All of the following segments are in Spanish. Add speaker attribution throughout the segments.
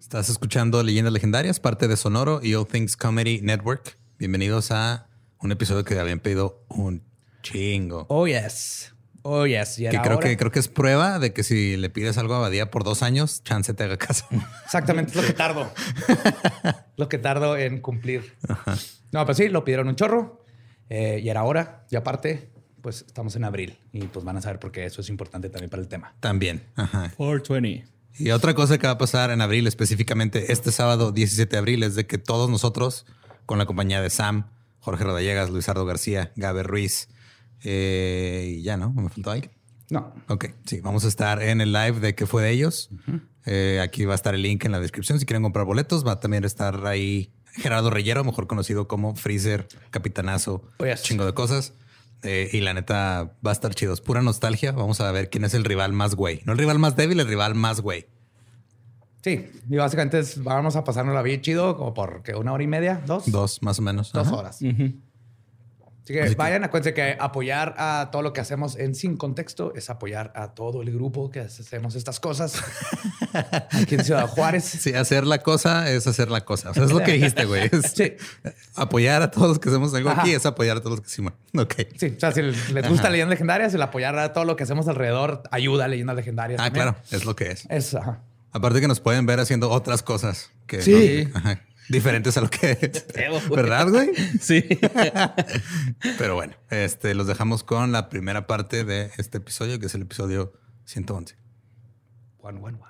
Speaker 1: Estás escuchando Leyendas Legendarias, parte de Sonoro y All Things Comedy Network. Bienvenidos a un episodio que habían pedido un chingo.
Speaker 2: Oh, yes. Oh, yes.
Speaker 1: que creo que creo que es prueba de que si le pides algo a Badía por dos años, chance te haga caso.
Speaker 2: Exactamente, es lo que tardo. lo que tardo en cumplir. No, pero sí, lo pidieron un chorro eh, y era hora. Y aparte, pues estamos en abril y pues van a saber por qué eso es importante también para el tema.
Speaker 1: También.
Speaker 3: Ajá. 420.
Speaker 1: Y otra cosa que va a pasar en abril, específicamente este sábado 17 de abril, es de que todos nosotros, con la compañía de Sam, Jorge Rodallegas, Luisardo García, Gaber Ruiz, eh, y ya, ¿no? ¿Me faltó alguien?
Speaker 2: No.
Speaker 1: Ok, sí, vamos a estar en el live de qué fue de ellos. Eh, aquí va a estar el link en la descripción si quieren comprar boletos. Va a también estar ahí Gerardo Reyero, mejor conocido como Freezer, Capitanazo, oh, chingo de cosas. Eh, y la neta va a estar chido. Es pura nostalgia. Vamos a ver quién es el rival más güey. No el rival más débil, el rival más güey.
Speaker 2: Sí, y básicamente vamos a pasarnos la vida chido como por una hora y media, dos.
Speaker 1: Dos, más o menos.
Speaker 2: Dos horas. Así que vayan, acuérdense que apoyar a todo lo que hacemos en Sin Contexto es apoyar a todo el grupo que hacemos estas cosas. Aquí en Ciudad Juárez.
Speaker 1: Sí, hacer la cosa es hacer la cosa. O sea, es lo que dijiste, güey. sí. Apoyar a todos los que hacemos algo aquí es apoyar a todos los que hicimos. Ok.
Speaker 2: Sí, o sea, si les gusta leyendas legendarias, el apoyar a todo lo que hacemos alrededor ayuda a leyendas legendarias.
Speaker 1: Ah, claro, es lo que es.
Speaker 2: Es, ajá.
Speaker 1: Aparte que nos pueden ver haciendo otras cosas que
Speaker 2: sí
Speaker 1: diferentes a lo que es. Debo, ¿Verdad, güey?
Speaker 3: Sí.
Speaker 1: Pero bueno, este, los dejamos con la primera parte de este episodio, que es el episodio 111.
Speaker 2: 111.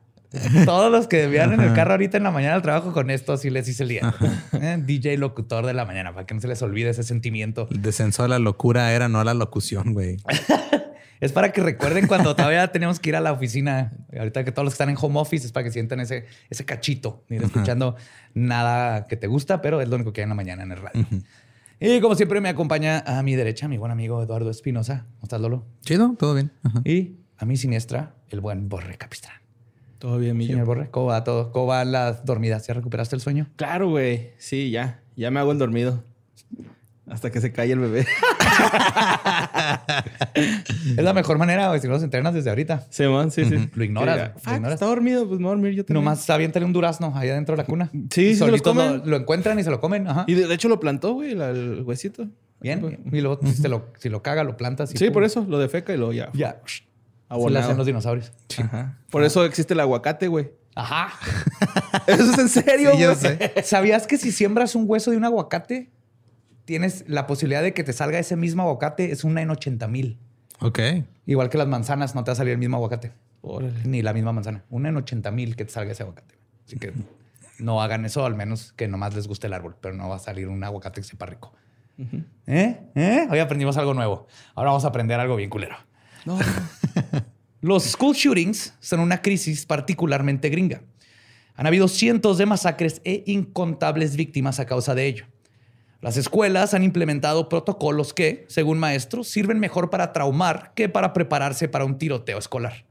Speaker 2: Todos los que vean en el carro ahorita en la mañana al trabajo con esto, así les hice el día. Eh, DJ locutor de la mañana, para que no se les olvide ese sentimiento.
Speaker 1: El descenso de la locura era no la locución, güey.
Speaker 2: es para que recuerden cuando todavía teníamos que ir a la oficina. Ahorita que todos los que están en home office es para que sientan ese, ese cachito, ni escuchando nada que te gusta, pero es lo único que hay en la mañana en el radio. Y como siempre me acompaña a mi derecha mi buen amigo Eduardo Espinosa. ¿Cómo estás, Lolo?
Speaker 1: Chido, todo bien.
Speaker 2: Y a mi siniestra, el buen Borre Capistrán.
Speaker 3: Todo bien, mi
Speaker 2: Señor Borre, ¿cómo va todo? ¿Cómo van las dormidas? ¿Ya recuperaste el sueño?
Speaker 3: Claro, güey. Sí, ya. Ya me hago el dormido. Hasta que se calle el bebé.
Speaker 2: es la mejor manera, güey, si no los entrenas desde ahorita.
Speaker 3: Sí, man, sí, sí.
Speaker 2: Lo ignoras.
Speaker 3: Está dormido, pues me voy a dormir yo también.
Speaker 2: Nomás aviéntale un durazno ahí adentro de la cuna.
Speaker 3: Sí, sí,
Speaker 2: lo, lo, encuentran y se lo comen. Ajá.
Speaker 3: Y de, hecho lo plantó, güey, el huesito.
Speaker 2: Bien. Y luego, si, lo, si lo caga, lo plantas.
Speaker 3: Y sí, por eso, lo defeca y lo ya.
Speaker 2: Ya. Abonado. Se hacen los dinosaurios.
Speaker 3: Ajá. Por eso existe el aguacate, güey.
Speaker 2: Ajá.
Speaker 3: Eso es en serio,
Speaker 2: yo sé. ¿Sabías que si siembras un hueso de un aguacate, tienes la posibilidad de que te salga ese mismo aguacate? Es una en 80 mil.
Speaker 1: Ok.
Speaker 2: Igual que las manzanas, no te va a salir el mismo aguacate. Ni la misma manzana. Una en 80 mil que te salga ese aguacate. Así que no hagan eso, al menos que nomás les guste el árbol, pero no va a salir un aguacate que sepa rico. ¿Eh? ¿Eh? Hoy aprendimos algo nuevo. Ahora vamos a aprender algo bien culero. Los school shootings son una crisis particularmente gringa. Han habido cientos de masacres e incontables víctimas a causa de ello. Las escuelas han implementado protocolos que, según maestros, sirven mejor para traumar que para prepararse para un tiroteo escolar.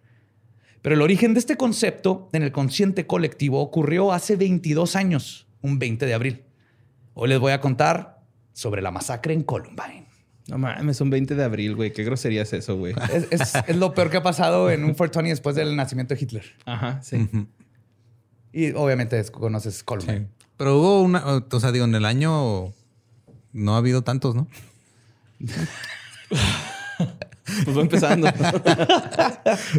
Speaker 2: Pero el origen de este concepto en el consciente colectivo ocurrió hace 22 años, un 20 de abril. Hoy les voy a contar sobre la masacre en Columbine.
Speaker 3: No mames, son 20 de abril, güey. ¿Qué grosería es eso, güey?
Speaker 2: Es, lo peor que ha pasado en un 420 después del nacimiento de Hitler.
Speaker 3: Ajá, sí.
Speaker 2: Y obviamente conoces Columbine.
Speaker 1: Pero hubo una, o sea, digo, en el año no ha habido tantos, ¿no?
Speaker 3: Pues va empezando.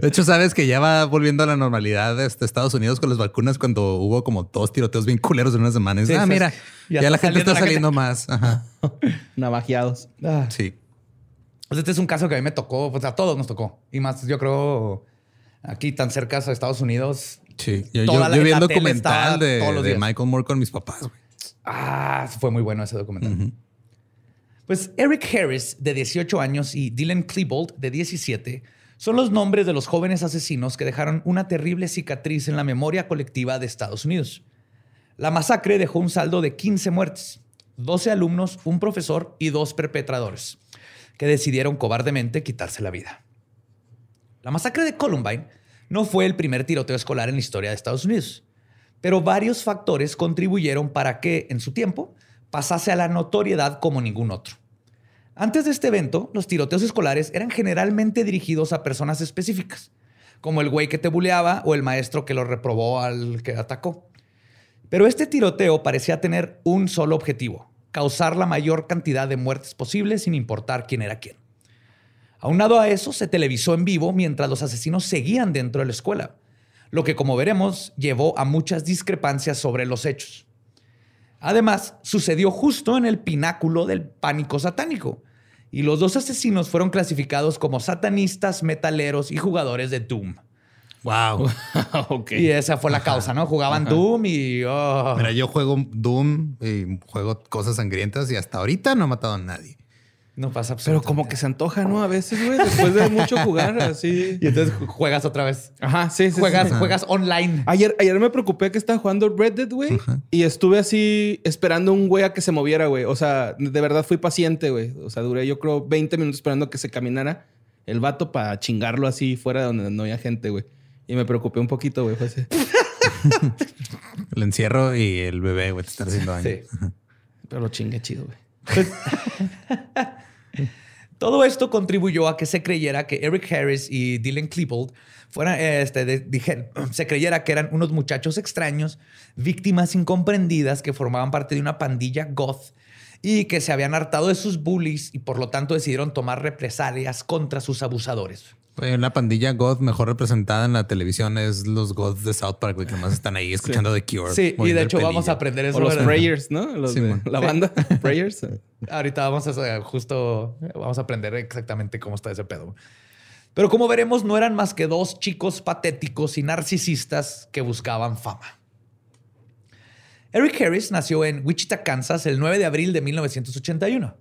Speaker 1: De hecho, sabes que ya va volviendo a la normalidad de este Estados Unidos con las vacunas cuando hubo como dos tiroteos bien culeros en una semana. ah, mira, ya, la gente está saliendo, más.
Speaker 3: Navajeados.
Speaker 2: Ah. Sí. Pues este es un caso que a mí me tocó, pues a todos nos tocó. Y más, yo creo, aquí tan cerca de Estados Unidos.
Speaker 1: Sí, yo, vi el documental de, Michael Moore con mis papás.
Speaker 2: Ah, fue muy bueno ese documental. Pues Eric Harris, de 18 años, y Dylan Klebold, de 17, son los nombres de los jóvenes asesinos que dejaron una terrible cicatriz en la memoria colectiva de Estados Unidos. La masacre dejó un saldo de 15 muertes, 12 alumnos, un profesor y dos perpetradores, que decidieron cobardemente quitarse la vida. La masacre de Columbine no fue el primer tiroteo escolar en la historia de Estados Unidos, pero varios factores contribuyeron para que, en su tiempo, pasase a la notoriedad como ningún otro. Antes de este evento, los tiroteos escolares eran generalmente dirigidos a personas específicas, como el güey que te buleaba o el maestro que lo reprobó al que atacó. Pero este tiroteo parecía tener un solo objetivo, causar la mayor cantidad de muertes posible sin importar quién era quién. Aunado a eso, se televisó en vivo mientras los asesinos seguían dentro de la escuela, lo que como veremos llevó a muchas discrepancias sobre los hechos. Además, sucedió justo en el pináculo del pánico satánico. Y los dos asesinos fueron clasificados como satanistas, metaleros y jugadores de Doom.
Speaker 1: Wow.
Speaker 2: Y esa fue la causa, ¿no? Jugaban Doom y. Oh.
Speaker 1: Mira, yo juego Doom y juego cosas sangrientas y hasta ahorita no he matado a nadie.
Speaker 2: No pasa
Speaker 3: Pero como que se antoja, ¿no? A veces, güey, después de mucho jugar así.
Speaker 2: Y entonces juegas otra vez.
Speaker 3: Ajá, sí, sí.
Speaker 2: Juegas, juegas online.
Speaker 3: Ayer, ayer me preocupé que estaba jugando Red Dead, güey. Y estuve así esperando un güey a que se moviera, güey. O sea, de verdad fui paciente, güey. O sea, duré yo creo 20 minutos esperando que se caminara el vato para chingarlo así fuera de donde no había gente, güey. Y me preocupé un poquito, güey. Fue así.
Speaker 1: el encierro y el bebé, güey, te están haciendo daño. Sí.
Speaker 3: Pero lo chingue chido, güey. Pues,
Speaker 2: todo esto contribuyó a que se creyera que Eric Harris y Dylan Klebold fueran, este, se creyera que eran unos muchachos extraños, víctimas incomprendidas que formaban parte de una pandilla goth y que se habían hartado de sus bullies y por lo tanto decidieron tomar represalias contra sus abusadores.
Speaker 1: Una pandilla God mejor representada en la televisión es los gods de South Park, que más están ahí escuchando The Cure.
Speaker 2: Sí, y de hecho vamos a aprender eso.
Speaker 3: O los Prayers, ¿no? Los la banda Prayers.
Speaker 2: Ahorita vamos a justo, vamos a aprender exactamente cómo está ese pedo. Pero como veremos, no eran más que dos chicos patéticos y narcisistas que buscaban fama. Eric Harris nació en Wichita, Kansas, el 9 de abril de 1981.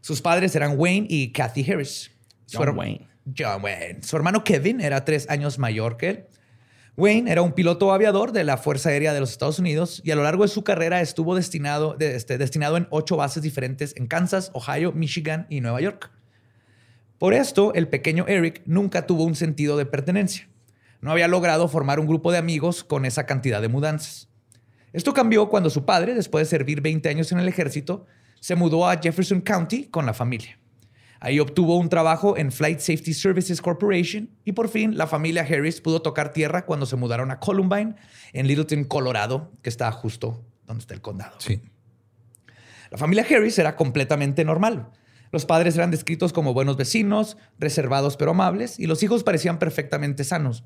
Speaker 2: Sus padres eran Wayne y Kathy Harris.
Speaker 3: John Wayne.
Speaker 2: John Wayne. Su hermano Kevin era tres años mayor que él. Wayne era un piloto aviador de la Fuerza Aérea de los Estados Unidos y a lo largo de su carrera estuvo destinado, este, destinado en ocho bases diferentes en Kansas, Ohio, Michigan y Nueva York. Por esto, el pequeño Eric nunca tuvo un sentido de pertenencia. No había logrado formar un grupo de amigos con esa cantidad de mudanzas. Esto cambió cuando su padre, después de servir 20 años en el ejército, se mudó a Jefferson County con la familia. Ahí obtuvo un trabajo en Flight Safety Services Corporation y por fin la familia Harris pudo tocar tierra cuando se mudaron a Columbine, en Littleton, Colorado, que está justo donde está el condado.
Speaker 1: Sí.
Speaker 2: La familia Harris era completamente normal. Los padres eran descritos como buenos vecinos, reservados pero amables, y los hijos parecían perfectamente sanos.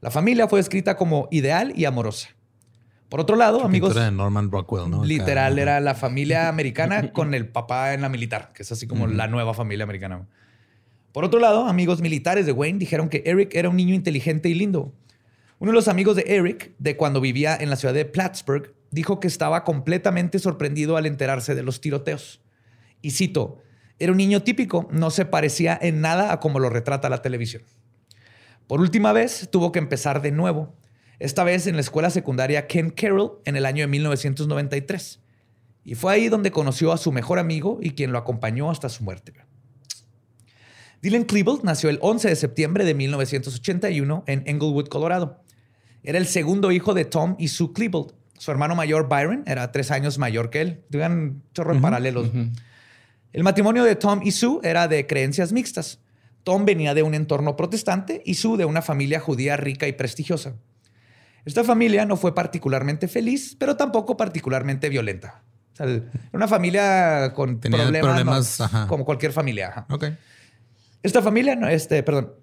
Speaker 2: La familia fue descrita como ideal y amorosa. Por otro lado, amigos.
Speaker 1: De Norman Rockwell, ¿no?
Speaker 2: Literal, era la familia americana con el papá en la militar, que es así como la nueva familia americana. Por otro lado, amigos militares de Wayne dijeron que Eric era un niño inteligente y lindo. Uno de los amigos de Eric, de cuando vivía en la ciudad de Plattsburgh, dijo que estaba completamente sorprendido al enterarse de los tiroteos. Y cito, era un niño típico, no se parecía en nada a como lo retrata la televisión. Por última vez, tuvo que empezar de nuevo esta vez en la escuela secundaria Ken Carroll en el año de 1993. Y fue ahí donde conoció a su mejor amigo y quien lo acompañó hasta su muerte. Dylan Klebold nació el 11 de septiembre de 1981 en Englewood, Colorado. Era el segundo hijo de Tom y Sue Klebold. Su hermano mayor, Byron, era tres años mayor que él. Tuvieron chorro paralelos. El matrimonio de Tom y Sue era de creencias mixtas. Tom venía de un entorno protestante y Sue de una familia judía rica y prestigiosa. Esta familia no fue particularmente feliz, pero tampoco particularmente violenta. una familia con problemas, como cualquier familia. Esta familia, este, perdón,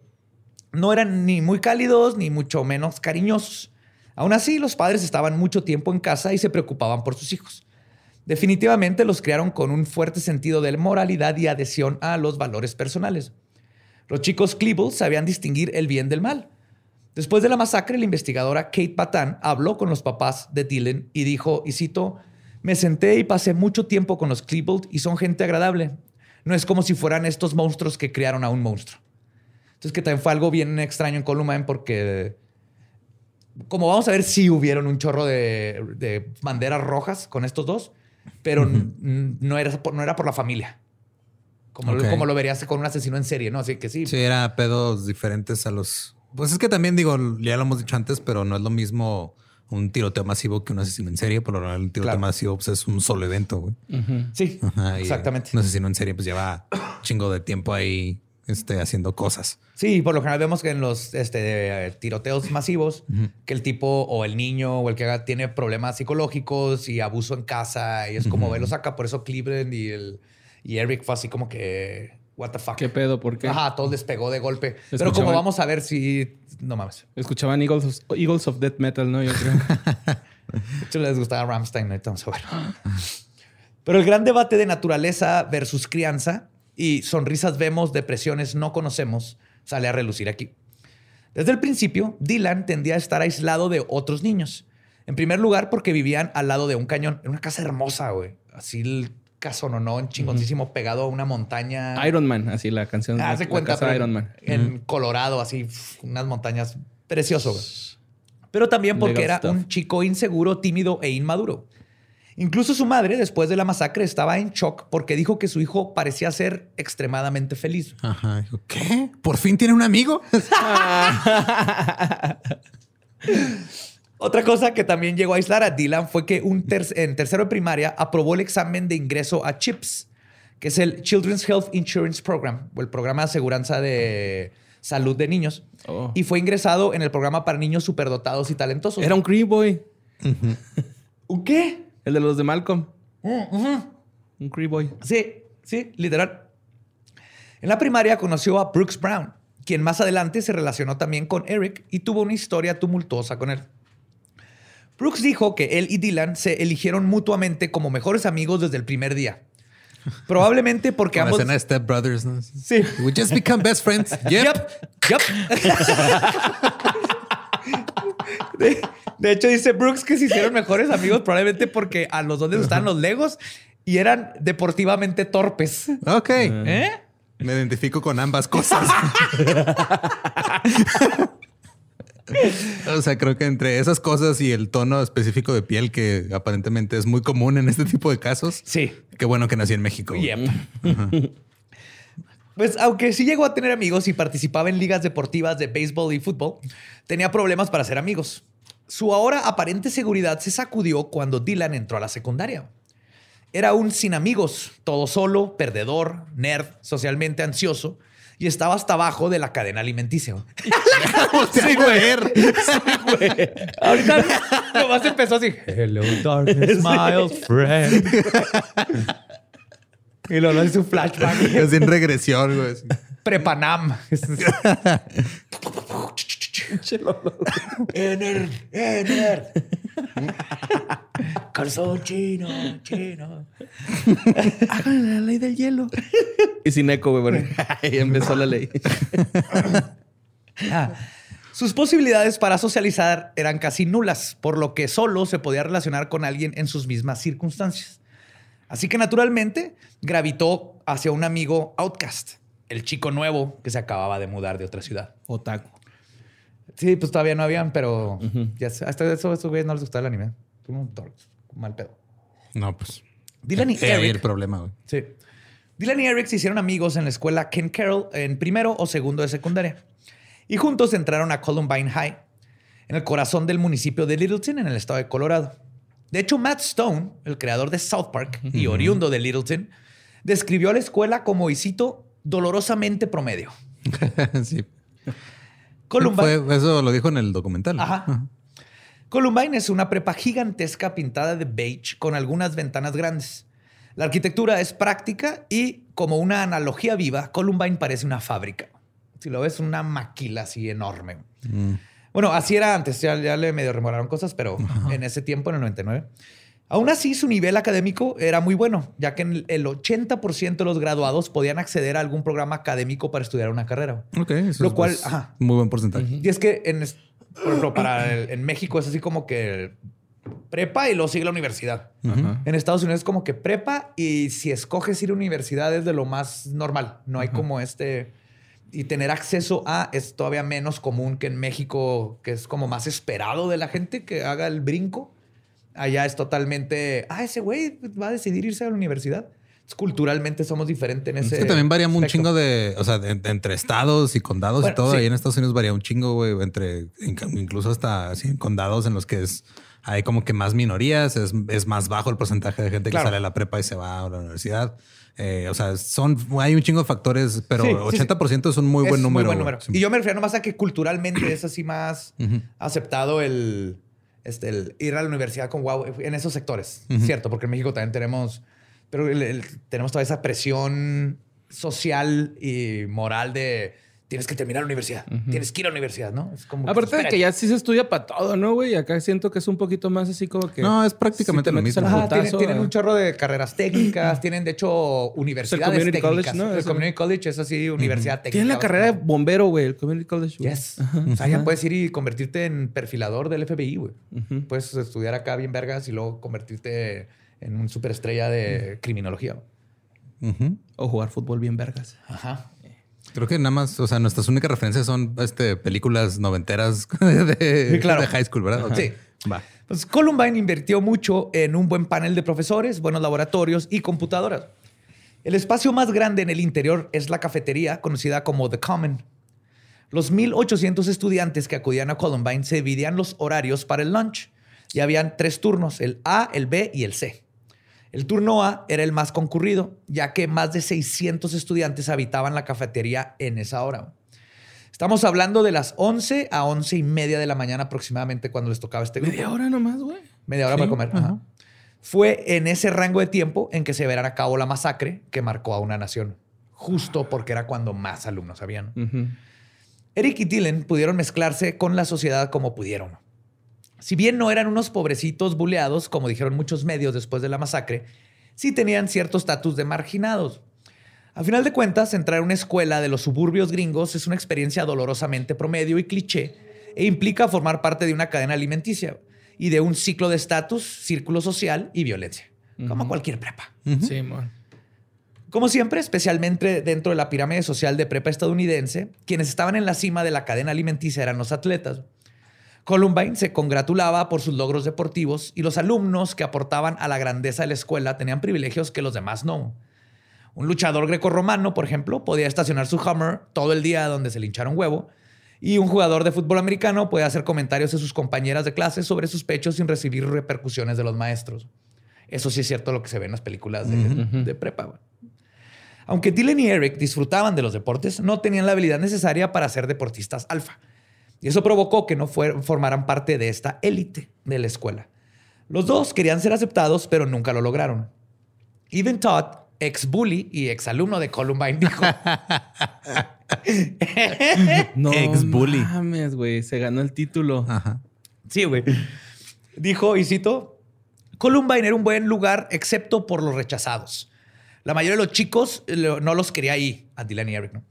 Speaker 2: no eran ni muy cálidos ni mucho menos cariñosos. Aún así, los padres estaban mucho tiempo en casa y se preocupaban por sus hijos. Definitivamente los criaron con un fuerte sentido de moralidad y adhesión a los valores personales. Los chicos Klebold sabían distinguir el bien del mal. Después de la masacre, la investigadora Kate Patan habló con los papás de Dylan y dijo, y cito, me senté y pasé mucho tiempo con los Klebold y son gente agradable. No es como si fueran estos monstruos que criaron a un monstruo. Entonces, que también fue algo bien extraño en Columbine porque, como vamos a ver, sí hubieron un chorro de, banderas rojas con estos dos, pero no, era por, no era por la familia. Como, como lo verías con un asesino en serie, ¿no? Así que sí.
Speaker 1: Sí, era pedos diferentes a los... Pues es que también digo, ya lo hemos dicho antes, pero no es lo mismo un tiroteo masivo que un asesino en serie. Por lo general, un tiroteo masivo pues, es un solo evento. Güey.
Speaker 2: Sí, exactamente.
Speaker 1: Un asesino en serie pues lleva chingo de tiempo ahí este, haciendo cosas.
Speaker 2: Sí, por lo general vemos que en los este, tiroteos masivos, que el tipo o el niño o el que haga tiene problemas psicológicos y abuso en casa y es como ve lo saca. Por eso Cleveland y, el, y Eric fue así como que what the fuck.
Speaker 3: ¿Qué pedo? ¿Por qué?
Speaker 2: Ajá, todo despegó de golpe. Pero como vamos a ver si... No mames.
Speaker 3: Escuchaban Eagles, Eagles of Death Metal, ¿no? Yo creo.
Speaker 2: de hecho, les gustaba Ramstein, entonces bueno. Pero el gran debate de naturaleza versus crianza y sonrisas vemos, depresiones no conocemos, sale a relucir aquí. Desde el principio, Dylan tendía a estar aislado de otros niños. En primer lugar, porque vivían al lado de un cañón, en una casa hermosa, güey. Así casononón chingoncísimo pegado a una montaña.
Speaker 3: Iron Man, así la canción.
Speaker 2: Haz de cuenta, casa Iron Man. En Colorado, así, unas montañas precioso. Pero también porque era un chico inseguro, tímido e inmaduro. Incluso su madre, después de la masacre, estaba en shock porque dijo que su hijo parecía ser extremadamente feliz.
Speaker 1: Ajá. ¿Qué? ¿Por fin tiene un amigo?
Speaker 2: Otra cosa que también llegó a aislar a Dylan fue que un en tercero de primaria aprobó el examen de ingreso a CHIPS, que es el Children's Health Insurance Program, o el programa de aseguranza de salud de niños. Oh. Y fue ingresado en el programa para niños superdotados y talentosos.
Speaker 3: Era un Cree Boy.
Speaker 2: ¿Un qué?
Speaker 3: El de los de Malcolm. Mm, un Cree Boy.
Speaker 2: Sí, sí, literal. En la primaria conoció a Brooks Brown, quien más adelante se relacionó también con Eric y tuvo una historia tumultuosa con él. Brooks dijo que él y Dylan se eligieron mutuamente como mejores amigos desde el primer día. Probablemente porque ambos.
Speaker 1: escena Step Brothers, ¿no?
Speaker 2: Sí.
Speaker 1: We just become best friends. Yep.
Speaker 2: Yep. De, hecho, dice Brooks que se hicieron mejores amigos probablemente porque a los dos les gustaban los Legos y eran deportivamente torpes.
Speaker 1: Ok.
Speaker 2: ¿Eh?
Speaker 1: Me identifico con ambas cosas. o sea, creo que entre esas cosas y el tono específico de piel que aparentemente es muy común en este tipo de casos.
Speaker 2: Sí.
Speaker 1: Qué bueno que nací en México.
Speaker 2: Pues aunque sí llegó a tener amigos y participaba en ligas deportivas de béisbol y fútbol, tenía problemas para ser amigos. Su ahora aparente seguridad se sacudió cuando Dylan entró a la secundaria. Era un sin amigos, todo solo, perdedor, nerd, socialmente ansioso y estaba hasta abajo de la cadena alimenticia.
Speaker 1: sí, güey.
Speaker 2: Ahorita nomás empezó así. Hello, darkness, my friend. Y luego hizo un flashback.
Speaker 1: Es en regresión, güey.
Speaker 2: Prepanam. Ener, Ener. Calzón chino, chino.
Speaker 3: Hagan la ley del hielo. Y sin eco, güey. Ahí empezó la ley.
Speaker 2: Ah, sus posibilidades para socializar eran casi nulas, por lo que solo se podía relacionar con alguien en sus mismas circunstancias. Así que naturalmente gravitó hacia un amigo outcast, el chico nuevo que se acababa de mudar de otra ciudad.
Speaker 3: Otaku.
Speaker 2: Sí, pues todavía no habían, pero ya hasta eso, esos güeyes no les gustaba el anime. Un mal pedo.
Speaker 1: No, pues.
Speaker 2: Dylan y Eric.
Speaker 1: el problema, güey.
Speaker 2: Sí. Dylan y Eric se hicieron amigos en la escuela Ken Carroll en primero o segundo de secundaria. Y juntos entraron a Columbine High, en el corazón del municipio de Littleton, en el estado de Colorado. De hecho, Matt Stone, el creador de South Park y oriundo de Littleton, describió a la escuela como, y cito, dolorosamente promedio.
Speaker 1: sí. Columbine. eso lo dijo en el documental.
Speaker 2: Ajá. Columbine es una prepa gigantesca pintada de beige con algunas ventanas grandes. La arquitectura es práctica y como una analogía viva, Columbine parece una fábrica. Si lo ves, una maquila así enorme. Mm. Bueno, así era antes, ya, le medio remoraron cosas, pero en ese tiempo, en el 99. Aún así, su nivel académico era muy bueno, ya que el 80% de los graduados podían acceder a algún programa académico para estudiar una carrera.
Speaker 1: Ok, eso lo cual, muy buen porcentaje.
Speaker 2: Y es que, en, por ejemplo, para en México es así como que prepa y luego sigue la universidad. En Estados Unidos es como que prepa y si escoges ir a universidad es de lo más normal. No hay como este... Y tener acceso a es todavía menos común que en México, que es como más esperado de la gente que haga el brinco. Allá es totalmente, ah, ese güey va a decidir irse a la universidad. Culturalmente somos diferentes en ese.
Speaker 1: Es que también varía un chingo de, o sea, entre estados y condados y todo. Ahí en Estados Unidos varía un chingo, güey, entre incluso hasta así, condados en los que es hay como que más minorías, es, es más bajo el porcentaje de gente que sale a la prepa y se va a la universidad. Eh, o sea, son, hay un chingo de factores, pero 80% es un muy buen número. Muy buen número.
Speaker 2: Y yo me refiero nomás a que culturalmente es así más aceptado el, este, el ir a la universidad con wow en esos sectores, ¿cierto? Porque en México también tenemos, pero tenemos toda esa presión social y moral de tienes que terminar la universidad, tienes que ir a la universidad, ¿no?
Speaker 3: Es como Aparte de que ya sí se estudia para todo, ¿no, güey? Acá siento que es un poquito más así como que...
Speaker 1: No, es prácticamente lo mismo.
Speaker 2: tienen, un chorro de carreras técnicas, tienen de hecho universidades el community College, ¿no? El Community College es así, universidad técnica.
Speaker 3: Tienen la carrera de bombero, güey, el Community College.
Speaker 2: Yes. O sea, ya puedes ir y convertirte en perfilador del FBI, güey. Puedes estudiar acá bien vergas y luego convertirte en un superestrella de criminología.
Speaker 3: O jugar fútbol bien vergas.
Speaker 2: Ajá.
Speaker 1: Creo que nada más, o sea, nuestras únicas referencias son este, películas noventeras de, high school, ¿verdad?
Speaker 2: Sí. Va. Pues Columbine invirtió mucho en un buen panel de profesores, buenos laboratorios y computadoras. El espacio más grande en el interior es la cafetería, conocida como The Common. Los 1.800 estudiantes que acudían a Columbine se dividían los horarios para el lunch. Y habían tres turnos, el A, el B y el C. El turno A era el más concurrido, ya que más de 600 estudiantes habitaban la cafetería en esa hora. Estamos hablando de las 11 a 11 y media de la mañana aproximadamente cuando les tocaba este grupo.
Speaker 3: Media hora nomás, güey.
Speaker 2: Media hora para comer. Fue en ese rango de tiempo en que se verán a cabo la masacre que marcó a una nación, justo porque era cuando más alumnos habían. Eric y Dylan pudieron mezclarse con la sociedad como pudieron. Si bien no eran unos pobrecitos buleados, como dijeron muchos medios después de la masacre, sí tenían cierto estatus de marginados. A final de cuentas, entrar a una escuela de los suburbios gringos es una experiencia dolorosamente promedio y cliché e implica formar parte de una cadena alimenticia y de un ciclo de estatus, círculo social y violencia, como cualquier prepa.
Speaker 3: Sí,
Speaker 2: Como siempre, especialmente dentro de la pirámide social de prepa estadounidense, quienes estaban en la cima de la cadena alimenticia eran los atletas. Columbine se congratulaba por sus logros deportivos y los alumnos que aportaban a la grandeza de la escuela tenían privilegios que los demás no. Un luchador grecorromano, por ejemplo, podía estacionar su Hummer todo el día donde se le hinchara un huevo. Y un jugador de fútbol americano podía hacer comentarios a sus compañeras de clase sobre sus pechos sin recibir repercusiones de los maestros. Eso sí es cierto lo que se ve en las películas de, prepa. Aunque Dylan y Eric disfrutaban de los deportes, no tenían la habilidad necesaria para ser deportistas alfa. Y eso provocó que no formaran parte de esta élite de la escuela. Los dos querían ser aceptados, pero nunca lo lograron. Even Todd, ex bully y ex alumno de Columbine, dijo:
Speaker 3: No ex bully. mames, güey. Se ganó el título.
Speaker 2: Sí, güey. Dijo, y cito: Columbine era un buen lugar, excepto por los rechazados. La mayoría de los chicos no los quería ahí, a Dylan y Eric, ¿no?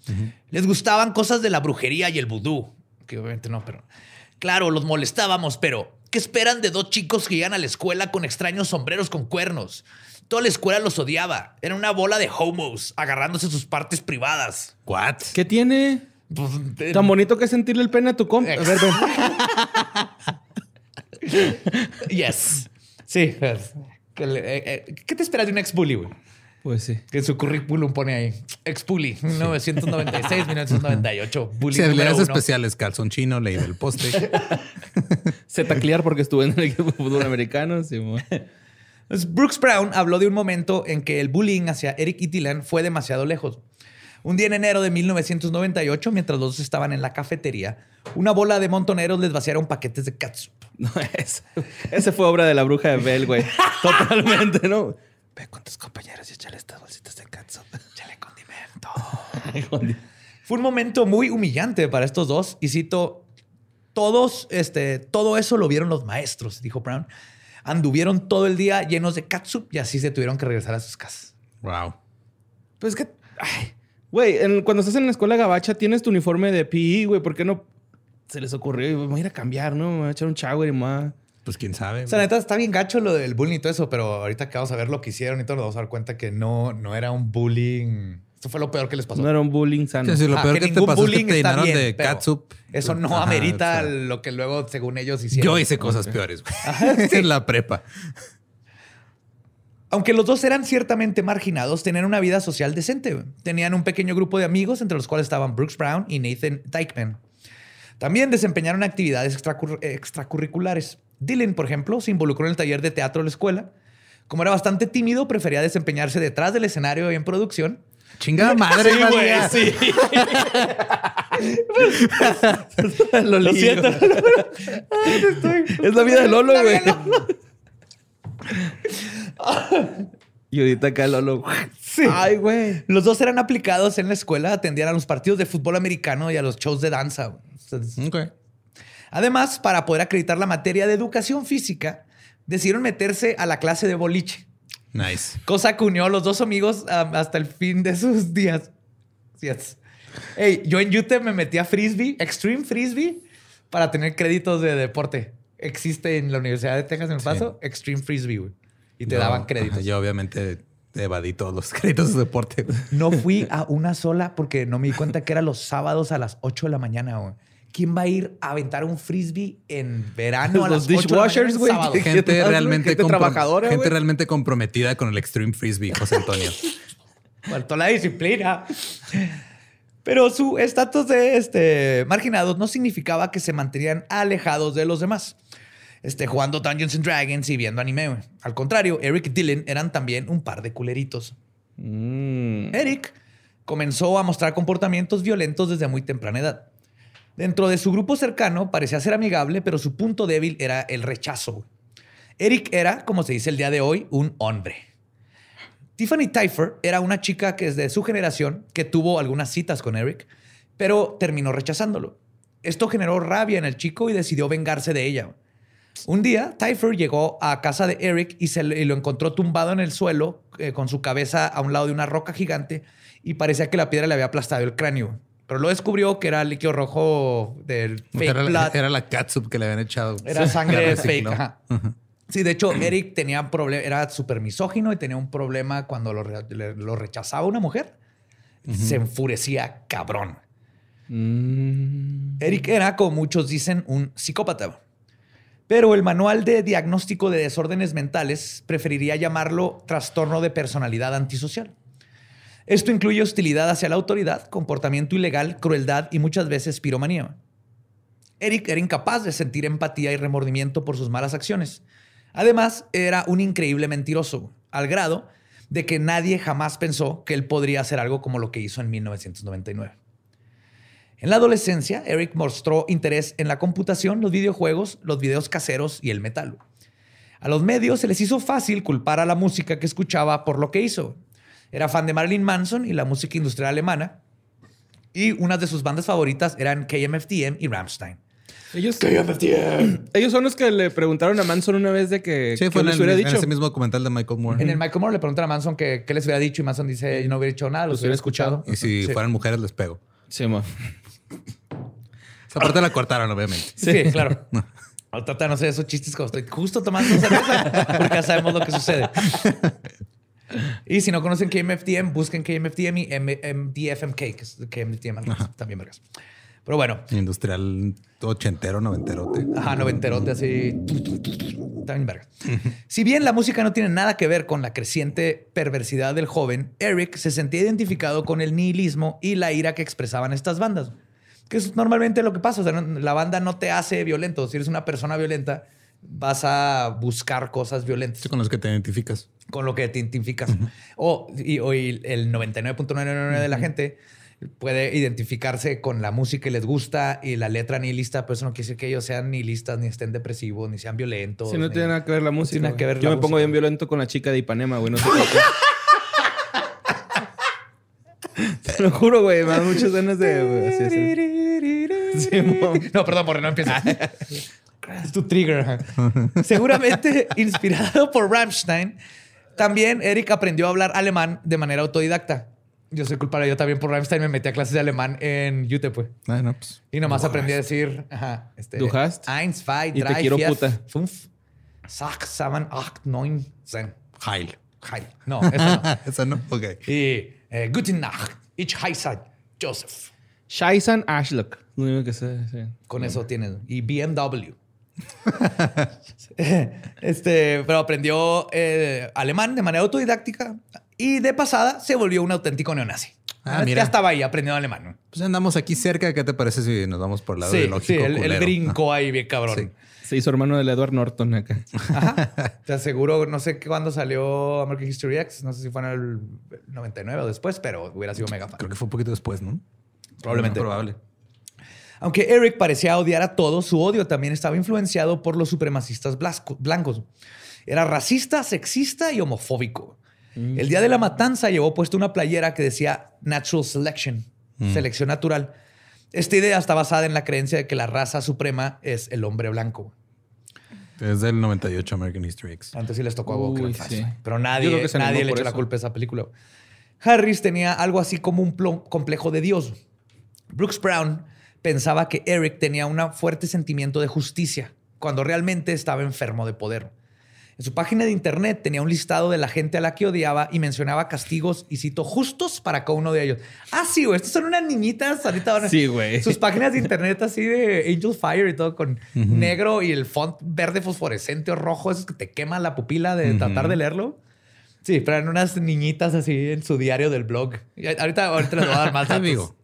Speaker 2: Les gustaban cosas de la brujería y el vudú que obviamente no, pero claro, los molestábamos, pero ¿qué esperan de dos chicos que llegan a la escuela con extraños sombreros con cuernos? Toda la escuela los odiaba. Era una bola de homos agarrándose sus partes privadas.
Speaker 1: ¿What?
Speaker 3: ¿Qué tiene? Pues, Tan bonito que sentirle el pene a tu compa. A ver,
Speaker 2: ven. yes. Sí. Eh, eh, ¿Qué te esperas de un ex bully, güey?
Speaker 3: Pues sí.
Speaker 2: Que en su currículum pone ahí ex-bully, 1996, 1998. Bully
Speaker 1: sí, habilidades especiales, calzón chino, ley del poste.
Speaker 3: Se taclear porque estuve en el equipo de fútbol americano.
Speaker 2: Pues Brooks Brown habló de un momento en que el bullying hacia Eric y Dylan fue demasiado lejos. Un día en enero de 1998, mientras los dos estaban en la cafetería, una bola de montoneros les vaciaron paquetes de catsup.
Speaker 3: No, ese, fue obra de la bruja de Bell, güey. Totalmente, ¿no?
Speaker 2: Ve con tus compañeros y échale estas bolsitas de catsup. Échale condimento. Fue un momento muy humillante para estos dos y cito, todos, este, todo eso lo vieron los maestros, dijo Brown. Anduvieron todo el día llenos de catsup y así se tuvieron que regresar a sus casas.
Speaker 1: Wow.
Speaker 3: Pues que, güey, cuando estás en la escuela gabacha tienes tu uniforme de PE, güey, ¿por qué no se les ocurrió? Voy a ir a cambiar, ¿no? Me voy a echar un shower y más.
Speaker 1: Pues quién sabe.
Speaker 2: O sea, neta, está bien gacho lo del bullying y todo eso, pero ahorita que vamos a ver lo que hicieron y todo, nos vamos a dar cuenta que no, no era un bullying. Esto fue lo peor que les pasó.
Speaker 3: No era un bullying sano.
Speaker 1: Sí, lo peor que, te pasó es que te llenaron de catsup.
Speaker 2: Eso no amerita lo que luego, según ellos, hicieron.
Speaker 1: Yo hice cosas peores, en la prepa.
Speaker 2: Aunque los dos eran ciertamente marginados, tenían una vida social decente. Tenían un pequeño grupo de amigos, entre los cuales estaban Brooks Brown y Nathan Dykeman. También desempeñaron actividades extracurriculares. Dylan, por ejemplo, se involucró en el taller de teatro de la escuela. Como era bastante tímido, prefería desempeñarse detrás del escenario y en producción.
Speaker 1: Chingada madre, güey. Sí.
Speaker 2: Lo, siento.
Speaker 3: Es la vida de Lolo, güey. y ahorita acá Lolo.
Speaker 2: Sí. Ay, güey. Los dos eran aplicados en la escuela, atendían a los partidos de fútbol americano y a los shows de danza. Okay. Además, para poder acreditar la materia de educación física, decidieron meterse a la clase de boliche.
Speaker 1: Nice.
Speaker 2: Cosa que unió a los dos amigos hasta el fin de sus días. Hey, yo en YouTube me metí a Frisbee, Extreme Frisbee, para tener créditos de deporte. Existe en la Universidad de Texas en El Paso, Extreme Frisbee, güey. Y te daban créditos.
Speaker 1: yo obviamente evadí todos los créditos de deporte.
Speaker 2: No fui a una sola porque no me di cuenta que era los sábados a las 8 de la mañana, güey. ¿Quién va a ir a aventar un frisbee en verano a los dishwashers, güey?
Speaker 1: Gente realmente trabajadora, gente realmente comprometida con el extreme frisbee, José Antonio.
Speaker 2: Faltó la disciplina. Pero su estatus de este, marginados no significaba que se mantenían alejados de los demás, este, jugando Dungeons and Dragons y viendo anime. Al contrario, Eric y Dylan eran también un par de culeritos. Mm. Eric comenzó a mostrar comportamientos violentos desde muy temprana edad. Dentro de su grupo cercano parecía ser amigable, pero su punto débil era el rechazo. Eric era, como se dice el día de hoy, un hombre. Tiffany Tyfer era una chica que es de su generación que tuvo algunas citas con Eric, pero terminó rechazándolo. Esto generó rabia en el chico y decidió vengarse de ella. Un día, Tyfer llegó a casa de Eric y, se lo encontró tumbado en el suelo eh, con su cabeza a un lado de una roca gigante y parecía que la piedra le había aplastado el cráneo. Pero lo descubrió que era líquido rojo del
Speaker 1: fake era, blood. Era la catsup que le habían echado.
Speaker 2: Era sangre fake. Sí, de hecho, Eric tenía problema, era súper misógino y tenía un problema cuando lo, rechazaba una mujer. Se enfurecía cabrón. Mm. Eric era, como muchos dicen, un psicópata. Pero el manual de diagnóstico de desórdenes mentales preferiría llamarlo trastorno de personalidad antisocial. Esto incluye hostilidad hacia la autoridad, comportamiento ilegal, crueldad y muchas veces piromanía. Eric era incapaz de sentir empatía y remordimiento por sus malas acciones. Además, era un increíble mentiroso, al grado de que nadie jamás pensó que él podría hacer algo como lo que hizo en 1999. En la adolescencia, Eric mostró interés en la computación, los videojuegos, los videos caseros y el metal. A los medios se les hizo fácil culpar a la música que escuchaba por lo que hizo. Era fan de Marilyn Manson y la música industrial alemana. Y unas de sus bandas favoritas eran KMFDM y Rammstein.
Speaker 3: Ellos, KMFDM. Ellos son los que le preguntaron a Manson una vez de que.
Speaker 1: Sí, fue en, el, hubiera dicho. en ese mismo documental de Michael Moore.
Speaker 2: En el Michael Moore le preguntaron a Manson que, qué les hubiera dicho y Manson dice: Yo no hubiera dicho nada, los, hubiera escuchado.
Speaker 1: Y si fueran mujeres, les pego.
Speaker 3: Sí, mo.
Speaker 1: Esa parte la cortaron, obviamente.
Speaker 2: Sí, claro. Al tratar no sé esos chistes como estoy justo tomando cerveza, porque ya sabemos lo que sucede. Y si no conocen KMFDM, busquen KMFDM y MDFMK, que es KMFDM, también vergas. Pero bueno.
Speaker 1: Industrial ochentero, noventerote.
Speaker 2: Ajá, noventerote, así. También vergas. Si bien la música no tiene nada que ver con la creciente perversidad del joven, Eric se sentía identificado con el nihilismo y la ira que expresaban estas bandas. Que es normalmente lo que pasa. O sea, la banda no te hace violento. Si eres una persona violenta, vas a buscar cosas violentas.
Speaker 1: con las que te identificas.
Speaker 2: Con lo que te identificas. o, y, el 99.99 de la gente puede identificarse con la música y les gusta y la letra nihilista, pero eso no quiere decir que ellos sean nihilistas, ni estén depresivos, ni sean violentos.
Speaker 3: Sí, no tiene nada que ver la música.
Speaker 2: tiene nada que ver
Speaker 3: Yo me pongo bien violento con la chica de Ipanema, güey. No sé por qué. Te lo juro, güey. Me dan muchas ganas de... güey, así es. Sí, mom.
Speaker 2: no, perdón, porque no empieza. es tu trigger. Seguramente inspirado por Rammstein, también Eric aprendió a hablar alemán de manera autodidacta. Yo soy culpable, yo también por Rammstein me metí a clases de alemán en UTEP, pues.
Speaker 1: Ah, no, pues.
Speaker 2: Y nomás aprendí a decir, ajá, este,
Speaker 3: Du hast.
Speaker 2: eins, zwei,
Speaker 3: Y te
Speaker 2: drei,
Speaker 3: quiero
Speaker 2: vier,
Speaker 3: puta.
Speaker 2: fünf, sechs, sieben, acht, neun, zehn.
Speaker 1: Heil.
Speaker 2: Heil. No, eso no.
Speaker 1: Esa no. Ok.
Speaker 2: y eh, Guten Nacht, ich heiße Joseph.
Speaker 3: Shaisan Ashlock. Lo único que sé. sí.
Speaker 2: Con eso tienes. Y BMW. este, pero aprendió eh, alemán de manera autodidáctica y de pasada se volvió un auténtico neonazi.
Speaker 1: Ah,
Speaker 2: ya
Speaker 1: mira.
Speaker 2: estaba ahí aprendiendo alemán. ¿no?
Speaker 1: Pues andamos aquí cerca. ¿Qué te parece si nos vamos por el lado
Speaker 2: Sí,
Speaker 1: ideológico?
Speaker 2: sí, el, el brinco ahí bien cabrón.
Speaker 1: Sí.
Speaker 3: Se hizo hermano del Edward Norton acá.
Speaker 2: Ajá. Te aseguro, no sé cuándo salió American History X, no sé si fue en el 99 o después, pero hubiera sido mega fan.
Speaker 1: Creo que fue un poquito después, ¿no?
Speaker 2: Probablemente.
Speaker 1: Probable.
Speaker 2: Aunque Eric parecía odiar a todos, su odio también estaba influenciado por los supremacistas blancos. Era racista, sexista y homofóbico. El día de la matanza llevó puesto una playera que decía Natural Selection, selección natural. Esta idea está basada en la creencia de que la raza suprema es el hombre blanco.
Speaker 1: Es del 98 American History X.
Speaker 2: Antes sí les tocó a
Speaker 3: Uy, sí.
Speaker 2: Pero nadie, nadie le echó la culpa a esa película. Harris tenía algo así como un complejo de Dios. Brooks Brown pensaba que Eric tenía un fuerte sentimiento de justicia, cuando realmente estaba enfermo de poder. En su página de internet tenía un listado de la gente a la que odiaba y mencionaba castigos, y cito, justos para cada uno de ellos. Ah, sí, güey, estos son unas niñitas ahorita. van a-
Speaker 3: Sí, güey.
Speaker 2: Sus páginas de internet así de Angel Fire y todo con negro y el font verde fosforescente o rojo, esos que te quema la pupila de tratar de leerlo. Sí, pero eran unas niñitas así en su diario del blog. Y ahorita, ahorita les voy a dar más datos.
Speaker 1: digo.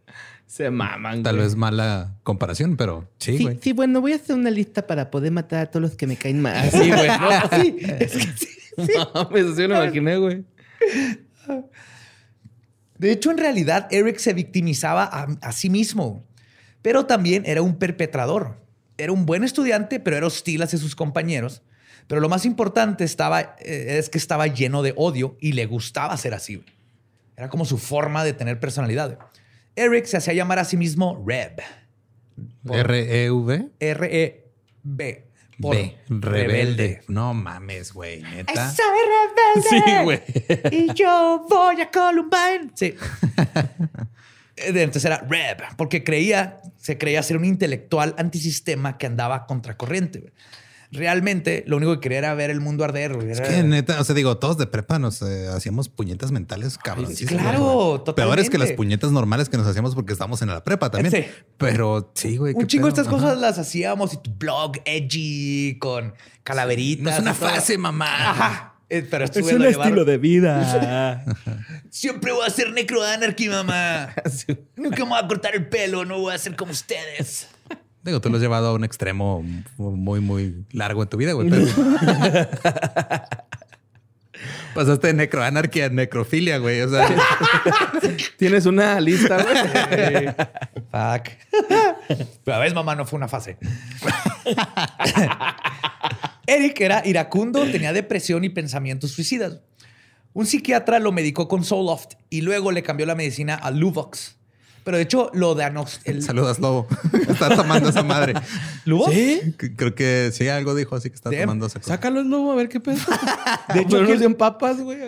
Speaker 3: Se maman,
Speaker 1: Tal
Speaker 3: güey.
Speaker 1: vez mala comparación, pero sí,
Speaker 4: Sí,
Speaker 1: güey.
Speaker 4: sí, bueno, voy a hacer una lista para poder matar a todos los que me caen mal.
Speaker 3: Sí, güey. No,
Speaker 2: Sí, es que sí.
Speaker 3: mames, así me lo imaginé, güey.
Speaker 2: De hecho, en realidad, Eric se victimizaba a, a sí mismo, pero también era un perpetrador. Era un buen estudiante, pero era hostil hacia sus compañeros. Pero lo más importante estaba, eh, es que estaba lleno de odio y le gustaba ser así. güey. Era como su forma de tener personalidad. güey. Eric se hacía llamar a sí mismo Reb.
Speaker 1: R-E-V.
Speaker 2: R-E-B.
Speaker 1: B. Rebelde. No mames, güey. Neta.
Speaker 2: Soy rebelde.
Speaker 3: Sí, güey.
Speaker 2: Y yo voy a Columbine. Sí. Entonces era Reb, porque creía, se creía ser un intelectual antisistema que andaba contracorriente. Realmente lo único que quería era ver el mundo arder.
Speaker 1: Es que neta, o sea, digo, todos de prepa nos eh, hacíamos puñetas mentales cabrón.
Speaker 2: claro,
Speaker 1: Peores que las
Speaker 2: totalmente.
Speaker 1: puñetas normales que nos hacíamos porque estábamos en la prepa también.
Speaker 2: Sí.
Speaker 1: Pero sí, güey.
Speaker 2: Un
Speaker 1: qué
Speaker 2: chingo de
Speaker 1: pedo.
Speaker 2: estas
Speaker 1: Ajá.
Speaker 2: cosas las hacíamos y tu blog edgy con calaveritas.
Speaker 1: No es una fase, mamá.
Speaker 2: Ajá. Eh, Pero
Speaker 3: Es un estilo de vida.
Speaker 2: Siempre voy a ser necroanarchy, mamá. Nunca me voy a cortar el pelo, no voy a ser como ustedes.
Speaker 1: Digo, tú lo has llevado a un extremo muy, muy largo en tu vida, güey. Pero... Pasaste de necroanarquía a necrofilia, güey. O sea,
Speaker 3: Tienes una lista, güey.
Speaker 2: Fuck. Pero a veces, mamá, no fue una fase. Eric era iracundo, tenía depresión y pensamientos suicidas. Un psiquiatra lo medicó con Zoloft y luego le cambió la medicina a Luvox. Pero de hecho, lo diagnosticó.
Speaker 1: saludas, lobo. está tomando esa madre.
Speaker 2: ¿Luvox?
Speaker 3: ¿Sí?
Speaker 1: Creo que sí, algo dijo así que está
Speaker 2: Damn.
Speaker 1: tomando esa cosa.
Speaker 3: Sácalo el lobo a ver qué pedo.
Speaker 2: De hecho,
Speaker 3: Pero
Speaker 2: que-
Speaker 3: nos den papas, güey.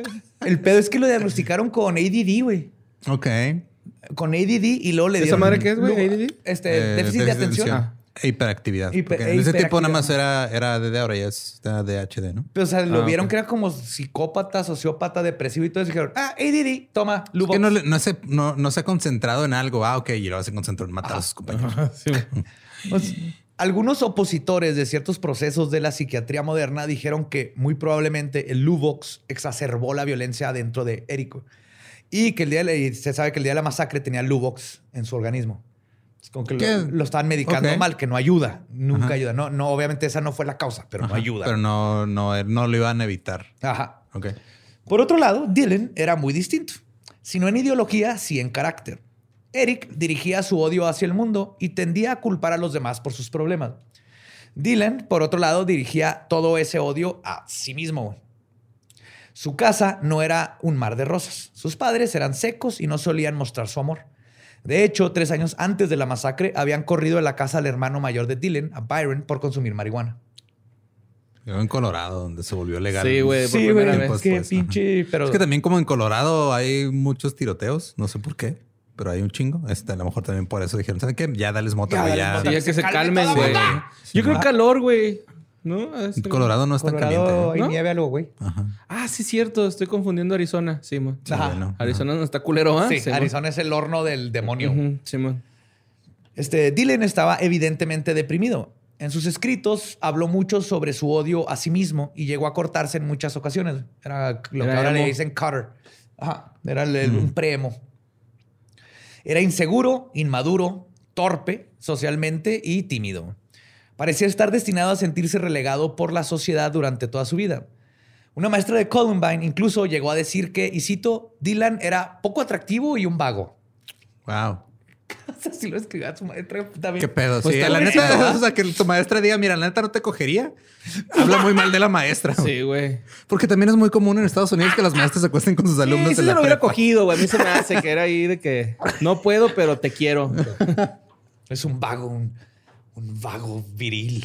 Speaker 2: El pedo es que lo diagnosticaron con ADD, güey.
Speaker 1: Ok.
Speaker 2: Con ADD y luego le
Speaker 3: ¿Esa
Speaker 2: dieron...
Speaker 3: madre qué es, güey? ADD?
Speaker 2: Este,
Speaker 1: Eh,
Speaker 2: déficit de atención.
Speaker 3: Ah.
Speaker 1: Hiperactividad.
Speaker 2: Hiper-
Speaker 1: Porque en ese tiempo nada más era, era DD, ahora ya es DHD, ¿no?
Speaker 2: Pero, o sea, lo
Speaker 3: Ah,
Speaker 2: vieron que era como psicópata, sociópata, depresivo y todo. Y dijeron, ah, ADD, toma,
Speaker 1: Es
Speaker 2: Luvox.
Speaker 1: que no, no, se, no, no se ha concentrado en algo. Ah, ok. Y luego se concentró en matar a sus compañeros.
Speaker 2: Pues, algunos opositores de ciertos procesos de la psiquiatría moderna dijeron que muy probablemente el Luvox exacerbó la violencia dentro de Érico y que el día de la- y se sabe que el día de la masacre tenía Luvox en su organismo. Como que lo, lo estaban medicando mal, que no ayuda, nunca
Speaker 1: Ajá.
Speaker 2: ayuda. No, no, obviamente esa no fue la causa, pero no ayuda.
Speaker 1: Pero no, no, no lo iban a evitar.
Speaker 2: Ajá.
Speaker 1: Ok.
Speaker 2: Por otro lado, Dylan era muy distinto. Si no en ideología, sí en carácter. Eric dirigía su odio hacia el mundo y tendía a culpar a los demás por sus problemas. Dylan, por otro lado, dirigía todo ese odio a sí mismo. Su casa no era un mar de rosas. Sus padres eran secos y no solían mostrar su amor. De hecho, tres años antes de la masacre, habían corrido a la casa del hermano mayor de Dylan, a Byron, por consumir marihuana.
Speaker 1: Yo en Colorado, donde se volvió legal.
Speaker 3: Sí, güey.
Speaker 2: Sí, güey. Es que pinche... Pero...
Speaker 1: Es que también como en Colorado hay muchos tiroteos. No sé por qué pero hay un chingo. Este, a lo mejor también por eso dijeron, ¿saben qué? Ya dales mota, güey. Ya,
Speaker 3: ya, que se calmen, güey. Yo creo calor, güey. ¿No?
Speaker 1: Este, Colorado no está caliente.
Speaker 2: Hay nieve algo, güey.
Speaker 3: Ah, sí, cierto. Estoy confundiendo Arizona. Sí, man. Arizona no está culero, ¿ah?
Speaker 2: Sí, Arizona es el horno del demonio.
Speaker 3: Sí, man.
Speaker 2: Este, Dylan estaba evidentemente deprimido. En sus escritos habló mucho sobre su odio a sí mismo y llegó a cortarse en muchas ocasiones. Era lo que ahora le dicen cutter. Ajá. Era un preemo. Era inseguro, inmaduro, torpe socialmente y tímido. Parecía estar destinado a sentirse relegado por la sociedad durante toda su vida. Una maestra de Columbine incluso llegó a decir que, y cito, Dylan era poco atractivo y un vago.
Speaker 1: Wow.
Speaker 2: si lo escribía su maestra también.
Speaker 1: ¿Qué pedo? Pues sí, la neta, o sea, que tu maestra diga, mira, la neta no te cogería. Habla muy mal de la maestra.
Speaker 3: Sí, güey.
Speaker 1: Porque también es muy común en Estados Unidos que las maestras se acuesten con sus alumnos. Sí,
Speaker 3: sí se lo hubiera cogido, güey. A mí se me hace que era ahí de que no puedo, pero te quiero.
Speaker 2: es un vago, un, vago viril.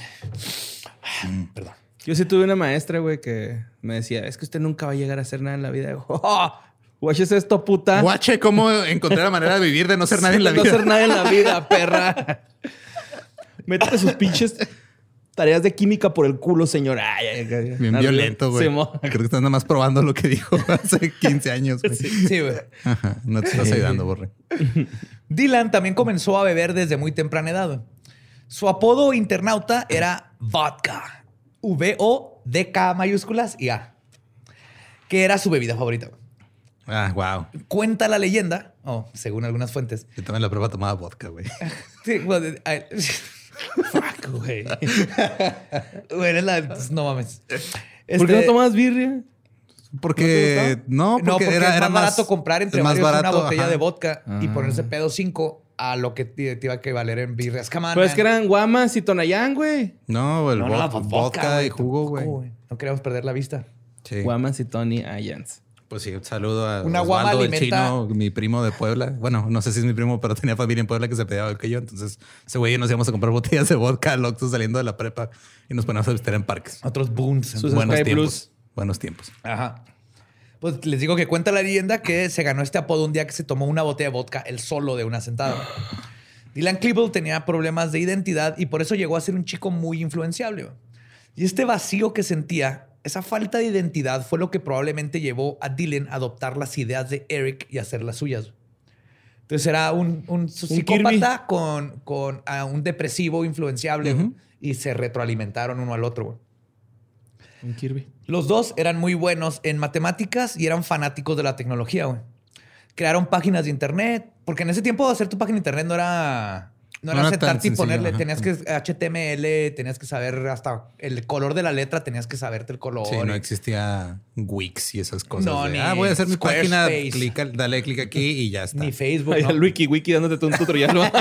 Speaker 3: Mm. Perdón. Yo sí tuve una maestra, güey, que me decía, es que usted nunca va a llegar a hacer nada en la vida. Oh, Guache esto, puta.
Speaker 1: Guache, cómo encontrar la manera de vivir, de no ser nadie en la vida.
Speaker 3: No ser nadie en la vida, perra. Métete sus pinches tareas de química por el culo, señora.
Speaker 1: Bien violento, güey. Creo que estás nada más probando lo que dijo hace 15 años.
Speaker 2: Sí, güey.
Speaker 1: No te estás ayudando, Borre.
Speaker 2: Dylan también comenzó a beber desde muy temprana edad. Su apodo internauta era Vodka. V-O-D-K mayúsculas y A. Que era su bebida favorita.
Speaker 1: Ah, wow.
Speaker 2: Cuenta la leyenda, oh, según algunas fuentes.
Speaker 1: Yo también la prueba tomaba vodka, güey.
Speaker 2: sí, bueno, Fuck, güey. Güey, la... No mames.
Speaker 3: ¿Por qué no este, tomas birria?
Speaker 1: Porque no, porque, era,
Speaker 2: más, barato comprar entre más barato, una botella de vodka y ah. ponerse pedo 5 a lo que te, iba a valer en birrias.
Speaker 3: Pero es que eran guamas y tonayán, güey.
Speaker 1: No, el vodka, y jugo, güey.
Speaker 2: No queríamos perder la vista.
Speaker 3: Sí. Guamas y Tony Ayans.
Speaker 1: Pues sí, un saludo a Una Osvaldo, el chino, mi primo de Puebla. Bueno, no sé si es mi primo, pero tenía familia en Puebla que se peleaba que yo. Entonces, ese güey y nos íbamos a comprar botellas de vodka al saliendo de la prepa y nos poníamos a visitar en parques.
Speaker 2: Otros boons.
Speaker 1: buenos tiempos. Buenos tiempos.
Speaker 2: Ajá. Pues les digo que cuenta la leyenda que se ganó este apodo un día que se tomó una botella de vodka el solo de una sentada. Dylan Klebold tenía problemas de identidad y por eso llegó a ser un chico muy influenciable. Y este vacío que sentía esa falta de identidad fue lo que probablemente llevó a Dylan a adoptar las ideas de Eric y hacer las suyas. Entonces era un, psicópata con, con un depresivo influenciable y se retroalimentaron uno al otro.
Speaker 3: Un Kirby.
Speaker 2: Los dos eran muy buenos en matemáticas y eran fanáticos de la tecnología. Crearon páginas de internet, porque en ese tiempo hacer tu página de internet no era no, era sentarte y ponerle, tenías que HTML, tenías que saber hasta el color de la letra, tenías que saberte el color.
Speaker 1: Sí, no existía Wix y esas cosas. No, ni ah, voy a hacer mi página, dale clic aquí y ya está.
Speaker 2: Ni Facebook.
Speaker 3: ¿no? El wiki, wiki dándote un tutorial.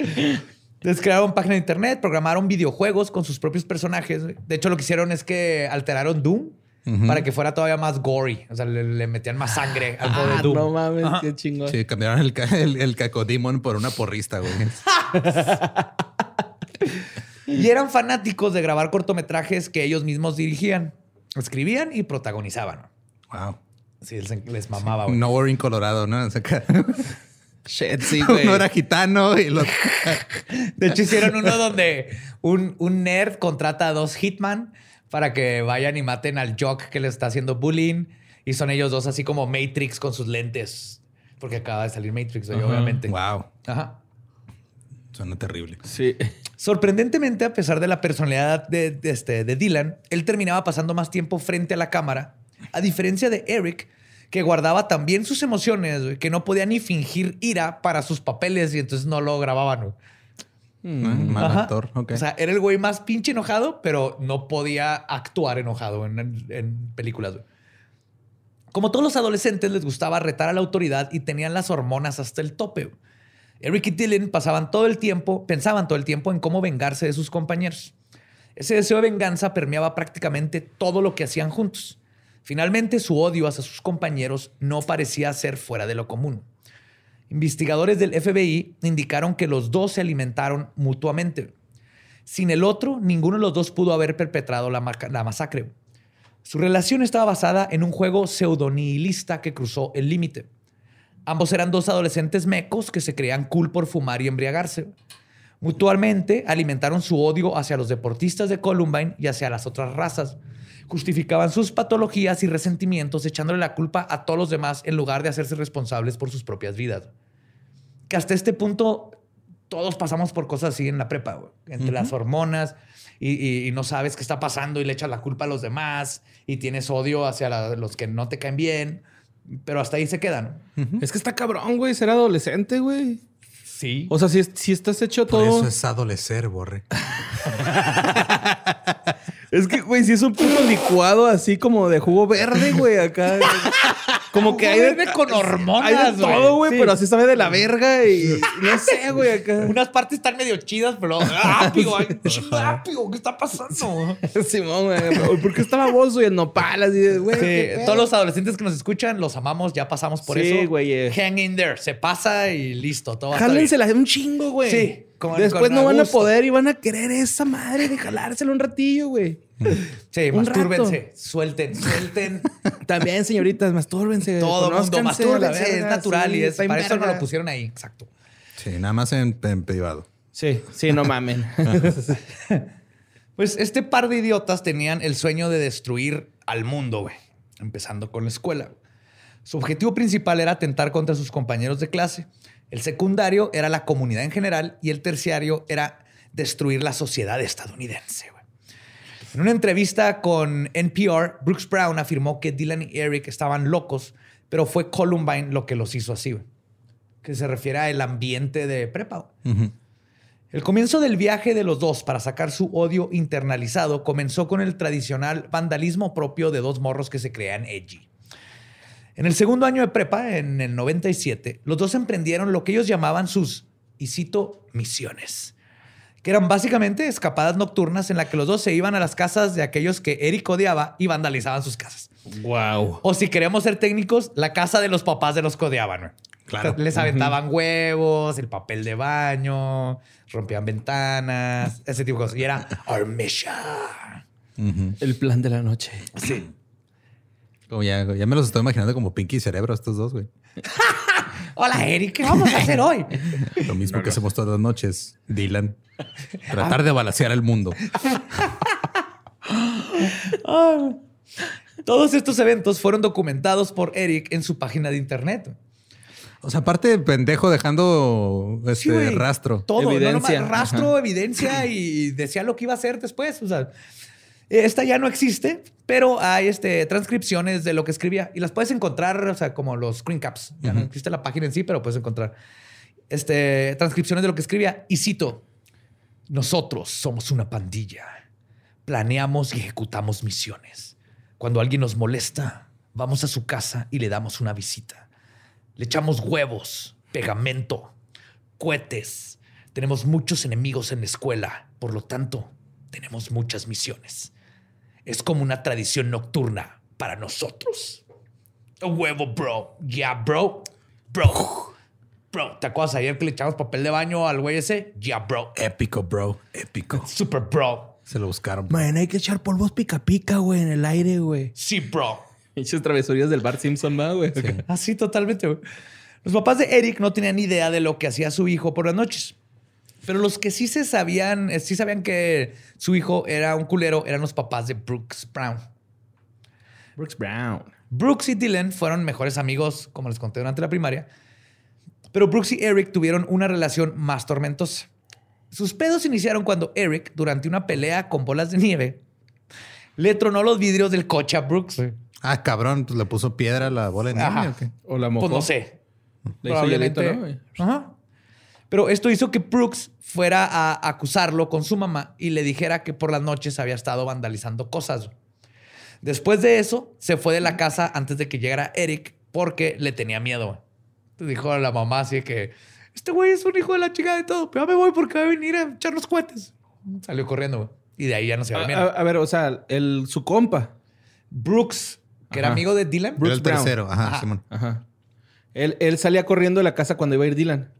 Speaker 2: Entonces crearon página de internet, programaron videojuegos con sus propios personajes. De hecho, lo que hicieron es que alteraron Doom para que fuera todavía más gory. O sea, le, metían más sangre al juego de ah, Doom.
Speaker 3: No mames, qué chingón.
Speaker 1: Sí, cambiaron el, el, el cacodemon por una porrista, güey.
Speaker 2: y eran fanáticos de grabar cortometrajes que ellos mismos dirigían, escribían y protagonizaban.
Speaker 1: Wow.
Speaker 2: Sí, les mamaba, güey.
Speaker 1: No Worry Colorado, ¿no?
Speaker 2: Shit, sí, güey.
Speaker 1: Uno era gitano y los...
Speaker 2: De hecho, hicieron uno donde un, un nerd contrata a dos hitman para que vayan y maten al Jock que le está haciendo bullying. Y son ellos dos así como Matrix con sus lentes. Porque acaba de salir Matrix, obviamente.
Speaker 1: Wow.
Speaker 2: Ajá.
Speaker 1: Suena terrible.
Speaker 3: Sí.
Speaker 2: Sorprendentemente, a pesar de la personalidad de, este, de Dylan, él terminaba pasando más tiempo frente a la cámara, a diferencia de Eric, que guardaba también sus emociones, que no podía ni fingir ira para sus papeles y entonces no lo grababan.
Speaker 1: Mm. Mal actor.
Speaker 2: O sea, era el güey más pinche enojado, pero no podía actuar enojado en, películas. Como todos los adolescentes, les gustaba retar a la autoridad y tenían las hormonas hasta el tope. Eric y Dylan pasaban todo el tiempo, pensaban todo el tiempo en cómo vengarse de sus compañeros. Ese deseo de venganza permeaba prácticamente todo lo que hacían juntos. Finalmente, su odio hacia sus compañeros no parecía ser fuera de lo común. Investigadores del FBI indicaron que los dos se alimentaron mutuamente. Sin el otro, ninguno de los dos pudo haber perpetrado la, masacre. Su relación estaba basada en un juego pseudonihilista que cruzó el límite. Ambos eran dos adolescentes mecos que se creían cool por fumar y embriagarse. Mutualmente alimentaron su odio hacia los deportistas de Columbine y hacia las otras razas. Justificaban sus patologías y resentimientos echándole la culpa a todos los demás en lugar de hacerse responsables por sus propias vidas. Que hasta este punto todos pasamos por cosas así en la prepa, entre las hormonas y, no sabes qué está pasando y le echas la culpa a los demás y tienes odio hacia los que no te caen bien, pero hasta ahí se quedan.
Speaker 3: Es que está cabrón, güey, ser adolescente, güey.
Speaker 2: Sí.
Speaker 3: O sea, si, si estás hecho todo.
Speaker 1: Eso es adolecer, borre.
Speaker 3: Es que, güey, si es un puto licuado así como de jugo verde, güey, acá. Como que hay
Speaker 2: de, con hormonas,
Speaker 3: Hay de todo, güey, pero así sabe de la verga y no sé, güey, acá.
Speaker 2: Unas partes están medio chidas, pero rápido, rápido, ¿qué está pasando?
Speaker 3: Simón, güey, ¿por qué está baboso y el nopal así güey?
Speaker 2: Sí, todos los adolescentes que nos escuchan, los amamos, ya pasamos por eso.
Speaker 3: Sí, güey. Eh.
Speaker 2: Hang in there, se pasa y listo, todo
Speaker 3: Jálensela un chingo, güey.
Speaker 2: Sí.
Speaker 3: Después no van a poder y van a querer esa madre de jalárselo un ratillo, güey.
Speaker 2: Sí, un mastúrbense, suelten, suelten.
Speaker 3: También, señoritas, mastúrbense.
Speaker 2: Todo mundo mastúrbense, es natural y es, para eso no lo pusieron ahí, exacto.
Speaker 1: Sí, nada más en, privado.
Speaker 3: Sí, sí, no mamen.
Speaker 2: pues este par de idiotas tenían el sueño de destruir al mundo, güey, empezando con la escuela. Su objetivo principal era atentar contra sus compañeros de clase el secundario era la comunidad en general y el terciario era destruir la sociedad estadounidense. En una entrevista con NPR, Brooks Brown afirmó que Dylan y Eric estaban locos, pero fue Columbine lo que los hizo así, que se refiere al ambiente de prepa. El comienzo del viaje de los dos para sacar su odio internalizado comenzó con el tradicional vandalismo propio de dos morros que se crean edgy. En el segundo año de prepa, en el 97, los dos emprendieron lo que ellos llamaban sus, y cito, misiones, que eran básicamente escapadas nocturnas en las que los dos se iban a las casas de aquellos que Eric odiaba y vandalizaban sus casas.
Speaker 3: Wow.
Speaker 2: O si queremos ser técnicos, la casa de los papás de los que odiaban.
Speaker 1: Claro.
Speaker 2: Les aventaban huevos, el papel de baño, rompían ventanas, ese tipo de cosas. Y era our mission.
Speaker 3: El plan de la noche.
Speaker 2: Sí.
Speaker 1: Como ya, ya me los estoy imaginando como Pinky y Cerebro estos dos, güey.
Speaker 2: Hola, Eric, ¿qué vamos a hacer hoy?
Speaker 1: Lo mismo que hacemos todas las noches, Dylan. Tratar de balancear el mundo.
Speaker 2: Todos estos eventos fueron documentados por Eric en su página de internet.
Speaker 1: O sea, aparte de pendejo dejando este rastro.
Speaker 2: Todo, evidencia. rastro, evidencia y decía lo que iba a hacer después. O sea, esta ya no existe, pero hay este, transcripciones de lo que escribía y las puedes encontrar, o sea, como los screen caps. Ya no existe la página en sí, pero puedes encontrar este, transcripciones de lo que escribía. Y cito, nosotros somos una pandilla. Planeamos y ejecutamos misiones. Cuando alguien nos molesta, vamos a su casa y le damos una visita. Le echamos huevos, pegamento, cohetes. Tenemos muchos enemigos en la escuela, por lo tanto, tenemos muchas misiones. Es como una tradición nocturna para nosotros. huevo, bro. Yeah, bro. Bro. Bro, ¿te acuerdas ayer que le echamos papel de baño al güey ese? Yeah, bro.
Speaker 1: Épico, bro. Épico.
Speaker 2: Super bro.
Speaker 1: Se lo buscaron.
Speaker 3: Man, hay que echar polvos pica pica, güey, en el aire, güey.
Speaker 2: Sí, bro.
Speaker 3: Hechas travesurías del Bart Simpson, ¿no, güey?
Speaker 2: Así, totalmente, güey. Los papás de Eric no tenían idea de lo que hacía su hijo por las noches. Pero los que sí se sabían, eh, sí sabían que su hijo era un culero, eran los papás de Brooks Brown.
Speaker 3: Brooks Brown.
Speaker 2: Brooks y Dylan fueron mejores amigos, como les conté durante la primaria. Pero Brooks y Eric tuvieron una relación más tormentosa. Sus pedos iniciaron cuando Eric, durante una pelea con bolas de nieve, le tronó los vidrios del coche a Brooks.
Speaker 1: Ah, cabrón, pues le puso piedra a la bola de nieve. ¿o, qué?
Speaker 3: ¿O la mojó?
Speaker 2: Pues no sé.
Speaker 3: Le hizo hielito, ¿no?
Speaker 2: Ajá. Pero esto hizo que Brooks fuera a acusarlo con su mamá y le dijera que por las noches había estado vandalizando cosas. Después de eso, se fue de la casa antes de que llegara Eric porque le tenía miedo. Dijo a la mamá así que, este güey es un hijo de la chica de todo, pero ya me voy porque va a venir a echar los cohetes. Salió corriendo. Y de ahí ya no se va
Speaker 3: a, a, a ver, o sea, el, su compa.
Speaker 2: Brooks, que era amigo de Dylan.
Speaker 1: Era el
Speaker 2: Brown.
Speaker 1: tercero. Ajá, Simón.
Speaker 3: Ajá. Él, él salía corriendo de la casa cuando iba a ir Dylan.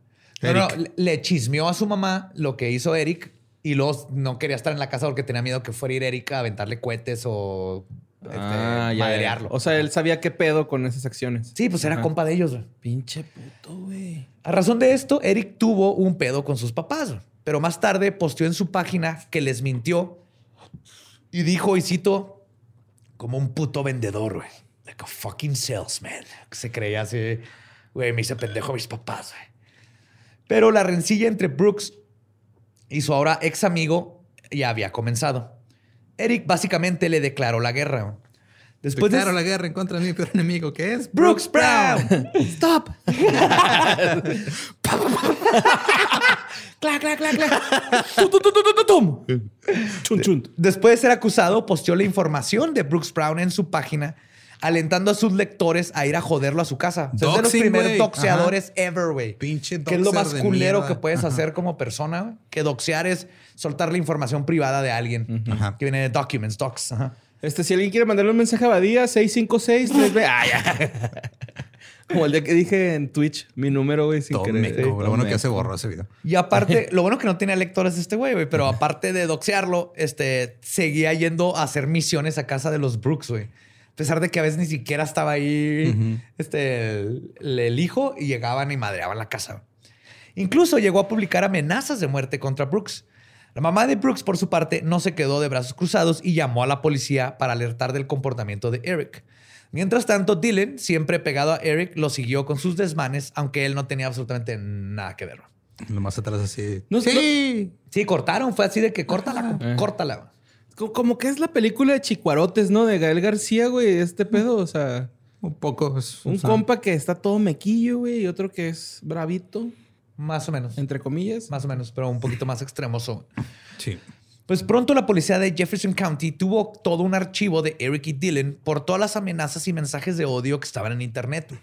Speaker 2: No, no, le- chismeó a su mamá lo que hizo Eric y luego no quería estar en la casa porque tenía miedo que fuera a ir Eric a aventarle cohetes o este,
Speaker 3: Ah, ya, ya.
Speaker 2: madrearlo.
Speaker 3: O sea, él sabía qué pedo con esas acciones.
Speaker 2: sí, pues era compa de ellos.
Speaker 3: Pinche puto, güey.
Speaker 2: A razón de esto, Eric tuvo un pedo con sus papás, pero más tarde posteó en su página que les mintió y dijo, y cito, como un puto vendedor, güey. Like a fucking salesman. Se creía así, güey, me hice pendejo a mis papás, güey. Pero la rencilla entre Brooks y su ahora ex amigo ya había comenzado. Eric básicamente le declaró la guerra. Después
Speaker 1: Declaro
Speaker 2: de...
Speaker 1: la guerra en contra de mi peor enemigo, que es
Speaker 2: Brooks Brown.
Speaker 4: Stop.
Speaker 2: clac, clac, clac, clac.
Speaker 3: Chun, chun.
Speaker 2: Después de ser acusado, posteó la información de Brooks Brown en su página, alentando a sus lectores a ir a joderlo a su casa. O sea, es de los primeros doxeadores ever, güey.
Speaker 1: Pinche
Speaker 2: Que es lo más culero que puedes
Speaker 1: Ajá.
Speaker 2: hacer como persona, güey. Que doxear es soltar la información privada de alguien.
Speaker 1: Ajá.
Speaker 2: Que viene de documents, docs. Ajá.
Speaker 3: Este, si alguien quiere mandarle un mensaje a Badía, 656 3B. Ah, ya. Como el día que dije en Twitch, mi número, güey, sin
Speaker 1: Todo
Speaker 3: querer.
Speaker 1: meco,
Speaker 3: Sí,
Speaker 1: Lo bueno que ya se borró ese video.
Speaker 2: Y aparte, lo bueno que no tenía lectores este güey, güey, pero aparte de doxearlo, este, seguía yendo a hacer misiones a casa de los Brooks, güey. A pesar de que a veces ni siquiera estaba ahí este, el, el hijo y llegaban y madreaban la casa. Incluso llegó a publicar amenazas de muerte contra Brooks. La mamá de Brooks, por su parte, no se quedó de brazos cruzados y llamó a la policía para alertar del comportamiento de Eric. Mientras tanto, Dylan, siempre pegado a Eric, lo siguió con sus desmanes, aunque él no tenía absolutamente nada que ver.
Speaker 1: Lo más atrás así.
Speaker 3: No,
Speaker 1: sí.
Speaker 2: Sí, cortaron. Fue así de que córtala,
Speaker 3: Eh.
Speaker 2: córtala.
Speaker 3: Como, que es la película de Chicuarotes, ¿no? De Gael García, güey, este pedo. O sea,
Speaker 1: Un poco. es-
Speaker 3: un
Speaker 1: o sea,
Speaker 3: compa que está todo mequillo, güey, y otro que es bravito,
Speaker 2: Más o menos.
Speaker 3: entre comillas.
Speaker 2: Más o menos, pero un poquito más extremoso.
Speaker 1: Sí.
Speaker 2: Pues pronto la policía de Jefferson County tuvo todo un archivo de Eric y Dylan por todas las amenazas y mensajes de odio que estaban en internet.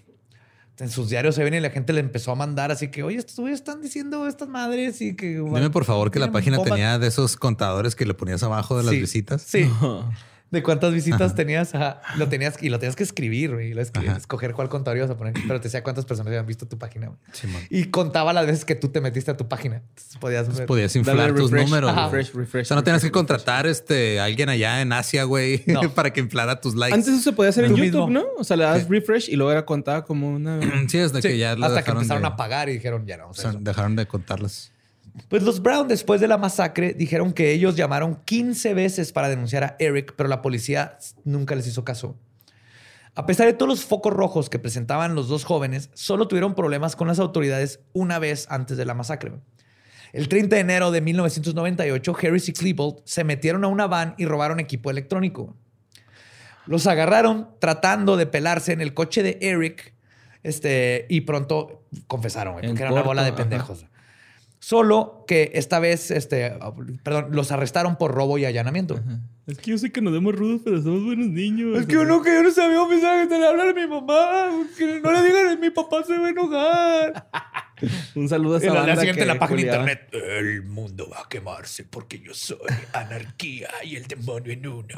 Speaker 2: En sus diarios se ven y la gente le empezó a mandar así que, oye, estos güeyes están diciendo estas madres y que...
Speaker 1: Dime por favor que la página
Speaker 2: bombas".
Speaker 1: tenía de esos contadores que le ponías abajo de las
Speaker 2: Sí,
Speaker 1: visitas.
Speaker 2: Sí. ¿De cuántas visitas tenías? Lo tenías y lo tenías que escribir, güey. y Lo escribías,
Speaker 1: Ajá.
Speaker 2: escoger cuál contador ibas a poner. Pero te decía cuántas personas habían visto tu página. Y contaba las veces que tú te metiste a tu página. Entonces podías ver.
Speaker 1: Podías inflar tus
Speaker 3: refresh.
Speaker 1: números.
Speaker 3: Refresh, refresh,
Speaker 1: o sea, no tenías que
Speaker 3: refresh,
Speaker 1: contratar este, a alguien allá en Asia, güey,
Speaker 2: No.
Speaker 1: para que inflara tus likes.
Speaker 3: Antes eso se podía hacer en YouTube,
Speaker 2: mismo.
Speaker 3: ¿no? O sea, le das refresh y luego era contada como una...
Speaker 1: Sí, hasta
Speaker 2: Sí,
Speaker 1: que ya
Speaker 2: hasta que empezaron
Speaker 1: de,
Speaker 2: a pagar y dijeron, ya no.
Speaker 1: o sea,
Speaker 2: hacer eso".
Speaker 1: dejaron de contarlas.
Speaker 2: Pues los Brown, después de la masacre, dijeron que ellos llamaron 15 veces para denunciar a Eric, pero la policía nunca les hizo caso. A pesar de todos los focos rojos que presentaban los dos jóvenes, solo tuvieron problemas con las autoridades una vez antes de la masacre. El 30 de enero de 1998, Harris y Klebold se metieron a una van y robaron equipo electrónico. Los agarraron tratando de pelarse en el coche de Eric este, y pronto confesaron, porque era una bola de
Speaker 3: ajá.
Speaker 2: Solo que esta vez, este, perdón, los arrestaron por robo y allanamiento.
Speaker 3: Es que yo sé que nos vemos rudos, pero somos buenos niños.
Speaker 2: Es que uno que yo no sabía pensar que te le hablar a mi mamá. Que no le digan, mi papá se va a enojar.
Speaker 3: Un saludo a esa
Speaker 2: la,
Speaker 3: banda
Speaker 2: la siguiente
Speaker 3: que
Speaker 2: en la página de internet. El mundo va a quemarse porque yo soy anarquía y el demonio en uno.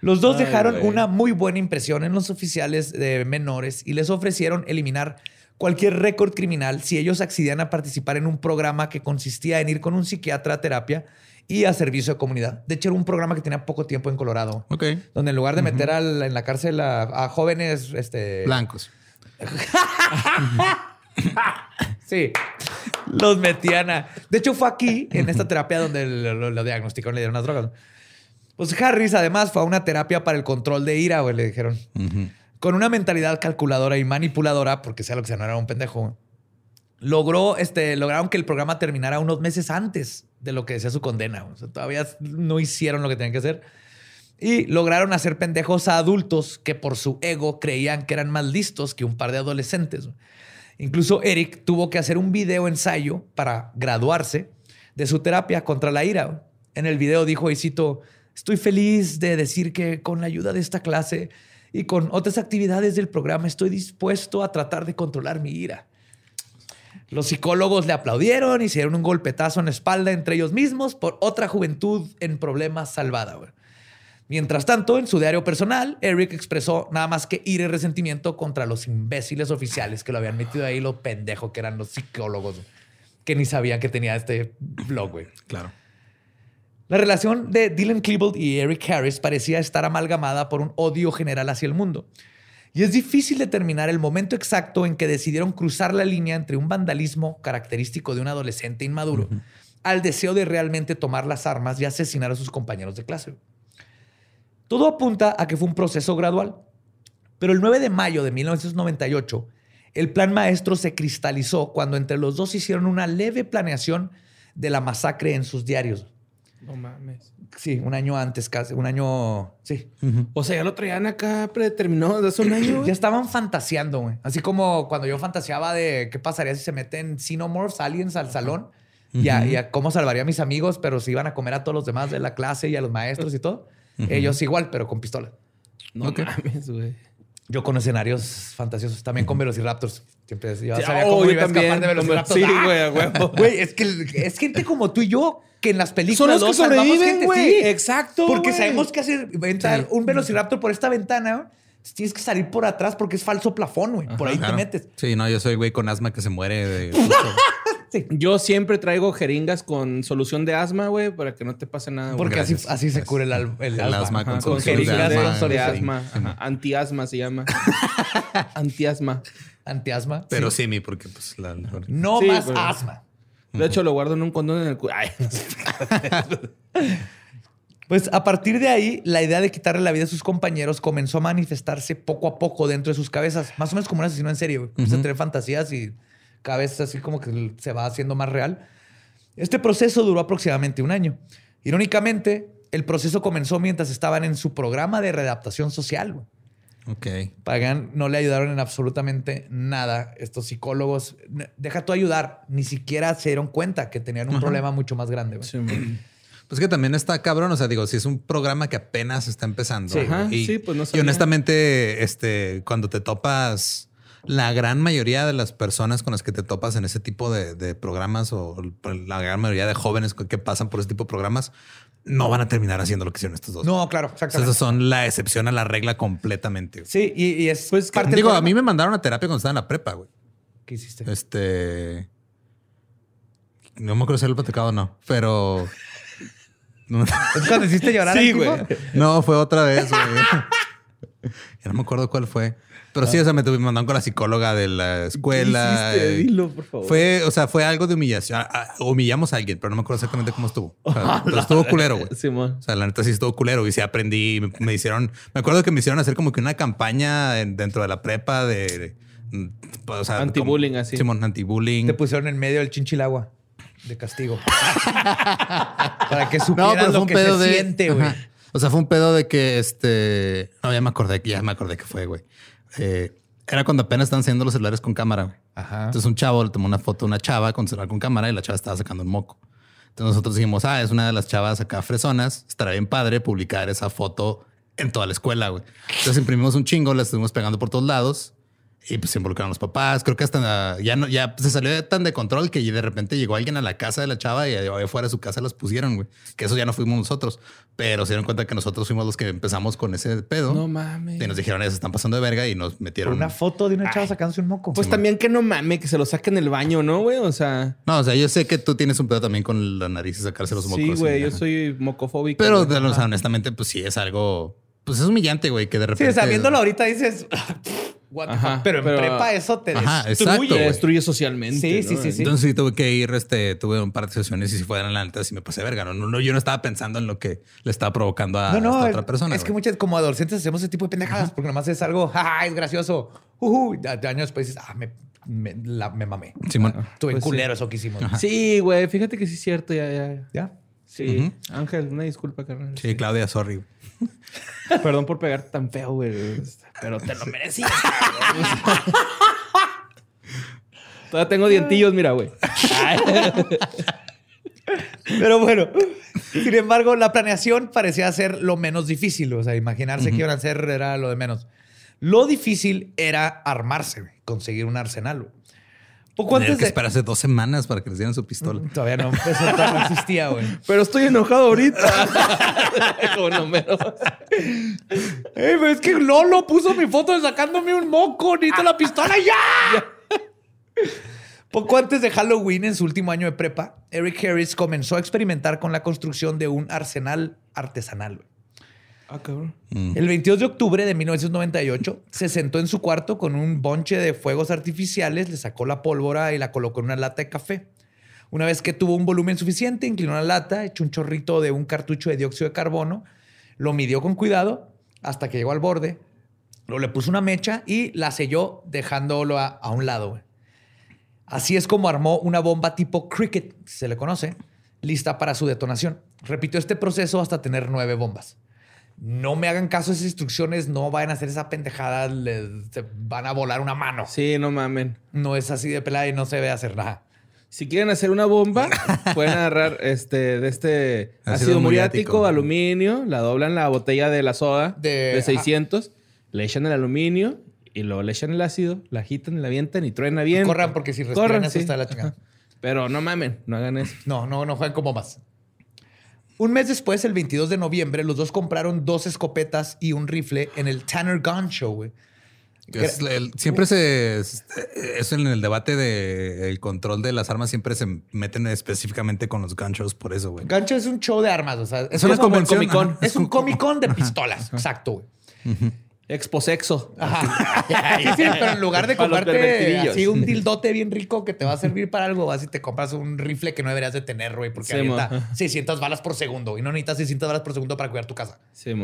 Speaker 2: Los dos
Speaker 3: Ay,
Speaker 2: dejaron una muy buena impresión en los oficiales de menores y les ofrecieron eliminar cualquier récord criminal si ellos accedían a participar en un programa que consistía en ir con un psiquiatra a terapia y a servicio de comunidad. De hecho, era un programa que tenía poco tiempo en Colorado.
Speaker 1: Ok.
Speaker 2: Donde en lugar de meter al- en la cárcel a, a jóvenes este,
Speaker 1: Blancos.
Speaker 2: Sí. Los metían a. De hecho, fue aquí, en esta terapia, donde lo, lo- lo diagnosticaron le dieron las drogas. Pues Harris, además, fue a una terapia para el control de ira, güey, le dijeron.
Speaker 1: Ujú.
Speaker 2: Con una mentalidad calculadora y manipuladora, porque sea lo que sea, no era un pendejo. Logró, este, lograron que el programa terminara unos meses antes de lo que decía su condena. Todavía no hicieron lo que tenían que hacer. Y lograron hacer pendejos a adultos que por su ego creían que eran más listos que un par de adolescentes. Incluso Eric tuvo que hacer un video ensayo para graduarse de su terapia contra la ira. En el video dijo, y cito, Estoy feliz de decir que con la ayuda de esta clase y con otras actividades del programa estoy dispuesto a tratar de controlar mi ira. Los psicólogos le aplaudieron y se dieron un golpetazo en la espalda entre ellos mismos por otra juventud en problemas salvada. Mientras tanto, en su diario personal, Eric expresó nada más que ira y resentimiento contra los imbéciles oficiales que lo habían metido ahí, lo pendejo que eran los psicólogos, que ni sabían que tenía este blog, güey.
Speaker 1: Claro.
Speaker 2: La relación de Dylan Klebold y Eric Harris parecía estar amalgamada por un odio general hacia el mundo. Y es difícil determinar el momento exacto en que decidieron cruzar la línea entre un vandalismo característico de un adolescente inmaduro al deseo de realmente tomar las armas y asesinar a sus compañeros de clase. Todo apunta a que fue un proceso gradual. Pero el 9 de mayo de 1998, el plan maestro se cristalizó cuando entre los dos hicieron una leve planeación de la masacre en sus diarios.
Speaker 3: No mames.
Speaker 2: Sí, un año antes, casi, un año, sí.
Speaker 3: O sea, ya lo traían acá predeterminado desde hace un año.
Speaker 2: Ya estaban fantaseando, güey. Así como cuando yo fantaseaba de qué pasaría si se meten xenomorphs, aliens al salón y, a, y a cómo salvaría a mis amigos, pero si iban a comer a todos los demás de la clase y a los maestros y todo. Ellos igual, pero con pistola.
Speaker 3: No mames, güey.
Speaker 2: Yo con escenarios fantasiosos, también con Velociraptors. Siempre yo
Speaker 3: Sí,
Speaker 2: sabía
Speaker 3: oh,
Speaker 2: cómo
Speaker 3: yo
Speaker 2: iba a escapar
Speaker 3: también,
Speaker 2: de
Speaker 3: como- sí, güey, a huevo.
Speaker 2: Güey, es que es gente como tú y yo que en las
Speaker 3: Son
Speaker 2: películas
Speaker 3: los que sobreviven, güey.
Speaker 2: sí.
Speaker 3: Exacto.
Speaker 2: Porque sabemos que hacer entrar un Velociraptor por esta ventana. Tienes que salir por atrás porque es falso plafón, güey. Por ahí
Speaker 1: Claro.
Speaker 2: te metes.
Speaker 1: Sí, no, yo soy güey con asma que se muere de.
Speaker 3: Yo siempre traigo jeringas con solución de asma, güey, para que no te pase nada. güey.
Speaker 2: Porque así,
Speaker 1: Gracias.
Speaker 2: así se cura el, al- el
Speaker 1: El
Speaker 2: asma.
Speaker 1: asma con
Speaker 3: Ajá,
Speaker 2: con
Speaker 1: de
Speaker 2: jeringas
Speaker 3: jeringas
Speaker 1: asma.
Speaker 2: con
Speaker 3: de
Speaker 2: solución.
Speaker 3: asma. Ajá, Antiasma se llama. Antiasma.
Speaker 2: Antiasma.
Speaker 1: Pero
Speaker 2: Sí.
Speaker 1: sí, mi, porque pues la.
Speaker 2: No
Speaker 3: Sí,
Speaker 2: más
Speaker 3: pero-
Speaker 2: asma.
Speaker 3: De hecho, lo guardo en un condón en el culo.
Speaker 2: Pues a partir de ahí, la idea de quitarle la vida a sus compañeros comenzó a manifestarse poco a poco dentro de sus cabezas. Más o menos como un asesino en serie. güey. Empieza a tener fantasías y cada vez así como que se va haciendo más real. Este proceso duró aproximadamente un año. Irónicamente, el proceso comenzó mientras estaban en su programa de readaptación social. güey.
Speaker 1: Ok.
Speaker 2: Pagan no le ayudaron en absolutamente nada. Estos psicólogos, deja tú ayudar, ni siquiera se dieron cuenta que tenían un problema mucho más grande.
Speaker 3: Sí.
Speaker 1: Pues que también está cabrón. O sea, digo, si es un programa que apenas está empezando.
Speaker 2: Sí.
Speaker 3: Ajá,
Speaker 1: y,
Speaker 3: sí, pues no
Speaker 1: y
Speaker 3: sabía.
Speaker 1: honestamente, este, cuando te topas, la gran mayoría de las personas con las que te topas en ese tipo de, de programas o la gran mayoría de jóvenes que pasan por ese tipo de programas no van a terminar haciendo lo que hicieron estos dos.
Speaker 2: No, claro,
Speaker 1: O sea,
Speaker 2: exactamente.
Speaker 1: esas son la excepción a la regla completamente.
Speaker 2: Sí, y, y es
Speaker 3: Pues,
Speaker 2: parte
Speaker 1: Digo, a mí me mandaron a terapia cuando estaba en la prepa, güey.
Speaker 2: ¿Qué hiciste?
Speaker 1: Este. No me acuerdo si lo platicado o no, pero.
Speaker 2: ¿Es cuando hiciste llorar
Speaker 3: Sí, güey.
Speaker 1: no, fue otra vez, güey. Ya no me acuerdo cuál fue. Pero sí, o sea, me mandaron con la psicóloga de la escuela. Eh,
Speaker 3: Dilo, por favor.
Speaker 1: Fue, o sea, fue algo de humillación. Ah, ah, Humillamos a alguien, pero no me acuerdo exactamente cómo estuvo. O sea, pero estuvo culero, güey.
Speaker 3: Simón.
Speaker 1: O sea, la neta sí estuvo culero y sí aprendí. Me, me hicieron, me acuerdo que me hicieron hacer como que una campaña en- dentro de la prepa de, de- o sea,
Speaker 3: Anti-bullying, así.
Speaker 1: Simón, anti-bullying.
Speaker 2: Te pusieron en medio del chinchilagua de castigo. Para que
Speaker 1: No, pero fue
Speaker 2: lo
Speaker 1: un
Speaker 2: que
Speaker 1: pedo
Speaker 2: se
Speaker 1: de.
Speaker 2: siente, güey.
Speaker 1: O sea, fue un pedo de que este. No, ya me acordé, ya me acordé que fue, güey. Eh, era cuando apenas estaban haciendo los celulares con cámara, güey.
Speaker 2: Ajá.
Speaker 1: Entonces un chavo le tomó una foto a una chava con celular con cámara y la chava estaba sacando un moco. Entonces nosotros dijimos, ah, es una de las chavas acá fresonas. Estará bien padre publicar esa foto en toda la escuela, güey. Entonces imprimimos un chingo, la estuvimos pegando por todos lados y pues se involucraron los papás. Creo que hasta ya no, ya se salió tan de control que de repente llegó alguien a la casa de la chava y ahí afuera de su casa las pusieron, güey. Que eso ya no fuimos nosotros, pero se dieron cuenta que nosotros fuimos los que empezamos con ese pedo.
Speaker 3: No mames.
Speaker 1: Y nos dijeron, ellos están pasando de verga y nos metieron.
Speaker 2: una foto de una chava sacándose un moco.
Speaker 3: Pues también que no mames, que se lo saquen en el baño, ¿no, güey? O sea,
Speaker 1: No, o sea, yo sé que tú tienes un pedo también con la nariz y sacarse los mocos.
Speaker 3: sí, güey, yo
Speaker 1: ajá.
Speaker 3: soy mocofóbico.
Speaker 1: Pero, o sea, honestamente, pues sí es algo. Pues es humillante, güey, que de
Speaker 2: Sí,
Speaker 1: repente.
Speaker 2: o sea, viéndolo ahorita dices, what the
Speaker 3: Ajá,
Speaker 2: fuck? pero en
Speaker 3: pero-
Speaker 2: prepa eso te
Speaker 1: Ajá,
Speaker 2: destruye.
Speaker 1: exacto,
Speaker 3: Te
Speaker 1: güey.
Speaker 3: destruye socialmente.
Speaker 2: Sí, sí,
Speaker 3: ¿no?
Speaker 2: sí, sí.
Speaker 1: Entonces sí tuve que ir, este, tuve un par de sesiones y si fueran la neta, sí me pasé verga. No, no, yo no estaba pensando en lo que le estaba provocando a,
Speaker 2: No, no,
Speaker 1: otra persona.
Speaker 2: es que muchas como adolescentes hacemos ese tipo de pendejadas porque nomás es algo, jaja, es gracioso. Y años después dices, ah, me, me, la- me mamé.
Speaker 1: Simón.
Speaker 2: Estuve
Speaker 3: Pues sí.
Speaker 2: culero eso que hicimos.
Speaker 3: Sí, güey, fíjate que sí es cierto, ya, ya.
Speaker 2: ¿Ya?
Speaker 3: Sí. Ángel, una disculpa, carnal.
Speaker 1: Sí, Claudia, sorry.
Speaker 3: Perdón por pegarte tan feo, güey. Pero te lo merecías. Todavía tengo dientillos, mira, güey.
Speaker 2: Pero bueno, sin embargo, la planeación parecía ser lo menos difícil. O sea, imaginarse que iban a hacer era lo de menos. Lo difícil era armarse, conseguir un arsenal. Güey. Poco
Speaker 1: Tener
Speaker 2: antes
Speaker 1: que
Speaker 2: de...
Speaker 1: esperarse dos semanas para que les dieran su pistola.
Speaker 2: Todavía no, eso todavía no existía, güey.
Speaker 3: Pero estoy enojado ahorita. Como no me-
Speaker 2: Ey, es que Lolo puso mi foto de sacándome un moco. Necesito la pistola ya. Poco antes de Halloween, en su último año de prepa, Eric Harris comenzó a experimentar con la construcción de un arsenal artesanal.
Speaker 3: Ah, cabrón.
Speaker 2: El 22 de octubre de 1998 se sentó en su cuarto con un bonche de fuegos artificiales, le sacó la pólvora y la colocó en una lata de café. Una vez que tuvo un volumen suficiente, inclinó la lata, echó un chorrito de un cartucho de dióxido de carbono, lo midió con cuidado hasta que llegó al borde, lo le puso una mecha y la selló dejándolo a, a un lado. Así es como armó una bomba tipo cricket, se le conoce, lista para su detonación. Repitió este proceso hasta tener nueve bombas. No me hagan caso a esas instrucciones, no vayan a hacer esa pendejada, les se van a volar una mano.
Speaker 3: Sí, no mamen.
Speaker 2: No es así de pelada y no se ve hacer nada.
Speaker 3: Si quieren hacer una bomba, pueden agarrar este, de este
Speaker 1: Ácido
Speaker 3: ácido,
Speaker 1: muriático.
Speaker 3: muriático, aluminio, la doblan la botella de la soda
Speaker 2: De-
Speaker 3: de, 600, le echan el aluminio y luego le echan el ácido, la agitan, la avientan y truena bien.
Speaker 2: Corran porque si respiran
Speaker 3: Corran,
Speaker 2: eso
Speaker 3: sí.
Speaker 2: está la chingada.
Speaker 3: Pero no mamen, no hagan eso.
Speaker 2: No, no, no jueguen como más. Un mes después, el 22 de noviembre, los dos compraron dos escopetas y un rifle en el Tanner Gun Show, güey.
Speaker 1: Es el- siempre se. es- en el debate del control de las armas, siempre se meten específicamente con los ganchos por eso, güey.
Speaker 2: Gancho es un show de armas, o sea, es,
Speaker 1: Es una convención,
Speaker 2: Comic Con. Es un Comic Con de pistolas, exacto, güey.
Speaker 3: Exposexo.
Speaker 2: Ajá. Sí, sí, pero en lugar de comprarte así un dildote bien rico que te va a servir para algo, vas y te compras un rifle que no deberías de tener, güey, porque
Speaker 3: Sí,
Speaker 2: avienta
Speaker 3: mo.
Speaker 2: 600 balas por segundo y no necesitas 600 balas por segundo para cuidar tu casa.
Speaker 3: Sí,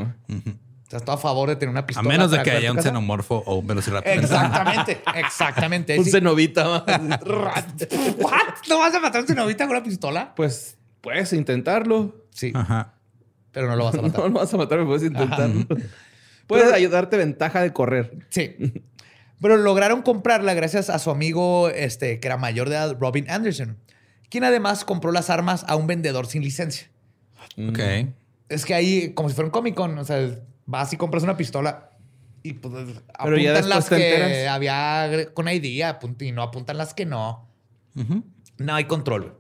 Speaker 2: estás a favor de tener una
Speaker 1: A
Speaker 2: pistola.
Speaker 1: menos de que haya un
Speaker 2: casa?
Speaker 1: xenomorfo o un velociraptor.
Speaker 2: Exactamente, exactamente.
Speaker 3: Un
Speaker 2: Sí.
Speaker 3: cenovita.
Speaker 2: ¿What? ¿No vas a matar a un cenovita con una pistola?
Speaker 3: pues puedes intentarlo.
Speaker 2: Sí,
Speaker 1: Ajá.
Speaker 2: pero no lo vas a matar.
Speaker 3: No lo vas a matar, pero puedes intentarlo. Puedes ayudarte ventaja de correr.
Speaker 2: Sí. Pero lograron comprarla gracias a su amigo, este, que era mayor de edad, Robin Anderson, quien además compró las armas a un vendedor sin licencia.
Speaker 1: Ok.
Speaker 2: Es que ahí, como si fuera un Comic Con, o sea, vas y compras una pistola y pues
Speaker 3: Pero ya
Speaker 2: apuntan las
Speaker 3: te
Speaker 2: que
Speaker 3: enteras.
Speaker 2: había con ID apunt- y no apuntan las que no.
Speaker 1: Ujú.
Speaker 2: No hay control.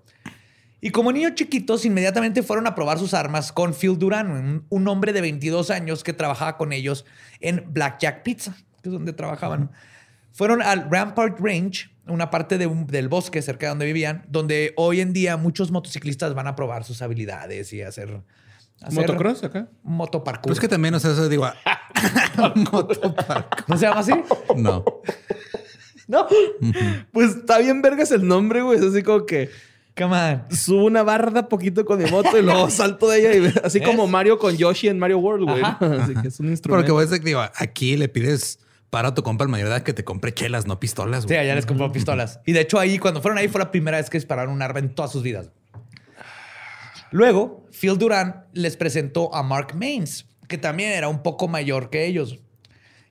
Speaker 2: Y como niños chiquitos, inmediatamente fueron a probar sus armas con Phil Duran, un, hombre de 22 años que trabajaba con ellos en Blackjack Pizza, que es donde trabajaban. Fueron al Rampart Range, una parte de un- del bosque cerca de donde vivían, donde hoy en día muchos motociclistas van a probar sus habilidades y hacer, hacer
Speaker 3: ¿Motocross acá?
Speaker 2: motoparkour.
Speaker 1: Pues que también, o sea, eso digo, motopark.
Speaker 2: ¿No se llama así?
Speaker 1: No.
Speaker 3: No. Pues está bien vergas el nombre, güey. Es así como que
Speaker 2: Come on.
Speaker 3: subo una barda poquito con mi moto y luego salto de ella. Y así como Mario con Yoshi en Mario World, güey.
Speaker 2: Ajá.
Speaker 3: Así que es un
Speaker 1: Porque
Speaker 3: instrumento.
Speaker 1: voy a decir, digo, aquí le pides para a tu compa el mayor de edad que te compre chelas, no pistolas,
Speaker 2: Sí,
Speaker 1: güey.
Speaker 2: allá les compró pistolas. Y de hecho ahí, cuando fueron ahí, fue la primera vez que dispararon un arma en todas sus vidas. Luego, Phil Duran les presentó a Mark Maines, que también era un poco mayor que ellos.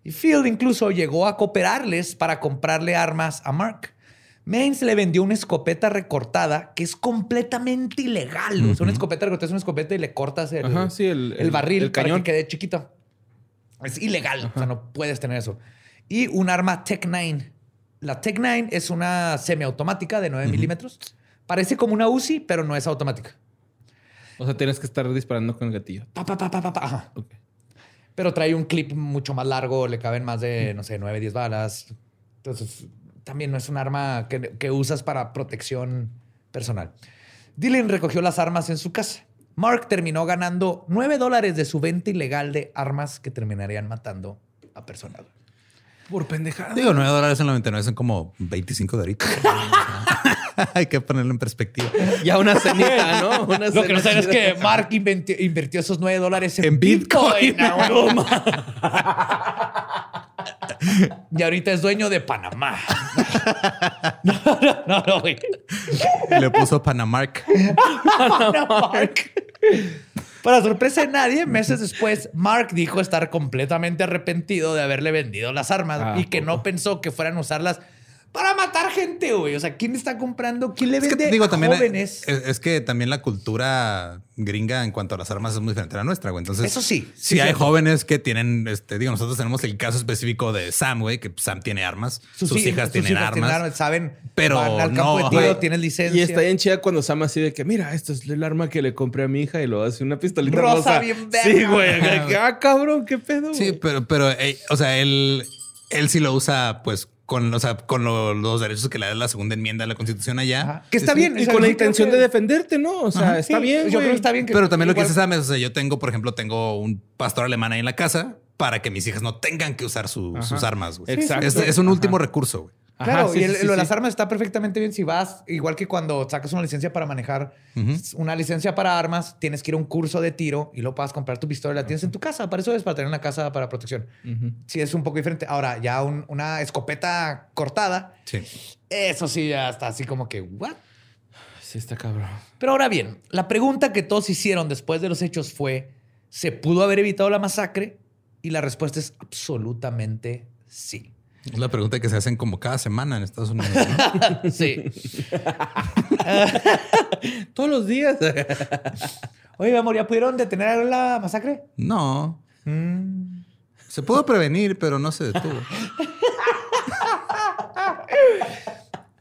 Speaker 2: Y Phil incluso llegó a cooperarles para comprarle armas a Mark. Maines le vendió una escopeta recortada que es completamente ilegal. O sea, una escopeta recortada es una escopeta y le cortas el,
Speaker 3: Ajá, sí, el-
Speaker 2: el
Speaker 3: el-
Speaker 2: barril
Speaker 3: el
Speaker 2: para
Speaker 3: cañón.
Speaker 2: que quede chiquito. Es ilegal. O sea, no puedes tener eso. Y un arma Tech 9. La Tech 9 es una semiautomática de 9 milímetros. Parece como una Uzi, pero no es automática.
Speaker 3: O sea, tienes que estar disparando con el gatillo.
Speaker 2: Pa, pa, pa, pa, pa, pa. Ajá.
Speaker 3: Ok.
Speaker 2: Pero trae un clip mucho más largo, le caben más de, no sé, 9, 10 balas. Entonces, también no es un arma que, que usas para protección personal. Dylan recogió las armas en su casa. Mark terminó ganando 9 dólares de su venta ilegal de armas que terminarían matando a personas.
Speaker 3: Por pendejada.
Speaker 1: Digo, 9 dólares en 99 son como 25 doritos. Hay que ponerlo en perspectiva.
Speaker 3: Ya una cenita, ¿no? Una
Speaker 2: Lo que no sabes es que Mark invirtió esos 9 dólares en,
Speaker 1: En
Speaker 2: Bitcoin.
Speaker 1: Bitcoin.
Speaker 2: Y ahorita es dueño de Panamá. No, no, no, no, güey.
Speaker 1: Le puso Panamark.
Speaker 2: Mark. Para sorpresa de nadie, meses después, Mark dijo estar completamente arrepentido de haberle vendido las armas
Speaker 3: Ah,
Speaker 2: y que no pensó que fueran a usarlas para matar gente, güey. O sea, ¿quién está comprando? ¿Quién le
Speaker 1: Es
Speaker 2: vende
Speaker 1: que, digo, también
Speaker 2: a jóvenes?
Speaker 1: Es, es que también la cultura gringa en cuanto a las armas es muy diferente a la nuestra, güey. Entonces,
Speaker 2: Eso sí,
Speaker 1: Si
Speaker 2: sí,
Speaker 1: hay jóvenes que tienen, este, digo, nosotros tenemos el caso específico de Sam, güey, que Sam tiene armas, sus,
Speaker 2: hi-
Speaker 1: hijas
Speaker 2: sus
Speaker 1: tienen armas.
Speaker 2: saben,
Speaker 1: pero
Speaker 2: van al campo
Speaker 1: no,
Speaker 2: de tiro, tienen licencia.
Speaker 3: Y está bien chida cuando Sam así de que, mira, esto es el arma que le compré a mi hija y lo hace una pistolita
Speaker 2: Rosa,
Speaker 3: rosa.
Speaker 2: bien verga.
Speaker 3: Sí, güey. Ah, cabrón, qué pedo.
Speaker 1: Sí,
Speaker 3: güey?"
Speaker 1: pero, pero, eh, o sea, él, él sí lo usa, pues, con, o sea, con lo- los derechos que le da la segunda enmienda de la Constitución allá.
Speaker 2: Ajá. Que está bien.
Speaker 3: Y
Speaker 2: o sea,
Speaker 3: con la intención
Speaker 2: que-
Speaker 3: de defenderte, ¿no? O sea,
Speaker 2: Ajá,
Speaker 3: está
Speaker 2: sí,
Speaker 3: bien.
Speaker 2: Yo creo que está bien. Que
Speaker 1: Pero también lo que Sam es, o sea, yo tengo, por ejemplo, tengo un pastor alemán ahí en la casa para que mis hijas no tengan que usar su- sus armas. güey.
Speaker 3: Exacto.
Speaker 1: Es, es un último recurso, güey.
Speaker 3: Ajá,
Speaker 2: Claro,
Speaker 3: sí,
Speaker 2: y el-
Speaker 3: sí, sí,
Speaker 2: lo de las armas está perfectamente bien si vas, igual que cuando sacas una licencia para manejar, una licencia para armas, tienes que ir a un curso de tiro y luego puedas comprar tu pistola y la tienes en tu casa. Para eso es, para tener una casa para protección. Sí, es un poco diferente. Ahora, ya un- una escopeta cortada,
Speaker 1: Sí.
Speaker 2: eso sí ya está así como que, ¿what?
Speaker 3: Sí, está cabrón.
Speaker 2: Pero ahora bien, la pregunta que todos hicieron después de los hechos fue, ¿se pudo haber evitado la masacre? Y la respuesta es absolutamente sí.
Speaker 1: Es la pregunta que se hacen como cada semana en Estados Unidos. ¿no?
Speaker 2: Sí.
Speaker 3: Todos los días.
Speaker 2: Oye, mi amor, ¿ya pudieron detener la masacre?
Speaker 1: no.
Speaker 2: Mm.
Speaker 1: Se pudo prevenir, pero no se detuvo.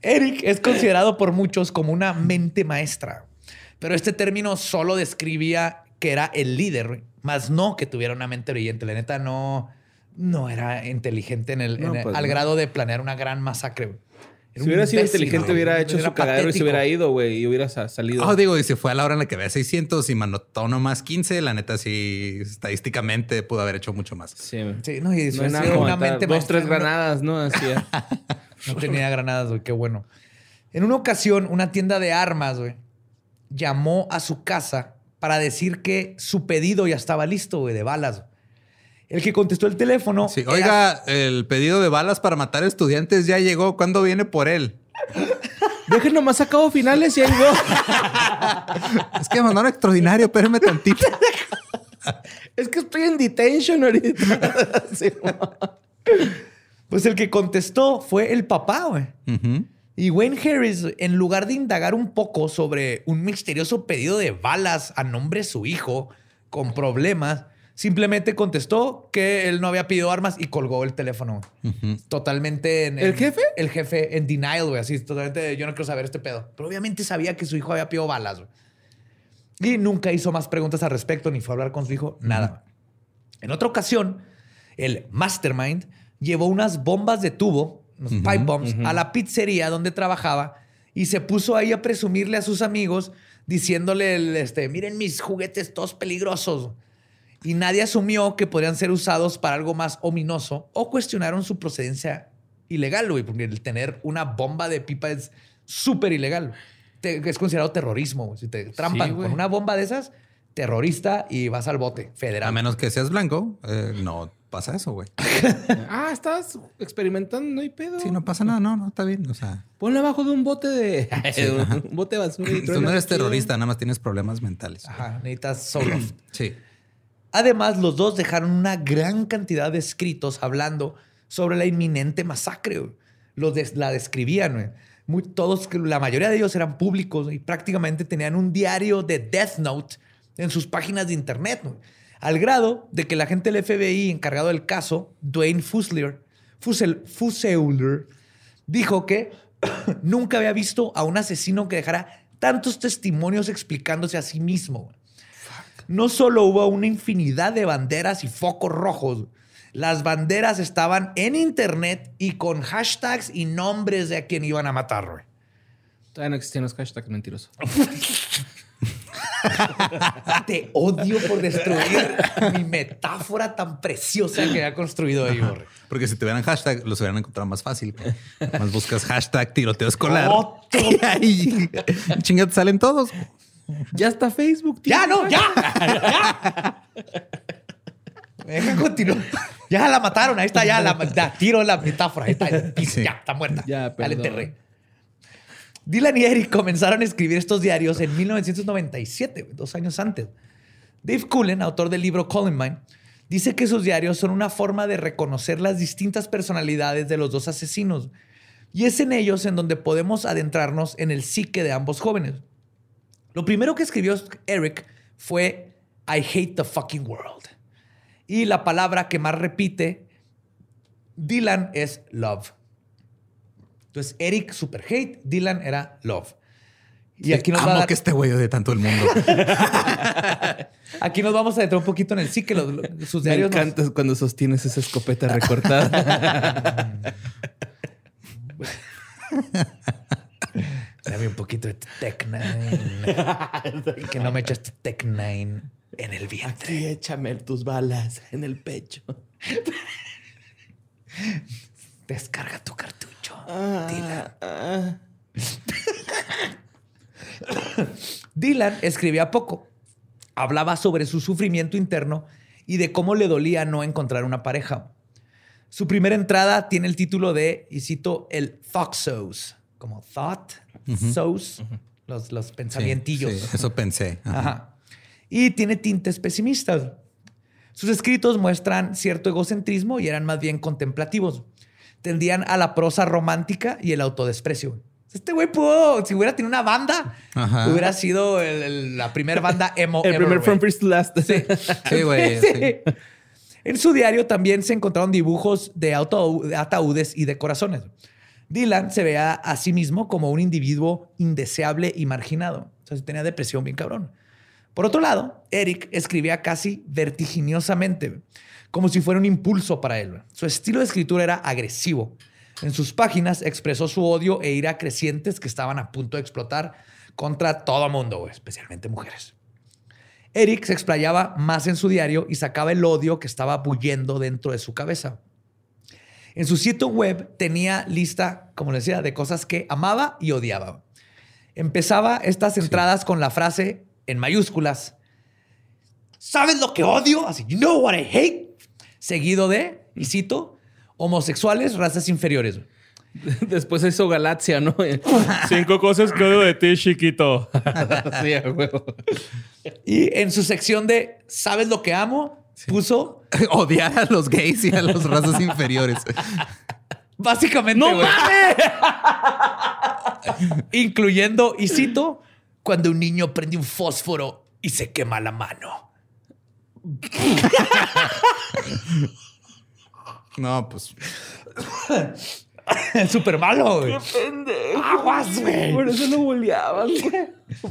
Speaker 2: Eric es considerado por muchos como una mente maestra, pero este término solo describía que era el líder, más no que tuviera una mente brillante. La neta no, no era inteligente en el,
Speaker 3: No,
Speaker 2: en el-
Speaker 3: pues
Speaker 2: al
Speaker 3: no.
Speaker 2: grado de planear una gran masacre. Era
Speaker 3: Si hubiera sido
Speaker 2: imbécil,
Speaker 3: inteligente, hubiera hecho su cagadero y se
Speaker 2: patético.
Speaker 3: hubiera ido, güey, y hubiera sa- salido.
Speaker 1: Ah, digo, y si fue a la hora en la que había 600 y manotó nomás 15, la neta sí, estadísticamente pudo haber hecho mucho más.
Speaker 3: Sí.
Speaker 2: Sí, no, y
Speaker 3: No nada
Speaker 2: una mente
Speaker 3: Dos, tres granadas, ¿no? Así.
Speaker 2: No tenía granadas, güey. Qué bueno. En una ocasión, una tienda de armas, güey, llamó a su casa para decir que su pedido ya estaba listo, güey, de balas. El que contestó el teléfono.
Speaker 1: Sí,
Speaker 2: era-
Speaker 1: oiga, el pedido de balas para matar estudiantes ya llegó. ¿Cuándo viene por él?
Speaker 3: Dejen nomás a cabo finales y ahí no.
Speaker 1: Es que me mandaron extraordinario, espérame tantito.
Speaker 3: Es que estoy en detention ahorita. Sí,
Speaker 2: Pues el que contestó fue el papá, güey. Y Wayne Harris, en lugar de indagar un poco sobre un misterioso pedido de balas a nombre de su hijo con problemas, simplemente contestó que él no había pedido armas y colgó el teléfono. Totalmente en,
Speaker 3: ¿El
Speaker 2: en-
Speaker 3: jefe?
Speaker 2: El jefe en denial, güey. Así, totalmente, yo no quiero saber este pedo. Pero obviamente sabía que su hijo había pedido balas, güey. Y nunca hizo más preguntas al respecto, ni fue a hablar con su hijo, nada. En otra ocasión, el mastermind llevó unas bombas de tubo, unos pipe bombs, a la pizzería donde trabajaba y se puso ahí a presumirle a sus amigos diciéndole, el, este, miren mis juguetes todos peligrosos. Y nadie asumió que podrían ser usados para algo más ominoso o cuestionaron su procedencia ilegal, güey, porque el tener una bomba de pipa es súper ilegal. Te- es considerado terrorismo. güey. Si te trampan con una bomba de esas, terrorista y vas al bote federal.
Speaker 1: A menos que seas blanco, eh, no pasa eso, güey.
Speaker 3: Ah, estás experimentando, no hay pedo.
Speaker 1: Sí, no pasa nada, no, no, está bien. O sea,
Speaker 3: Ponle abajo de un bote de. un bote de basura. y
Speaker 1: tú no eres terrorista, nada más tienes problemas mentales.
Speaker 2: Ajá, necesitas solo.
Speaker 1: Sí.
Speaker 2: Además, los dos dejaron una gran cantidad de escritos hablando sobre la inminente masacre. Los la describían. todos, la mayoría de ellos eran públicos y prácticamente tenían un diario de Death Note en sus páginas de internet. Al grado de que la gente del FBI encargado del caso, Dwayne Fuselier, Fusel, Fuseuler, dijo que nunca había visto a un asesino que dejara tantos testimonios explicándose a sí mismo. No solo hubo una infinidad de banderas y focos rojos, las banderas estaban en internet y con hashtags y nombres de a quien iban a matar. güey.
Speaker 3: Todavía no existían los hashtags mentirosos.
Speaker 2: Te odio por destruir mi metáfora tan preciosa que había construido ahí, güey.
Speaker 1: Porque si tuvieran hashtag, los hubieran encontrado más fácil. Más buscas hashtag tiroteo escolar.
Speaker 2: Otro.
Speaker 1: y chinga, te salen todos.
Speaker 3: Ya está Facebook, tío.
Speaker 2: Ya, no, ya. ya. Deja continuar. Ya la mataron, ahí está, ya la ya, tiro la metáfora, ahí está,
Speaker 1: Sí.
Speaker 2: ya, está muerta.
Speaker 3: Ya,
Speaker 2: Ya, la enterré. Dylan y Eric comenzaron a escribir estos diarios en 1997, güey, dos años antes. Dave Cullen, autor del libro Columbine, dice que sus diarios son una forma de reconocer las distintas personalidades de los dos asesinos. Y es en ellos en donde podemos adentrarnos en el psique de ambos jóvenes. Lo primero que escribió Eric fue I hate the fucking world. Y la palabra que más repite Dylan es love. Entonces, Eric super hate, Dylan era love.
Speaker 1: Y aquí nos va a que este güey de tanto el mundo.
Speaker 2: aquí nos vamos a detrar un poquito en el sí que sus diarios.
Speaker 3: Me encanta cuando sostienes esa escopeta recortada.
Speaker 2: Dame un poquito de Tech Nine. que no me echaste Tech Nine en el vientre.
Speaker 3: Aquí échame tus balas en el pecho.
Speaker 2: Descarga tu cartucho. Ah, Dylan. Ah. Dylan escribía poco. Hablaba sobre su sufrimiento interno y de cómo le dolía no encontrar una pareja. Su primera entrada tiene el título de, y cito, el Thought como Thought, Sows, los, los pensamientillos.
Speaker 1: eso pensé.
Speaker 2: Y tiene tintes pesimistas. Sus escritos muestran cierto egocentrismo y eran más bien contemplativos. Tendían a la prosa romántica y el autodesprecio. Este güey pudo, si hubiera tenido una banda, hubiera sido la primera banda emo.
Speaker 3: el primer From First to Last.
Speaker 1: Sí, güey.
Speaker 2: En su diario también se encontraron dibujos de, ataúdes y de corazones. Dylan se veía a sí mismo como un individuo indeseable y marginado. O sea, tenía depresión bien cabrón. Por otro lado, Eric escribía casi vertiginosamente, como si fuera un impulso para él. Su estilo de escritura era agresivo. En sus páginas expresó su odio e ira crecientes que estaban a punto de explotar contra todo mundo, especialmente mujeres. Eric se explayaba más en su diario y sacaba el odio que estaba bullendo dentro de su cabeza. En su sitio web tenía lista, como les decía, de cosas que amaba y odiaba. Empezaba estas entradas con la frase en mayúsculas. ¿Sabes lo que odio? Así, you know what I hate. Seguido de, y cito, homosexuales, razas inferiores.
Speaker 3: Después hizo Galaxia, ¿no? Cinco cosas que odio de ti, chiquito.
Speaker 2: sí, y en su sección de ¿Sabes lo que amo? Puso
Speaker 1: odiar a los gays y a las razas inferiores.
Speaker 2: Básicamente. ¡No mames! Incluyendo, y cito, cuando un niño prende un fósforo y se quema la mano.
Speaker 1: no, pues.
Speaker 2: Súper malo, güey.
Speaker 3: Qué pendejo. Aguas, güey. Por eso lo bulleaban,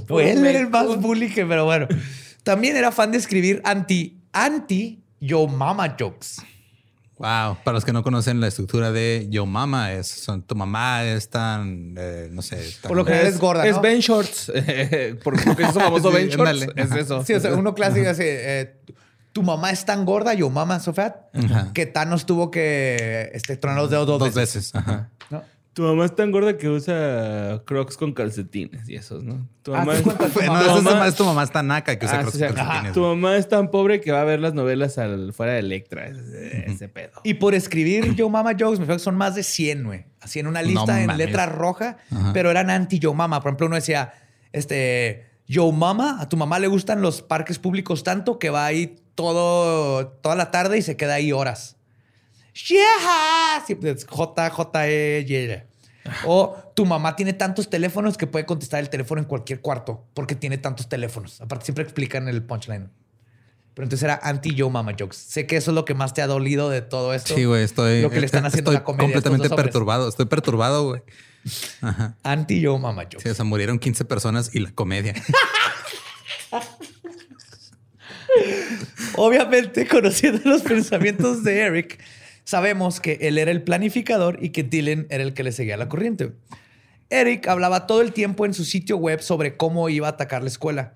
Speaker 3: güey.
Speaker 2: Él era el más bully que, pero bueno. También era fan de escribir anti, anti Yo Mama jokes.
Speaker 1: Wow, para los que no conocen la estructura de Yo Mama, es son, tu mamá es tan, eh, no sé.
Speaker 2: Por lo que es, gorda.
Speaker 3: Es Ben Shorts. Porque es famoso Ben Shorts.
Speaker 2: Es eso. Sí, o sea, uno clásico así. Eh, tu mamá es tan gorda, yo mamá so fat, que Thanos tuvo que este, tronar los dedos dos, veces. Ajá.
Speaker 3: Tu mamá es tan gorda que usa crocs con calcetines y esos, ¿no?
Speaker 1: Tu ah, mamá, es... no, tu mamá es tan naca que usa ah, crocs con calcetines.
Speaker 3: Tu mamá es tan pobre que va a ver las novelas al, fuera de Electra. Ese, pedo.
Speaker 2: Y por escribir Yo Mama Jokes, me que son más de 100, güey. Así en una lista en letra roja, pero eran anti Yo Mama. Por ejemplo, uno decía, este, Yo Mama, a tu mamá le gustan los parques públicos tanto que va ahí todo, toda la tarde y se queda ahí horas. Yeah. J, J, E, Y. O tu mamá tiene tantos teléfonos que puede contestar el teléfono en cualquier cuarto porque tiene tantos teléfonos. Aparte, siempre explican el punchline. Pero entonces era anti-yo mama jokes. Sé que eso es lo que más te ha dolido de todo esto.
Speaker 1: Sí, güey, estoy.
Speaker 2: Lo que le están haciendo la comedia.
Speaker 1: Completamente perturbado. Estoy perturbado, güey.
Speaker 2: Anti-yo mama jokes.
Speaker 1: Sí, o sea, murieron 15 personas y la comedia.
Speaker 2: Obviamente, conociendo los pensamientos de Eric, sabemos que él era el planificador y que Dylan era el que le seguía la corriente. Eric hablaba todo el tiempo en su sitio web sobre cómo iba a atacar la escuela.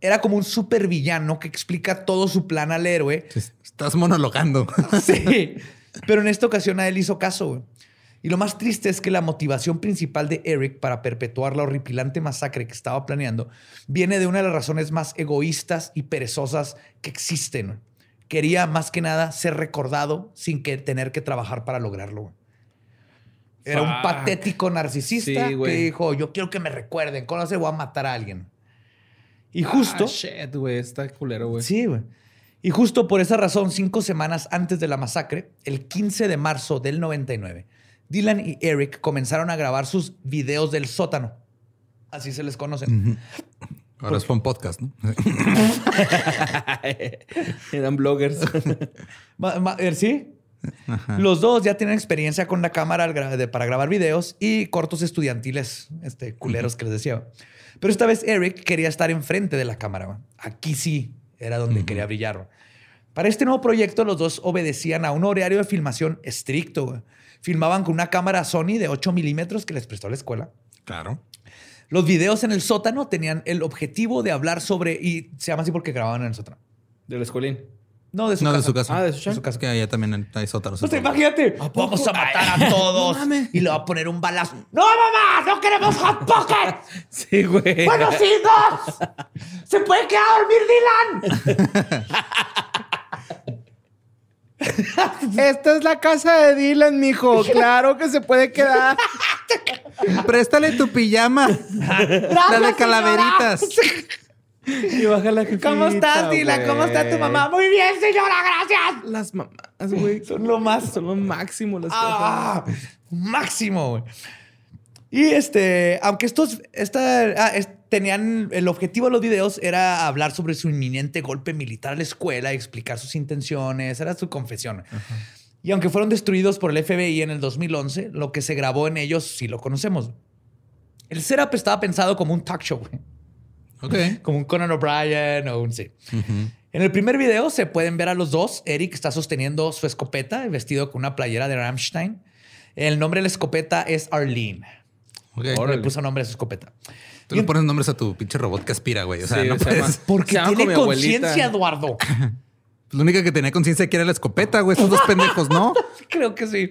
Speaker 2: Era como un supervillano que explica todo su plan al héroe.
Speaker 1: Estás monologando.
Speaker 2: sí, pero en esta ocasión a él hizo caso. Y lo más triste es que la motivación principal de Eric para perpetuar la horripilante masacre que estaba planeando viene de una de las razones más egoístas y perezosas que existen. Quería más que nada ser recordado sin que tener que trabajar para lograrlo. Era un patético narcisista que dijo, yo quiero que me recuerden, ¿cómo se voy a matar a alguien? Y justo... Ah,
Speaker 3: shit, güey, está culero, güey.
Speaker 2: Sí, güey. Y justo por esa razón, cinco semanas antes de la masacre, el 15 de marzo del 99, Dylan y Eric comenzaron a grabar sus videos del sótano. Así se les conocen.
Speaker 1: Ahora es un podcast, ¿no?
Speaker 3: Eran bloggers.
Speaker 2: Eh, Sí. Los dos ya tienen experiencia con la cámara para grabar videos y cortos estudiantiles, este, culeros que les decía. Pero esta vez Eric quería estar enfrente de la cámara. Aquí sí era donde quería brillar. Para este nuevo proyecto, los dos obedecían a un horario de filmación estricto. Filmaban con una cámara Sony de 8 milímetros que les prestó la escuela.
Speaker 1: Claro.
Speaker 2: Los videos en el sótano tenían el objetivo de hablar sobre, y se llama así porque grababan en el sótano.
Speaker 3: Del escolín.
Speaker 2: No, de su
Speaker 1: No,
Speaker 2: casa.
Speaker 1: de su casa.
Speaker 3: Ah, de su casa.
Speaker 1: casa. Que allá también hay sótanos.
Speaker 2: Pues imagínate, vamos a matar a todos y le va a poner un balazo. ¡No, mamá! ¡No queremos Hot Pocket!
Speaker 3: Sí, güey.
Speaker 2: ¡Bueno, sí, dos! ¡Se puede quedar a dormir Dylan!
Speaker 3: Esta es la casa de Dylan, mijo. Claro que se puede quedar.
Speaker 1: Préstale tu pijama. la de calaveritas.
Speaker 3: Y baja la
Speaker 2: ¿Cómo estás, Dylan? ¿Cómo está tu mamá? Muy bien, señora, gracias.
Speaker 3: Las mamás, güey.
Speaker 2: Son lo más
Speaker 3: Son lo máximo las
Speaker 2: Ah, máximo. güey. Y este, aunque estos esta, ah, es- tenían el objetivo de los videos era hablar sobre su inminente golpe militar a la escuela explicar sus intenciones, era su confesión. Y aunque fueron destruidos por el FBI en el 2011, lo que se grabó en ellos sí lo conocemos. El setup estaba pensado como un talk show, güey.
Speaker 1: Ok.
Speaker 2: como un Conan O'Brien o un sí. En el primer video se pueden ver a los dos. Eric está sosteniendo su escopeta, vestido con una playera de Rammstein. El nombre de la escopeta es Arlene.
Speaker 1: Ok.
Speaker 2: Le puso nombre a su escopeta.
Speaker 1: Tú le pones nombres a tu pinche robot que aspira, güey. O sea,
Speaker 3: Sí,
Speaker 1: no
Speaker 3: se
Speaker 1: puedes.
Speaker 3: llama-
Speaker 2: Porque
Speaker 3: Se
Speaker 2: tiene conciencia, Eduardo.
Speaker 1: La única que tenía conciencia que era la escopeta, güey. Estos dos pendejos, ¿no?
Speaker 2: Creo que sí.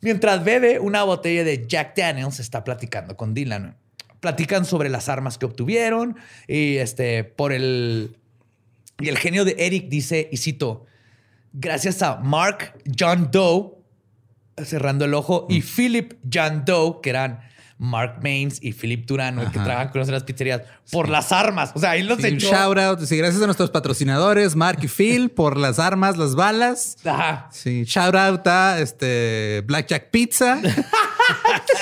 Speaker 2: Mientras bebe una botella de Jack Daniels, está platicando con Dylan. Platican sobre las armas que obtuvieron y este por el y el genio de Eric dice y cito gracias a Mark John Doe cerrando el ojo y Philip John Doe que eran Mark Mains y Philip Durano que
Speaker 1: Ajá.
Speaker 2: trabajan con nosotros en las pizzerías por las armas. O sea, ahí los
Speaker 1: Sí, un
Speaker 2: echó.
Speaker 1: shout out. Sí, gracias a nuestros patrocinadores, Mark y Phil, por las armas, las balas.
Speaker 2: Ajá.
Speaker 1: Sí, shout out a este Blackjack Pizza.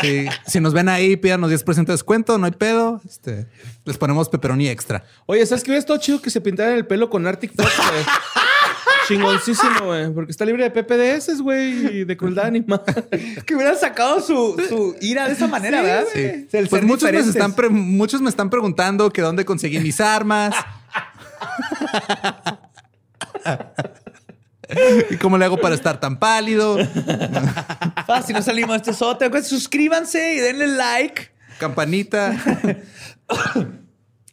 Speaker 1: Sí, si nos ven ahí, pídanos 10% de descuento, no hay pedo. Este, les ponemos pepperoni extra.
Speaker 3: Oye, ¿sabes qué hubiera estado chido que se pintaran el pelo con Arctic Fox? Chingoncísimo, güey. Porque está libre de PPDS, güey, y de crueldad animal.
Speaker 2: Que hubieran sacado su, su ira de esa manera, ¿verdad?
Speaker 1: Sí.
Speaker 2: El
Speaker 1: Pues muchos, me están pre- muchos me están preguntando que dónde conseguí mis armas. ¿Y cómo le hago para estar tan pálido?
Speaker 2: Fácil, no salimos de este sótano. Pues, Suscríbanse y denle like.
Speaker 1: Campanita.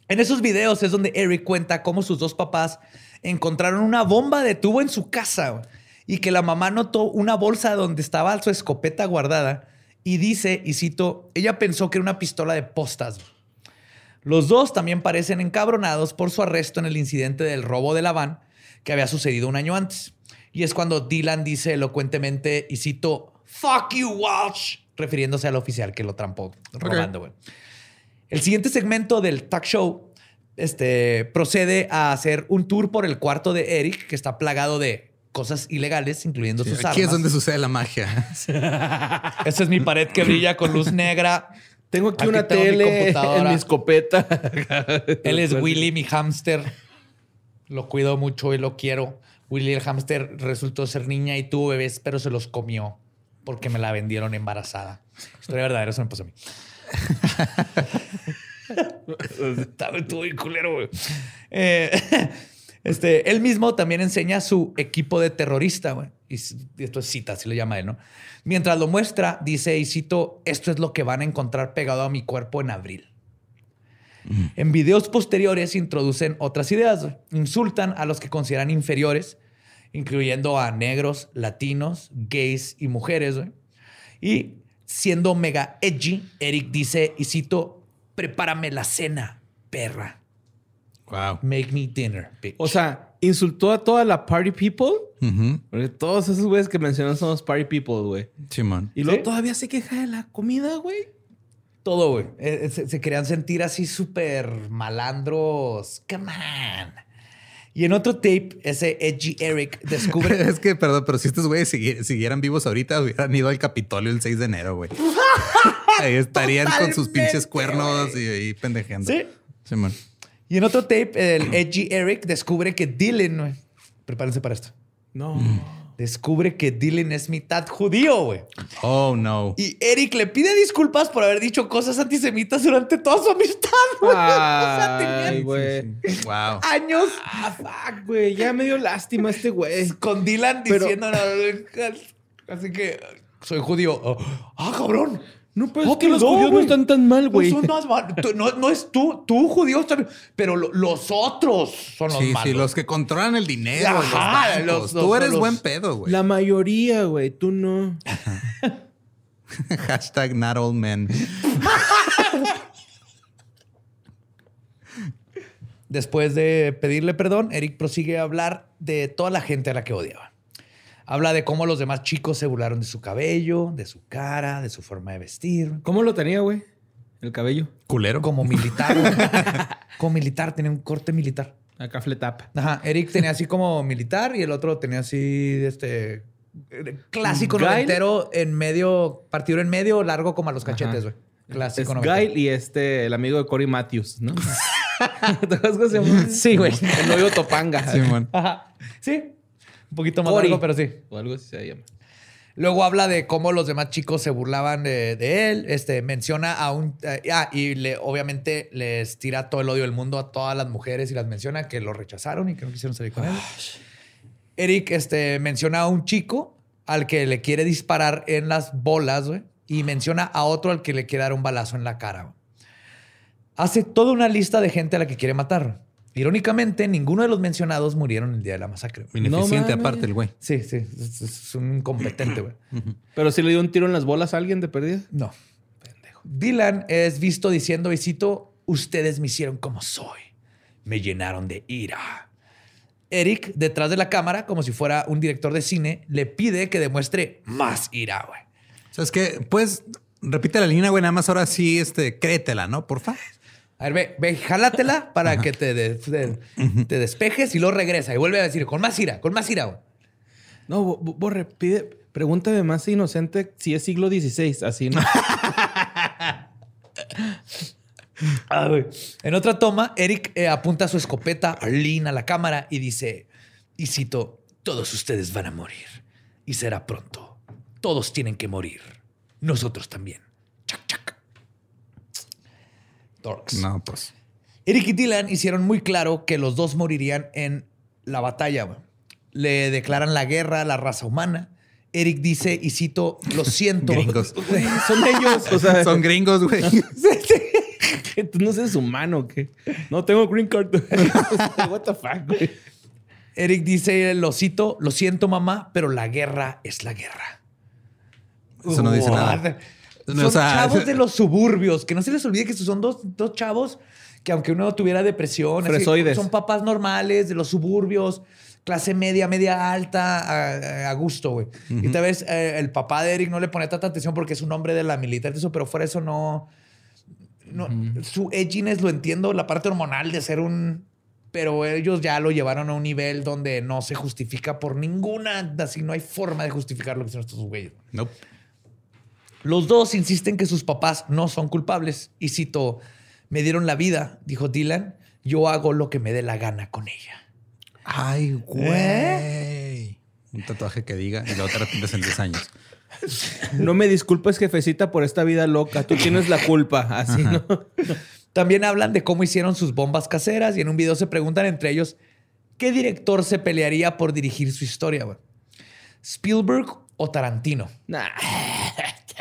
Speaker 2: En esos videos es donde Eric cuenta cómo sus dos papás encontraron una bomba de tubo en su casa güey, y que la mamá notó una bolsa donde estaba su escopeta guardada y dice, y cito, ella pensó que era una pistola de postas. güey. Los dos también parecen encabronados por su arresto en el incidente del robo de la van que había sucedido un año antes. Y es cuando Dylan dice elocuentemente, y cito, fuck you, Walsh, refiriéndose al oficial que lo trampó robando. El siguiente segmento del talk show este, procede a hacer un tour por el cuarto de Eric, que está plagado de cosas ilegales, incluyendo sus
Speaker 1: Aquí es
Speaker 2: armas.
Speaker 1: donde sucede la magia.
Speaker 2: Esa es mi pared que brilla con luz negra.
Speaker 3: Tengo aquí,
Speaker 2: Aquí
Speaker 3: una
Speaker 2: tengo mi
Speaker 3: tele en
Speaker 2: computadora.
Speaker 3: mi escopeta.
Speaker 2: Él es Willy, mi hámster. Lo cuido mucho y lo quiero. Willy, el hámster, resultó ser niña y tuvo bebés, pero se los comió porque me la vendieron embarazada. Historia verdadera, eso me pasó a mí. Estuvo bien culero, güey. Eh, este, él mismo también enseña su equipo de terrorista, güey. Y esto es cita, así lo llama él, ¿no? Mientras lo muestra, dice, y cito, esto es lo que van a encontrar pegado a mi cuerpo en abril. En videos posteriores introducen otras ideas. güey. Insultan a los que consideran inferiores, incluyendo a negros, latinos, gays y mujeres. güey. Y siendo mega edgy, Eric dice, y cito, prepárame la cena, perra.
Speaker 1: Wow.
Speaker 2: Make me dinner, bitch.
Speaker 3: O sea, insultó a toda la party people. Porque todos esos güeyes que mencionan son los party people, güey.
Speaker 1: Simón.
Speaker 3: Y luego
Speaker 2: ¿Sí?
Speaker 3: todavía se queja de la comida, güey.
Speaker 2: todo, güey. Eh, Se, se querían sentir así súper malandros. Come on. Y en otro tape, ese Edgy Eric descubre.
Speaker 1: es que, perdón, pero si estos güeyes siguieran vivos ahorita, hubieran ido al Capitolio el 6 de enero, güey. Ahí estarían con sus pinches cuernos y ahí pendejeando. Sí.
Speaker 2: Simón. Y en otro tape, el Edgy Eric descubre que Dylan, güey. Prepárense para esto.
Speaker 3: No.
Speaker 2: Descubre que Dylan es mitad judío, güey.
Speaker 1: Oh, no.
Speaker 2: Y Eric le pide disculpas por haber dicho cosas antisemitas durante toda su amistad,
Speaker 3: güey. Ay, güey.
Speaker 2: Wow. Años.
Speaker 3: Ah, fuck, güey. Ya me dio lástima este güey.
Speaker 2: Con Dylan diciendo, así que soy judío. Ah, cabrón.
Speaker 3: No, pero es que los judíos no están tan mal, güey.
Speaker 2: No, no, es tú, tú judío está bien, pero los otros son los sí, malos. Sí,
Speaker 1: los que controlan el dinero. Ajá, los, tú eres buen pedo, güey.
Speaker 3: La mayoría, güey, tú no.
Speaker 1: Hashtag not all men.
Speaker 2: Después de pedirle perdón, Eric prosigue a hablar de toda la gente a la que odiaba. Habla de cómo los demás chicos se burlaron de su cabello, de su cara, de su forma de vestir.
Speaker 3: ¿Cómo lo tenía, güey? El cabello.
Speaker 1: Culero.
Speaker 2: Como militar. como militar, tenía un corte militar.
Speaker 3: Acá fletap.
Speaker 2: Ajá. Eric tenía así como militar y el otro tenía así, este, clásico noventero en medio, partido en medio, largo como a los cachetes, güey.
Speaker 3: Clásico es Guile y este, el amigo de Cory Matthews, ¿no?
Speaker 2: sí, güey.
Speaker 3: El novio Topanga.
Speaker 2: Sí, Ajá. Sí, un poquito más largo, pero sí.
Speaker 3: O algo así se llama.
Speaker 2: Luego habla de cómo los demás chicos se burlaban de, él. Este, menciona a un. Eh, ah, y le, obviamente les tira todo el odio del mundo a todas las mujeres y las menciona que lo rechazaron y que no quisieron salir con él. Eric este, menciona a un chico al que le quiere disparar en las bolas, güey. Y menciona a otro al que le quiere dar un balazo en la cara. Hace toda una lista de gente a la que quiere matar. Irónicamente, ninguno de los mencionados murieron el día de la masacre.
Speaker 1: Ineficiente aparte el güey.
Speaker 2: Sí, sí. Es, un incompetente, güey.
Speaker 3: ¿Pero si le dio un tiro en las bolas a alguien de perdida?
Speaker 2: No. Pendejo. Dylan es visto diciendo, visito, ustedes me hicieron como soy. Me llenaron de ira. Eric, detrás de la cámara, como si fuera un director de cine, le pide que demuestre más ira, güey.
Speaker 1: O sea, es que, pues, repite la línea, güey, nada más ahora sí, este, créetela, ¿no? Por favor.
Speaker 2: A ver, ve, ve jálátela para que te, te, despejes y luego regresa y vuelve a decir con más ira, con más ira.
Speaker 3: No, Borre, pide, pregúntame más inocente si es siglo XVI, así, ¿no?
Speaker 2: Ah, en otra toma, Eric eh, apunta su escopeta a a la cámara y dice, y cito, todos ustedes van a morir y será pronto. Todos tienen que morir. Nosotros también. Chac.
Speaker 1: No, pues.
Speaker 2: Eric y Dylan hicieron muy claro que los dos morirían en la batalla. Le declaran la guerra a la raza humana. Eric dice, y cito, lo siento.
Speaker 1: gringos.
Speaker 3: Son ellos.
Speaker 1: son gringos, güey.
Speaker 3: Tú no eres humano, ¿qué? No tengo green card. What the fuck, güey.
Speaker 2: Eric dice, lo cito, lo siento, mamá, pero la guerra es la guerra.
Speaker 1: Eso no dice nada.
Speaker 2: Son chavos de los suburbios, que no se les olvide que son dos, dos chavos que aunque uno tuviera depresión, son papás normales de los suburbios, clase media, media alta, a, gusto, güey. Y tal vez eh, el papá de Eric no le pone tanta atención porque es un hombre de la militar, eso, pero fuera eso no... no Su edginess lo entiendo, la parte hormonal de ser un... Pero ellos ya lo llevaron a un nivel donde no se justifica por ninguna, así no hay forma de justificar lo que son estos güeyes.
Speaker 1: No.
Speaker 2: Los dos insisten que sus papás no son culpables. Y cito, me dieron la vida, dijo Dylan, yo hago lo que me dé la gana con ella.
Speaker 1: Ay, güey. ¿Eh? Un tatuaje que diga y la otra arrepientes en 10 años.
Speaker 3: No me disculpes, jefecita, por esta vida loca. Tú tienes la culpa. Así, ¿no?
Speaker 2: También hablan de cómo hicieron sus bombas caseras y en un video se preguntan entre ellos qué director se pelearía por dirigir su historia. ¿Spielberg o Tarantino?
Speaker 3: Nah.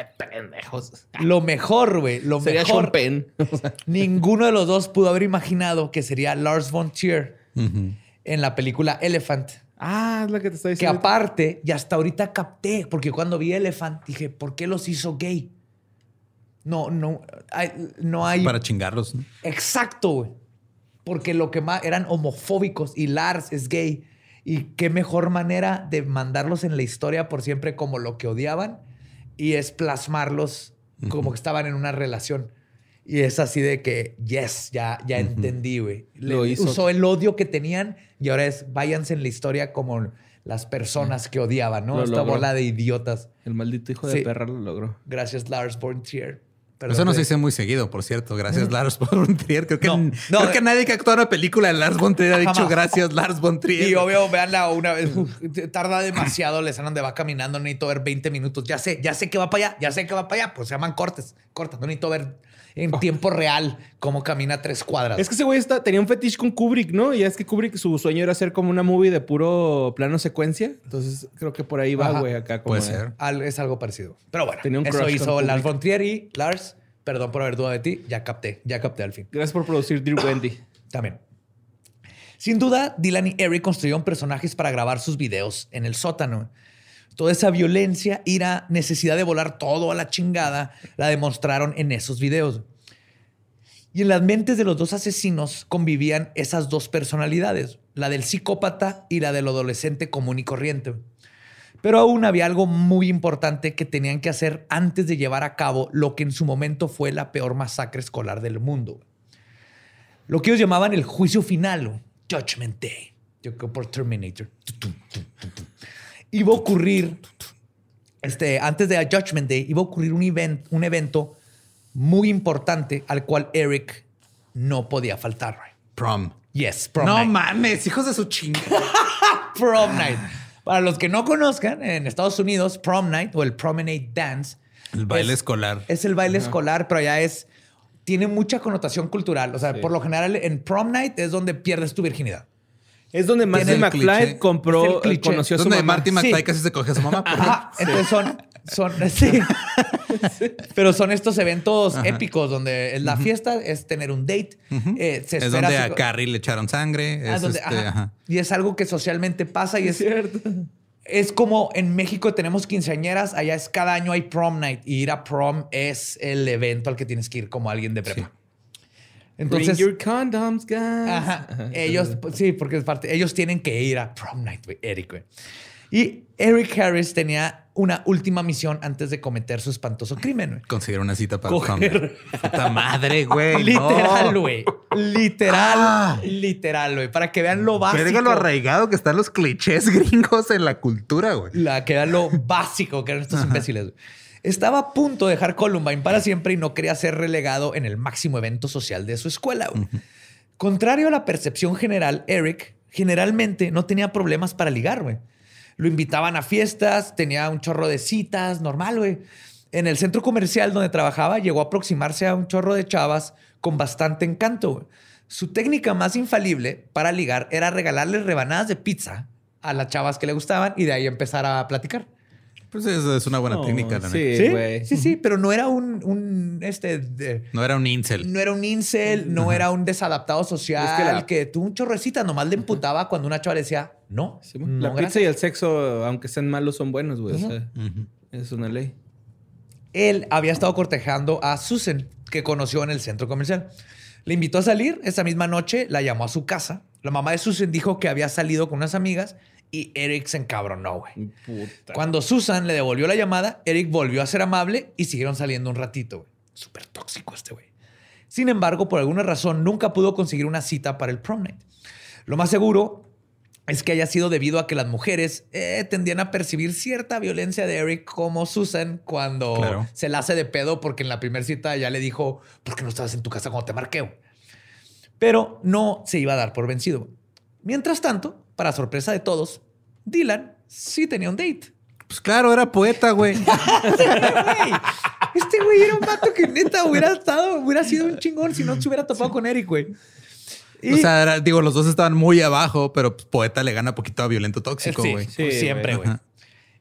Speaker 3: Pendejos.
Speaker 2: Lo mejor, güey. Lo
Speaker 3: sería
Speaker 2: mejor.
Speaker 3: Sean Penn.
Speaker 2: ninguno de los dos pudo haber imaginado que sería Lars von Trier en la película Elephant.
Speaker 3: Ah, es la que te estoy diciendo.
Speaker 2: Que aparte, y hasta ahorita capté, porque cuando vi Elephant dije, ¿por qué los hizo gay? No, no, hay, no hay.
Speaker 1: Para chingarlos.
Speaker 2: Exacto, güey. Porque lo que más eran homofóbicos y Lars es gay. Y qué mejor manera de mandarlos en la historia por siempre como lo que odiaban y es plasmarlos como que estaban en una relación. Y es así de que, yes, ya, ya entendí, güey. Le-
Speaker 3: Lo hizo.
Speaker 2: Usó el odio que tenían y ahora es, váyanse en la historia como las personas que odiaban, ¿no?
Speaker 3: Lo
Speaker 2: Esta
Speaker 3: logró.
Speaker 2: bola de idiotas.
Speaker 3: El maldito hijo de
Speaker 2: Sí.
Speaker 3: perra lo logró.
Speaker 2: Gracias, Lars von Trier. Perdón,
Speaker 1: Eso no se dice muy seguido, por cierto. Gracias, Lars von Trier. Creo que,
Speaker 2: No, no,
Speaker 1: creo
Speaker 2: eh.
Speaker 1: que nadie que actúa en una película de Lars von Trier ha dicho
Speaker 2: Jamás.
Speaker 1: gracias, Lars von Trier.
Speaker 2: Y obvio, veanla una vez. tarda demasiado la escena donde va caminando. No necesito ver 20 minutos. Ya sé, ya sé que va para allá. Ya sé que va para allá. Pues se llaman cortes. Cortas. No necesito ver en tiempo real cómo camina tres cuadras.
Speaker 3: Es que ese güey está, tenía un fetiche con Kubrick, ¿no? Y es que Kubrick, su sueño era hacer como una movie de puro plano secuencia. Entonces creo que por ahí va,
Speaker 2: Ajá.
Speaker 3: güey, acá como.
Speaker 1: Puede
Speaker 3: de-
Speaker 1: ser.
Speaker 2: Al- es algo parecido. Pero bueno,
Speaker 3: Tenía un
Speaker 2: eso hizo Lars von Trier y Lars, perdón por haber dudado de ti, ya capté, ya capté al fin.
Speaker 3: Gracias por producir Dear Wendy.
Speaker 2: También. Sin duda, Dylan y Eric construyeron personajes para grabar sus videos en el sótano. Toda esa violencia, ira, necesidad de volar todo a la chingada, la demostraron en esos videos. Y en las mentes de los dos asesinos convivían esas dos personalidades, la del psicópata y la del adolescente común y corriente. Pero aún había algo muy importante que tenían que hacer antes de llevar a cabo lo que en su momento fue la peor masacre escolar del mundo. Lo que ellos llamaban el juicio final, o Judgment Day. Yo creo por Terminator. Iba a ocurrir, este, antes de Judgment Day, iba a ocurrir un, event- un evento muy importante al cual Eric no podía faltar.
Speaker 1: Prom.
Speaker 2: Yes, prom
Speaker 1: no
Speaker 2: night.
Speaker 1: mames, hijos de su chinga.
Speaker 2: Prom night. Para los que no conozcan, en Estados Unidos, prom night o el promenade dance
Speaker 1: El baile
Speaker 2: Es-
Speaker 1: escolar.
Speaker 2: es el baile escolar, pero ya es tiene mucha connotación cultural. O sea, por lo general en prom night es donde pierdes tu virginidad.
Speaker 3: Es donde Marty McFly compró, eh, conoció a su
Speaker 1: Donde
Speaker 3: mamá.
Speaker 1: Marty McFly
Speaker 2: Sí.
Speaker 1: casi se coge a su mamá.
Speaker 2: Ajá. Entonces son, son sí. Pero son estos eventos épicos donde la fiesta es tener un date. eh, se
Speaker 1: Es donde a Carrie le echaron sangre.
Speaker 2: Ah,
Speaker 1: Es
Speaker 2: donde-
Speaker 1: este,
Speaker 2: ajá.
Speaker 1: ajá.
Speaker 2: Y es algo que socialmente pasa y es,
Speaker 3: Cierto.
Speaker 2: es como en México tenemos quinceañeras, allá es cada año hay prom night y ir a prom es el evento al que tienes que ir como alguien de prepa. Entonces,
Speaker 3: Bring your condoms, guys.
Speaker 2: Ajá. Ellos, pues, sí, porque es parte. Ellos tienen que ir a prom night, güey, Eric, güey. Y Eric Harris tenía una última misión antes de cometer su espantoso crimen, güey.
Speaker 1: Conseguir una cita para
Speaker 2: Coger.
Speaker 1: Puta madre, güey.
Speaker 2: Literal,
Speaker 1: no.
Speaker 2: güey. Literal,
Speaker 1: Ah.
Speaker 2: literal, güey. Para que vean lo básico.
Speaker 1: Verga lo arraigado que están los clichés gringos en la cultura, güey.
Speaker 2: La que vean lo básico que eran estos imbéciles. güey. Estaba a punto de dejar Columbine para siempre y no quería ser relegado en el máximo evento social de su escuela. güey. Contrario a la percepción general, Eric generalmente no tenía problemas para ligar, güey. Lo invitaban a fiestas, tenía un chorro de citas, normal, güey. En el centro comercial donde trabajaba, llegó a aproximarse a un chorro de chavas con bastante encanto. Su técnica más infalible para ligar era regalarles rebanadas de pizza a las chavas que le gustaban y de ahí empezar a platicar.
Speaker 1: Pues eso es una buena
Speaker 3: No,
Speaker 1: técnica, la neta.
Speaker 3: sí.
Speaker 2: Sí,
Speaker 3: güey.
Speaker 2: sí, sí, pero no era un, un, este, de-
Speaker 1: No era un incel.
Speaker 2: no era un incel, no era un desadaptado social
Speaker 3: Es que la-
Speaker 2: que tuvo un chorrecita, nomás le emputaba cuando una chava le decía, no,
Speaker 3: Sí, bueno,
Speaker 2: no,
Speaker 3: la pizza
Speaker 2: gracias".
Speaker 3: y el sexo, aunque sean malos, son buenos, güey. O sea,
Speaker 1: Ujú.
Speaker 3: es una ley.
Speaker 2: Él había estado cortejando a Susan, que conoció en el centro comercial. Le invitó a salir esa misma noche, la llamó a su casa. La mamá de Susan dijo que había salido con unas amigas y Eric se encabronó, güey.
Speaker 3: Puta.
Speaker 2: Cuando Susan le devolvió la llamada, Eric volvió a ser amable y siguieron saliendo un ratito. güey. Súper tóxico este güey. Sin embargo, por alguna razón, nunca pudo conseguir una cita para el prom night. Lo más seguro es que haya sido debido a que las mujeres eh, tendían a percibir cierta violencia de Eric como Susan cuando
Speaker 1: Claro.
Speaker 2: se la hace de pedo porque en la primera cita ya le dijo, ¿por qué no estabas en tu casa cuando te marqué? güey?". Pero no se iba a dar por vencido. Mientras tanto, para sorpresa de todos, Dylan sí tenía un date.
Speaker 1: Pues claro, era poeta, güey.
Speaker 2: Güey, Este güey era un vato que neta hubiera estado, hubiera sido un chingón si no se hubiera topado con Eric, güey. Y-
Speaker 1: O sea, era- digo, los dos estaban muy abajo, pero pues, poeta le gana poquito a violento tóxico, güey.
Speaker 2: sí,
Speaker 3: Sí,
Speaker 2: siempre,
Speaker 3: güey.
Speaker 2: güey.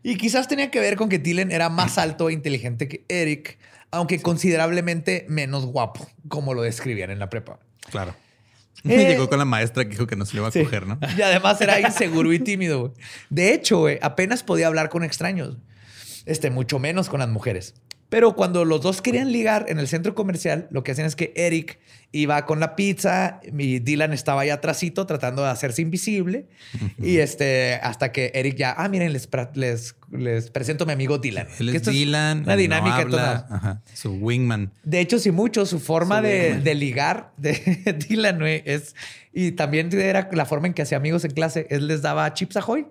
Speaker 2: Y quizás tenía que ver con que Dylan era más alto e inteligente que Eric, aunque considerablemente menos guapo, como lo describían en la prepa.
Speaker 1: Claro.
Speaker 2: Eh,
Speaker 1: Llegó con la maestra que dijo que no se le iba a
Speaker 2: Sí.
Speaker 1: coger, ¿no?
Speaker 2: Y además era inseguro y tímido. güey. De hecho, güey, apenas podía hablar con extraños. Este, mucho menos con las mujeres. Pero cuando los dos querían ligar en el centro comercial, lo que hacían es que Eric iba con la pizza y Dylan estaba ahí atrásito tratando de hacerse invisible. Y este, hasta que Eric ya, ah, miren, les, les, les presento a mi amigo Dylan.
Speaker 1: Él es Dylan.
Speaker 2: La dinámica
Speaker 1: no habla, su wingman.
Speaker 2: De hecho, sí, mucho su forma de, de, ligar de Dylan es. Y también era la forma en que hacía amigos en clase. Él les daba chips ahoy,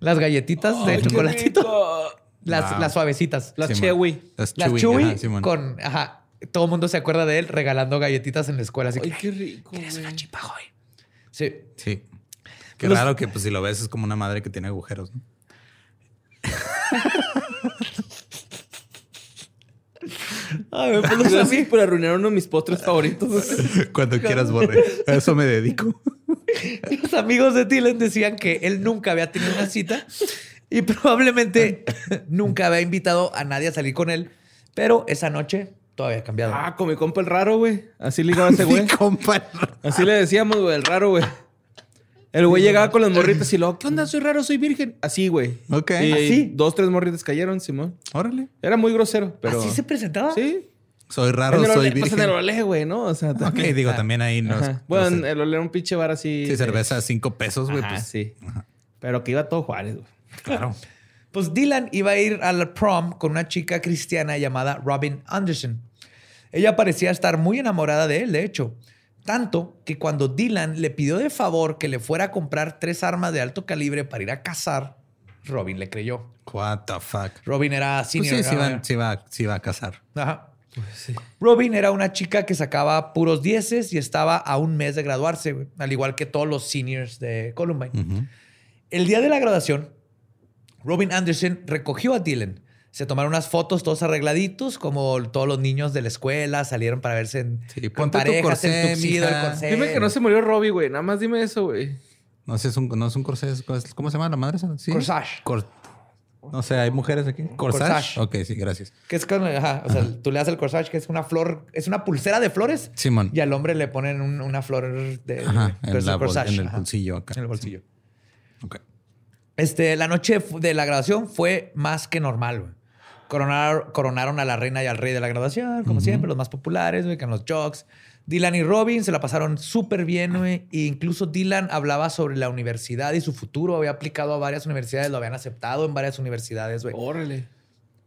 Speaker 2: las galletitas de chocolatito. Las, suavecitas.
Speaker 3: Las chewy.
Speaker 2: Las, chewy con... Ajá. Todo el mundo se acuerda de él regalando galletitas en la escuela. Así
Speaker 3: Ay, qué rico.
Speaker 2: ¿Quieres una chipa hoy? Sí.
Speaker 1: Sí. Qué raro que pues si lo ves es como una madre que tiene agujeros, ¿no?
Speaker 3: Ay, me pongo así por arruinar uno de mis postres favoritos.
Speaker 1: Cuando quieras, Borre. A eso me dedico.
Speaker 2: Los amigos de Dylan decían que él nunca había tenido una cita y probablemente nunca había invitado a nadie a salir con él, pero esa noche todo había cambiado.
Speaker 3: Ah, con mi compa el raro, güey. Así ligaba ese güey. compa. Así le decíamos, güey, el raro, güey. El güey llegaba con las morritas y luego, ¿qué onda? Soy raro, soy virgen. Así, güey.
Speaker 1: Ok.
Speaker 3: Y ¿Así? Dos, tres morritas cayeron, Simón.
Speaker 1: Órale.
Speaker 3: Era muy grosero, pero...
Speaker 2: ¿Así se presentaba?
Speaker 3: Sí.
Speaker 1: Soy raro, soy virgen. Pues en
Speaker 3: el olé, güey, ¿no? O sea,
Speaker 1: también. Ok, digo, también ahí no...
Speaker 3: Bueno, el olé era un pinche bar así...
Speaker 1: Sí, cerveza a cinco pesos, güey. Pues.
Speaker 3: sí. Pero que iba todo Juárez, güey.
Speaker 1: Claro.
Speaker 2: Pues Dylan iba a ir al prom con una chica cristiana llamada Robin Anderson. Ella parecía estar muy enamorada de él, de hecho. Tanto que cuando Dylan le pidió de favor que le fuera a comprar tres armas de alto calibre para ir a cazar, Robin le creyó.
Speaker 1: What the fuck.
Speaker 2: Robin era
Speaker 1: pues
Speaker 2: senior.
Speaker 1: sí, sí, iba, a cazar.
Speaker 2: Ajá. Pues Robin era una chica que sacaba puros dieces y estaba a un mes de graduarse, al igual que todos los seniors de Columbine. El día de la graduación, Robin Anderson recogió a Dylan. Se tomaron unas fotos todos arregladitos, como todos los niños de la escuela salieron para verse en,
Speaker 1: sí, con parejas, el
Speaker 3: Dime que no se murió Robbie, güey. Nada más dime eso, güey.
Speaker 1: No sé, es un, no es un corsé. ¿Cómo se llama la madre?
Speaker 2: ¿Sí? Corsage.
Speaker 1: no sé, ¿hay mujeres aquí? ¿Corsage? Ok, sí, gracias.
Speaker 2: Que es con, ajá, o sea, tú le das el corsage, que es una flor, es una pulsera de flores.
Speaker 1: Simón.
Speaker 2: Y al hombre le ponen una flor de,
Speaker 1: ajá, en, el bolsillo acá.
Speaker 2: En el bolsillo.
Speaker 1: Ok.
Speaker 2: Este, la noche de la graduación fue más que normal. coronaron a la reina y al rey de la graduación, como siempre, los más populares, güey, con los jokes. Dylan y Robin se la pasaron súper bien, güey. E incluso Dylan hablaba sobre la universidad y su futuro. Había aplicado a varias universidades, lo habían aceptado en varias universidades, güey.
Speaker 3: Órale.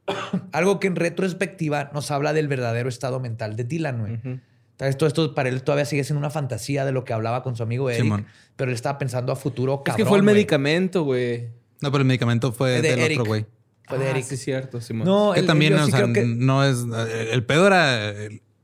Speaker 2: Algo que en retrospectiva nos habla del verdadero estado mental de Dylan, güey. Esto, esto para él todavía sigue siendo una fantasía de lo que hablaba con su amigo Eric. pero él estaba pensando a futuro
Speaker 3: cabrón, Es que fue el medicamento, güey.
Speaker 1: No, pero el medicamento fue del otro güey.
Speaker 2: Fue de
Speaker 3: ah,
Speaker 2: Eric.
Speaker 3: Sí, cierto, Simón.
Speaker 1: No, que también, o sea, no es... El pedo era...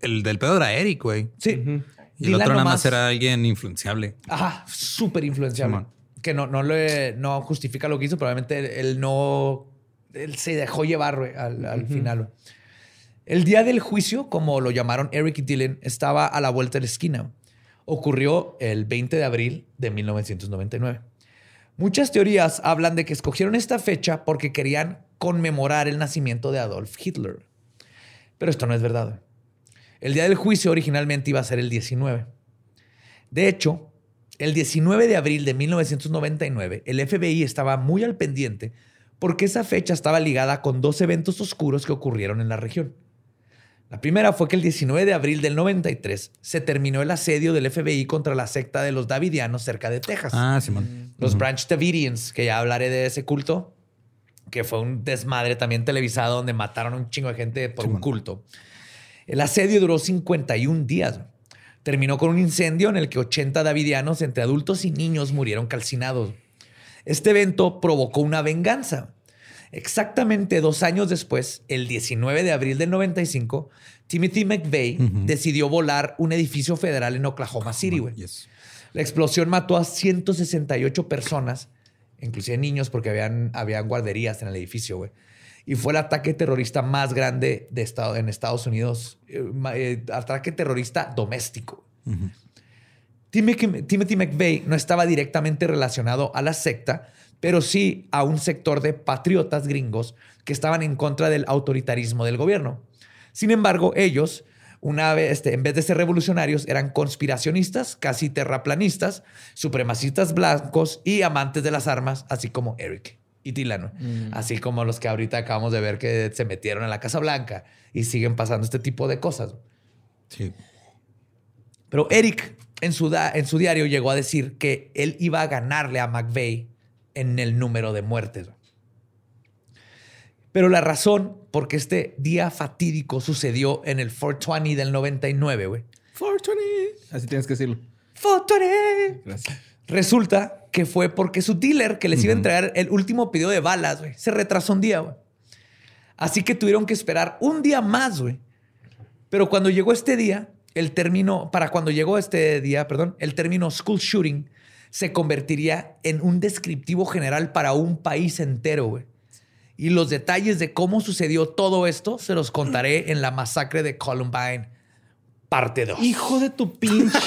Speaker 1: El, del pedo era Eric, güey.
Speaker 2: Sí.
Speaker 1: Y el otro nada más era alguien influenciable.
Speaker 2: Ajá, súper influenciable. Que no, no, le, no justifica lo que hizo. Probablemente él, no... Él se dejó llevar, güey, al, al final, güey. El día del juicio, como lo llamaron Eric y Dylan, estaba a la vuelta de la esquina. Ocurrió el 20 de abril de 1999. Muchas teorías hablan de que escogieron esta fecha porque querían conmemorar el nacimiento de Adolf Hitler. Pero esto no es verdad. El día del juicio originalmente iba a ser el 19. De hecho, el 19 de abril de 1999, el FBI estaba muy al pendiente porque esa fecha estaba ligada con dos eventos oscuros que ocurrieron en la región. La primera fue que el 19 de abril del 93 se terminó el asedio del FBI contra la secta de los Davidianos cerca de Texas.
Speaker 1: Ah, Simón.
Speaker 2: Los Branch Davidians, que ya hablaré de ese culto, que fue un desmadre también televisado donde mataron a un chingo de gente por un culto. El asedio duró 51 días. Terminó con un incendio en el que 80 davidianos, entre adultos y niños, murieron calcinados. Este evento provocó una venganza Exactamente dos años después, el 19 de abril del 95, Timothy McVeigh decidió volar un edificio federal en Oklahoma City, güey. La explosión mató a 168 personas, inclusive niños, porque habían, habían guarderías en el edificio, güey. Y fue el ataque terrorista más grande de estado, en Estados Unidos, eh, eh, ataque terrorista doméstico. Timothy McVeigh no estaba directamente relacionado a la secta, pero sí a un sector de patriotas gringos que estaban en contra del autoritarismo del gobierno. Sin embargo, ellos, una vez, este, en vez de ser revolucionarios, eran conspiracionistas, casi terraplanistas, supremacistas blancos y amantes de las armas, así como Eric. y Dylan. Así como los que ahorita acabamos de ver que se metieron en la Casa Blanca y siguen pasando este tipo de cosas.
Speaker 1: Sí.
Speaker 2: Pero Eric en su, en su diario llegó a decir que él iba a ganarle a McVeigh en el número de muertes. Pero la razón por qué este día fatídico sucedió en el 420 del 99, güey.
Speaker 3: 420. Así tienes que decirlo.
Speaker 2: 420.
Speaker 3: Gracias.
Speaker 2: Resulta que fue porque su dealer que les iba a entregar el último pedido de balas, güey, se retrasó un día, güey. Así que tuvieron que esperar un día más, güey. Pero cuando llegó este día, el término, para cuando llegó este día, perdón, el término school shooting se convertiría en un descriptivo general para un país entero, güey. Y los detalles de cómo sucedió todo esto se los contaré en la masacre de Columbine, parte 2.
Speaker 3: Hijo de tu pinche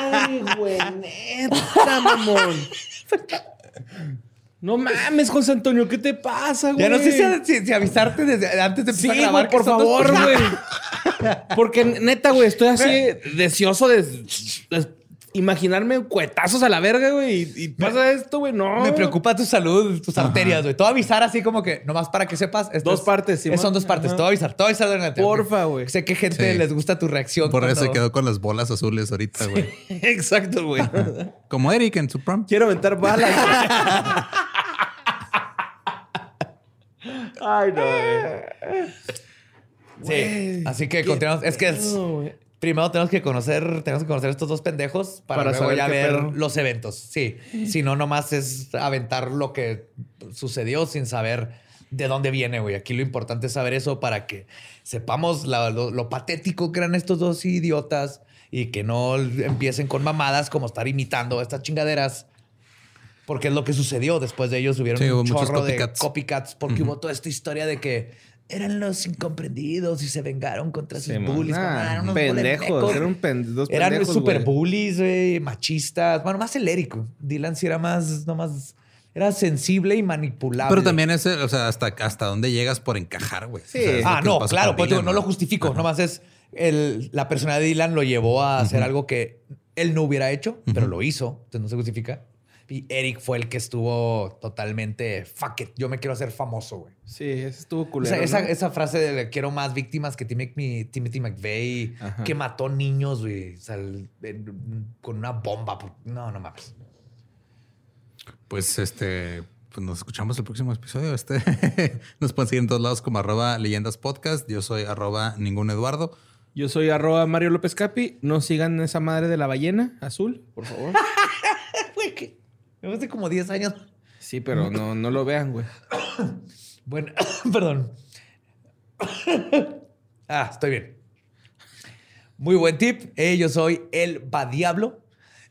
Speaker 3: madre, güey. Neta, mamón. No mames, José Antonio, ¿qué te pasa, güey?
Speaker 2: Ya no sé si, si- si avisarte desde antes de
Speaker 3: Sí,
Speaker 2: empezar a grabar.
Speaker 3: güey, por favor, güey. Porque neta, güey, estoy así deseoso de, de imaginarme cuetazos a la verga, güey. Y, y pasa esto, güey. No.
Speaker 2: Me preocupa tu salud, tus arterias, güey. Te voy a avisar así como que, nomás para que sepas.
Speaker 3: Dos
Speaker 2: es-
Speaker 3: partes, Simón.
Speaker 2: Son dos partes.
Speaker 3: Ajá.
Speaker 2: Te voy a avisar, te voy a avisar durante.
Speaker 3: Porfa, güey.
Speaker 2: Sé que gente
Speaker 1: Sí.
Speaker 2: les gusta tu reacción.
Speaker 1: Por eso se quedó con las bolas azules ahorita, güey.
Speaker 3: Exacto, güey.
Speaker 1: Como Eric en su prom.
Speaker 3: Quiero aventar balas. Ay, no, güey.
Speaker 2: Sí. Así que continuamos. Es que es-
Speaker 3: No, güey.
Speaker 2: Primero tenemos que conocer, tenemos que conocer estos dos pendejos para,
Speaker 3: Para
Speaker 2: luego
Speaker 3: saber
Speaker 2: ya ver
Speaker 3: pedo.
Speaker 2: los eventos. Sí. Si no, nomás es aventar lo que sucedió sin saber de dónde viene, güey. Aquí lo importante es saber eso para que sepamos la- lo, lo patético que eran estos dos idiotas y que no empiecen con mamadas como estar imitando estas chingaderas. Porque es lo que sucedió. Después de ellos hubieron
Speaker 1: Sí,
Speaker 2: un
Speaker 1: muchos
Speaker 2: chorro de
Speaker 1: copycats.
Speaker 2: copycats porque hubo toda esta historia de que eran los incomprendidos y se vengaron contra sus bullies.
Speaker 3: Ah,
Speaker 2: eran unos
Speaker 3: pendejos. Eran pen- dos
Speaker 2: Eran
Speaker 3: pendejos,
Speaker 2: super bullies, güey, machistas. Bueno, más güey. Dylan sí era más, nomás, era sensible y manipulable.
Speaker 1: Pero también es, o sea, hasta, hasta dónde llegas por encajar, güey.
Speaker 3: Sí.
Speaker 1: O sea,
Speaker 2: Ah, no, claro,
Speaker 1: con
Speaker 2: pues
Speaker 1: Dylan,
Speaker 2: no lo justifico. Nomás es el, la personalidad de Dylan lo llevó a hacer algo que él no hubiera hecho, pero lo hizo. Entonces no se justifica. Y Eric fue el que estuvo totalmente fuck it. Yo me quiero hacer famoso, güey.
Speaker 3: Sí, ese estuvo
Speaker 2: O
Speaker 3: culero.
Speaker 2: sea, esa,
Speaker 3: ¿no?
Speaker 2: esa frase de quiero más víctimas que Timothy, Timothy McVeigh,
Speaker 3: Ajá.
Speaker 2: que mató niños, güey, o sea, el- en- con una bomba. No, no mames.
Speaker 1: Pues este, pues nos escuchamos el próximo episodio. Este nos pueden seguir en todos lados como arroba leyendas podcast. Yo soy arroba ningún Eduardo.
Speaker 3: Yo soy arroba Mario López Capi. No sigan esa madre de la ballena azul, por favor.
Speaker 2: Hace como 10 años.
Speaker 3: Sí, pero no, no lo vean, güey.
Speaker 2: Bueno, perdón. ah, estoy bien. Muy buen tip. Eh, yo soy el Badiablo.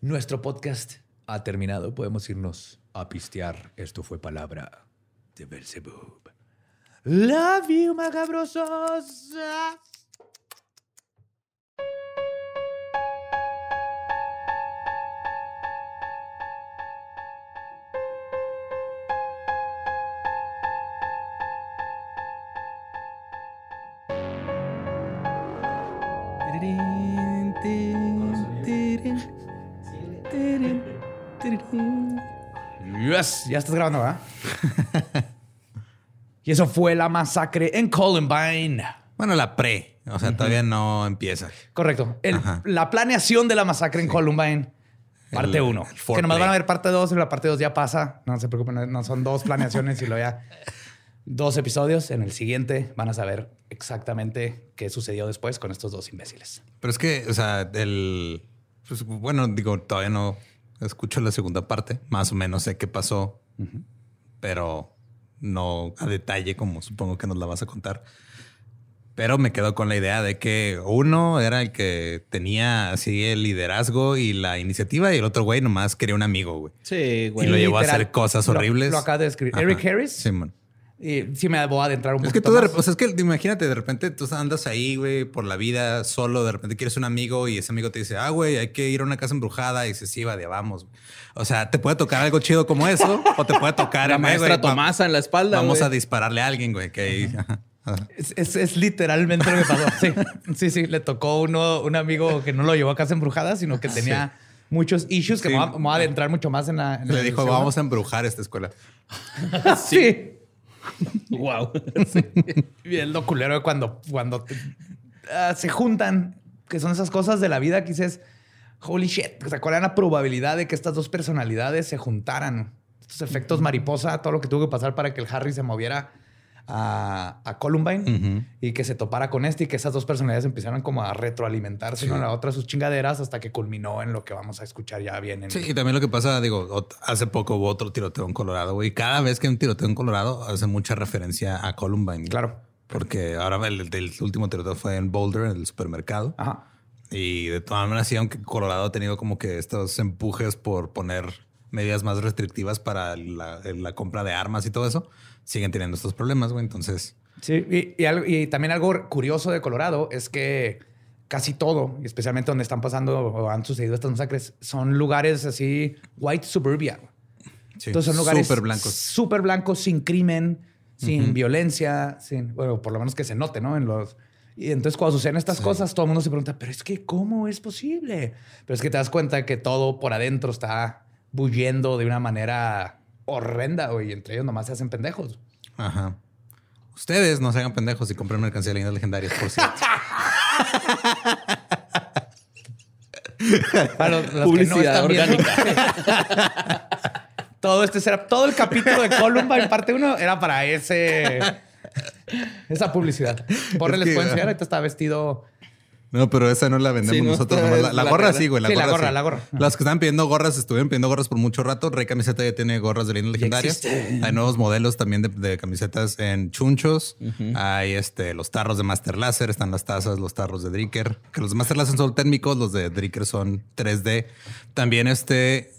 Speaker 2: Nuestro podcast ha terminado. Podemos irnos a pistear. Esto fue palabra de Belzebub. Love you, macabrosos. Ya estás grabando, ¿verdad? y eso fue la masacre en Columbine.
Speaker 1: Bueno, la pre, o sea, todavía no empieza.
Speaker 2: Correcto. El- la planeación de la masacre en Columbine, parte
Speaker 1: El-
Speaker 2: 1.
Speaker 1: el
Speaker 2: Que nomás van a ver parte 2 y la parte 2 ya pasa. No se preocupen, no- no son dos planeaciones y lo ya dos episodios. En el siguiente van a saber exactamente qué sucedió después con estos dos imbéciles.
Speaker 1: Pero es que, o sea, el. pues, bueno, digo, todavía no escucho la segunda parte. Más o menos sé qué pasó, pero no a detalle, como supongo que nos la vas a contar. Pero me quedo con la idea de que uno era el que tenía así el liderazgo y la iniciativa, y el otro güey nomás quería un amigo, güey.
Speaker 3: Sí, güey.
Speaker 1: Y lo llevó a hacer cosas
Speaker 2: lo-
Speaker 1: horribles.
Speaker 2: Lo, acaba de escribir.
Speaker 1: Ajá.
Speaker 2: Eric Harris.
Speaker 1: Sí, man.
Speaker 2: Y sí me voy a adentrar un
Speaker 1: Es que tú, de o sea, es que imagínate, de repente tú andas ahí, güey, por la vida solo, de repente quieres un amigo y ese amigo te dice, ah, güey, hay que ir a una casa embrujada y dices, sí, va, de vamos. güey". O sea, te puede tocar algo chido como eso o te puede tocar
Speaker 3: La
Speaker 1: "Eh,
Speaker 3: maestra
Speaker 1: va-
Speaker 3: Tomasa en la espalda,
Speaker 1: Vamos a dispararle a alguien, güey, que ahí.
Speaker 2: Es, es- es literalmente lo que pasó. Sí, sí, sí. Le tocó uno, un amigo que no lo llevó a casa embrujada, sino que tenía muchos issues que me voy, a, adentrar mucho más en la.
Speaker 1: Le dijo, vamos a embrujar esta escuela.
Speaker 2: sí.
Speaker 3: Wow.
Speaker 2: Y el lo culero de cuando, cuando ah, se juntan, que son esas cosas de la vida que dices, holy shit, o sea, ¿cuál era la probabilidad de que estas dos personalidades se juntaran? Estos efectos mariposa, todo lo que tuvo que pasar para que el Harry se moviera a, Columbine y que se topara con este y que esas dos personalidades empezaran como a retroalimentarse una a la otra sus chingaderas hasta que culminó en lo que vamos a escuchar ya bien.
Speaker 1: sí, y también lo que pasa, digo, hace poco hubo otro tiroteo en Colorado, güey. Cada vez que hay un tiroteo en Colorado hace mucha referencia a Columbine.
Speaker 2: Claro.
Speaker 1: Porque ahora el, último tiroteo fue en Boulder, en el supermercado.
Speaker 2: Ajá.
Speaker 1: Y de todas maneras, sí, aunque Colorado ha tenido como que estos empujes por poner medidas más restrictivas para la compra de armas y todo eso, siguen teniendo estos problemas, güey. Entonces.
Speaker 2: Sí, y, también algo curioso de Colorado es que casi todo, y especialmente donde están pasando o han sucedido estas masacres, son lugares así, white suburbia. Entonces son lugares
Speaker 1: súper blancos.
Speaker 2: Súper blancos, sin crimen, sin violencia, sin, bueno, por lo menos que se note, ¿no? En los. Y entonces cuando suceden estas cosas, todo el mundo se pregunta, pero es que, ¿cómo es posible? Pero es que te das cuenta que todo por adentro está bulliendo de una manera horrenda, güey. Entre ellos nomás se hacen pendejos.
Speaker 1: Ajá. Ustedes no se hagan pendejos y compren mercancía de leyendas legendarias, por cierto.
Speaker 2: Para los, Publicidad orgánica. todo este será, todo el capítulo de Columbine, parte uno, era para ese esa publicidad. Por les pueden enseñar, ahorita está vestido
Speaker 1: no, pero esa no la vendemos nosotros. la, gorra sí, güey.
Speaker 2: La, gorra, la gorra, la gorra.
Speaker 1: Las que están pidiendo gorras, estuvieron pidiendo gorras por mucho rato. Rey Camiseta ya tiene gorras de líneas legendarias. Hay nuevos modelos también de, camisetas en chunchos. Hay este, los tarros de Master Laser, están las tazas, los tarros de Dricker. Que los de Master Laser son técnicos, los de Dricker son 3D. También este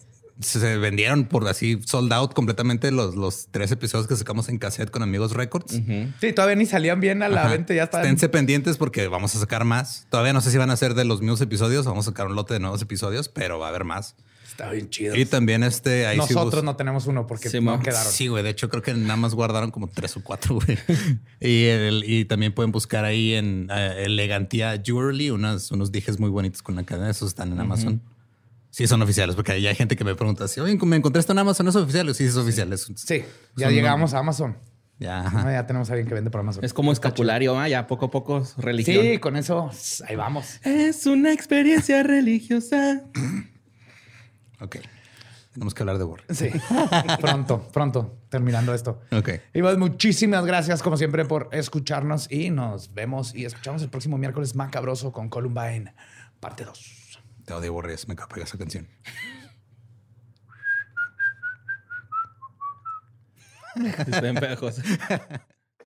Speaker 1: se vendieron por así sold out completamente los, los tres episodios que sacamos en cassette con Amigos Records.
Speaker 2: Sí, todavía ni salían bien a la venta, ya están.
Speaker 1: Esténse pendientes porque vamos a sacar más. Todavía no sé si van a ser de los mismos episodios, vamos a sacar un lote de nuevos episodios, pero va a haber más.
Speaker 2: Está bien chido.
Speaker 1: Y también este.
Speaker 2: Ahí Nosotros no tenemos uno porque no quedaron.
Speaker 1: Sí, güey. De hecho, creo que nada más guardaron como tres o cuatro, güey. y, y también pueden buscar ahí en eh, Elegantía Jewelry unas, unos dijes muy bonitos con la cadena. Esos están en Amazon. Sí, son oficiales, porque hay gente que me pregunta si, oye, me encontré esto en Amazon, ¿es oficial? Sí, es oficial.
Speaker 2: sí, ya llegamos a Amazon. Ya, ya tenemos a alguien que vende por Amazon.
Speaker 3: Es como escapulario, ¿ah? ya poco a poco religión.
Speaker 2: Sí, con eso ahí vamos.
Speaker 3: Es una experiencia religiosa.
Speaker 1: ok. Tenemos que hablar de Borre.
Speaker 2: Sí. pronto, pronto, terminando esto.
Speaker 1: Ok.
Speaker 2: Iván, muchísimas gracias, como siempre, por escucharnos y nos vemos y escuchamos el próximo miércoles macabroso con Columbine, parte 2.
Speaker 1: Te odio, Borges. Me acaba esa canción.
Speaker 3: Está en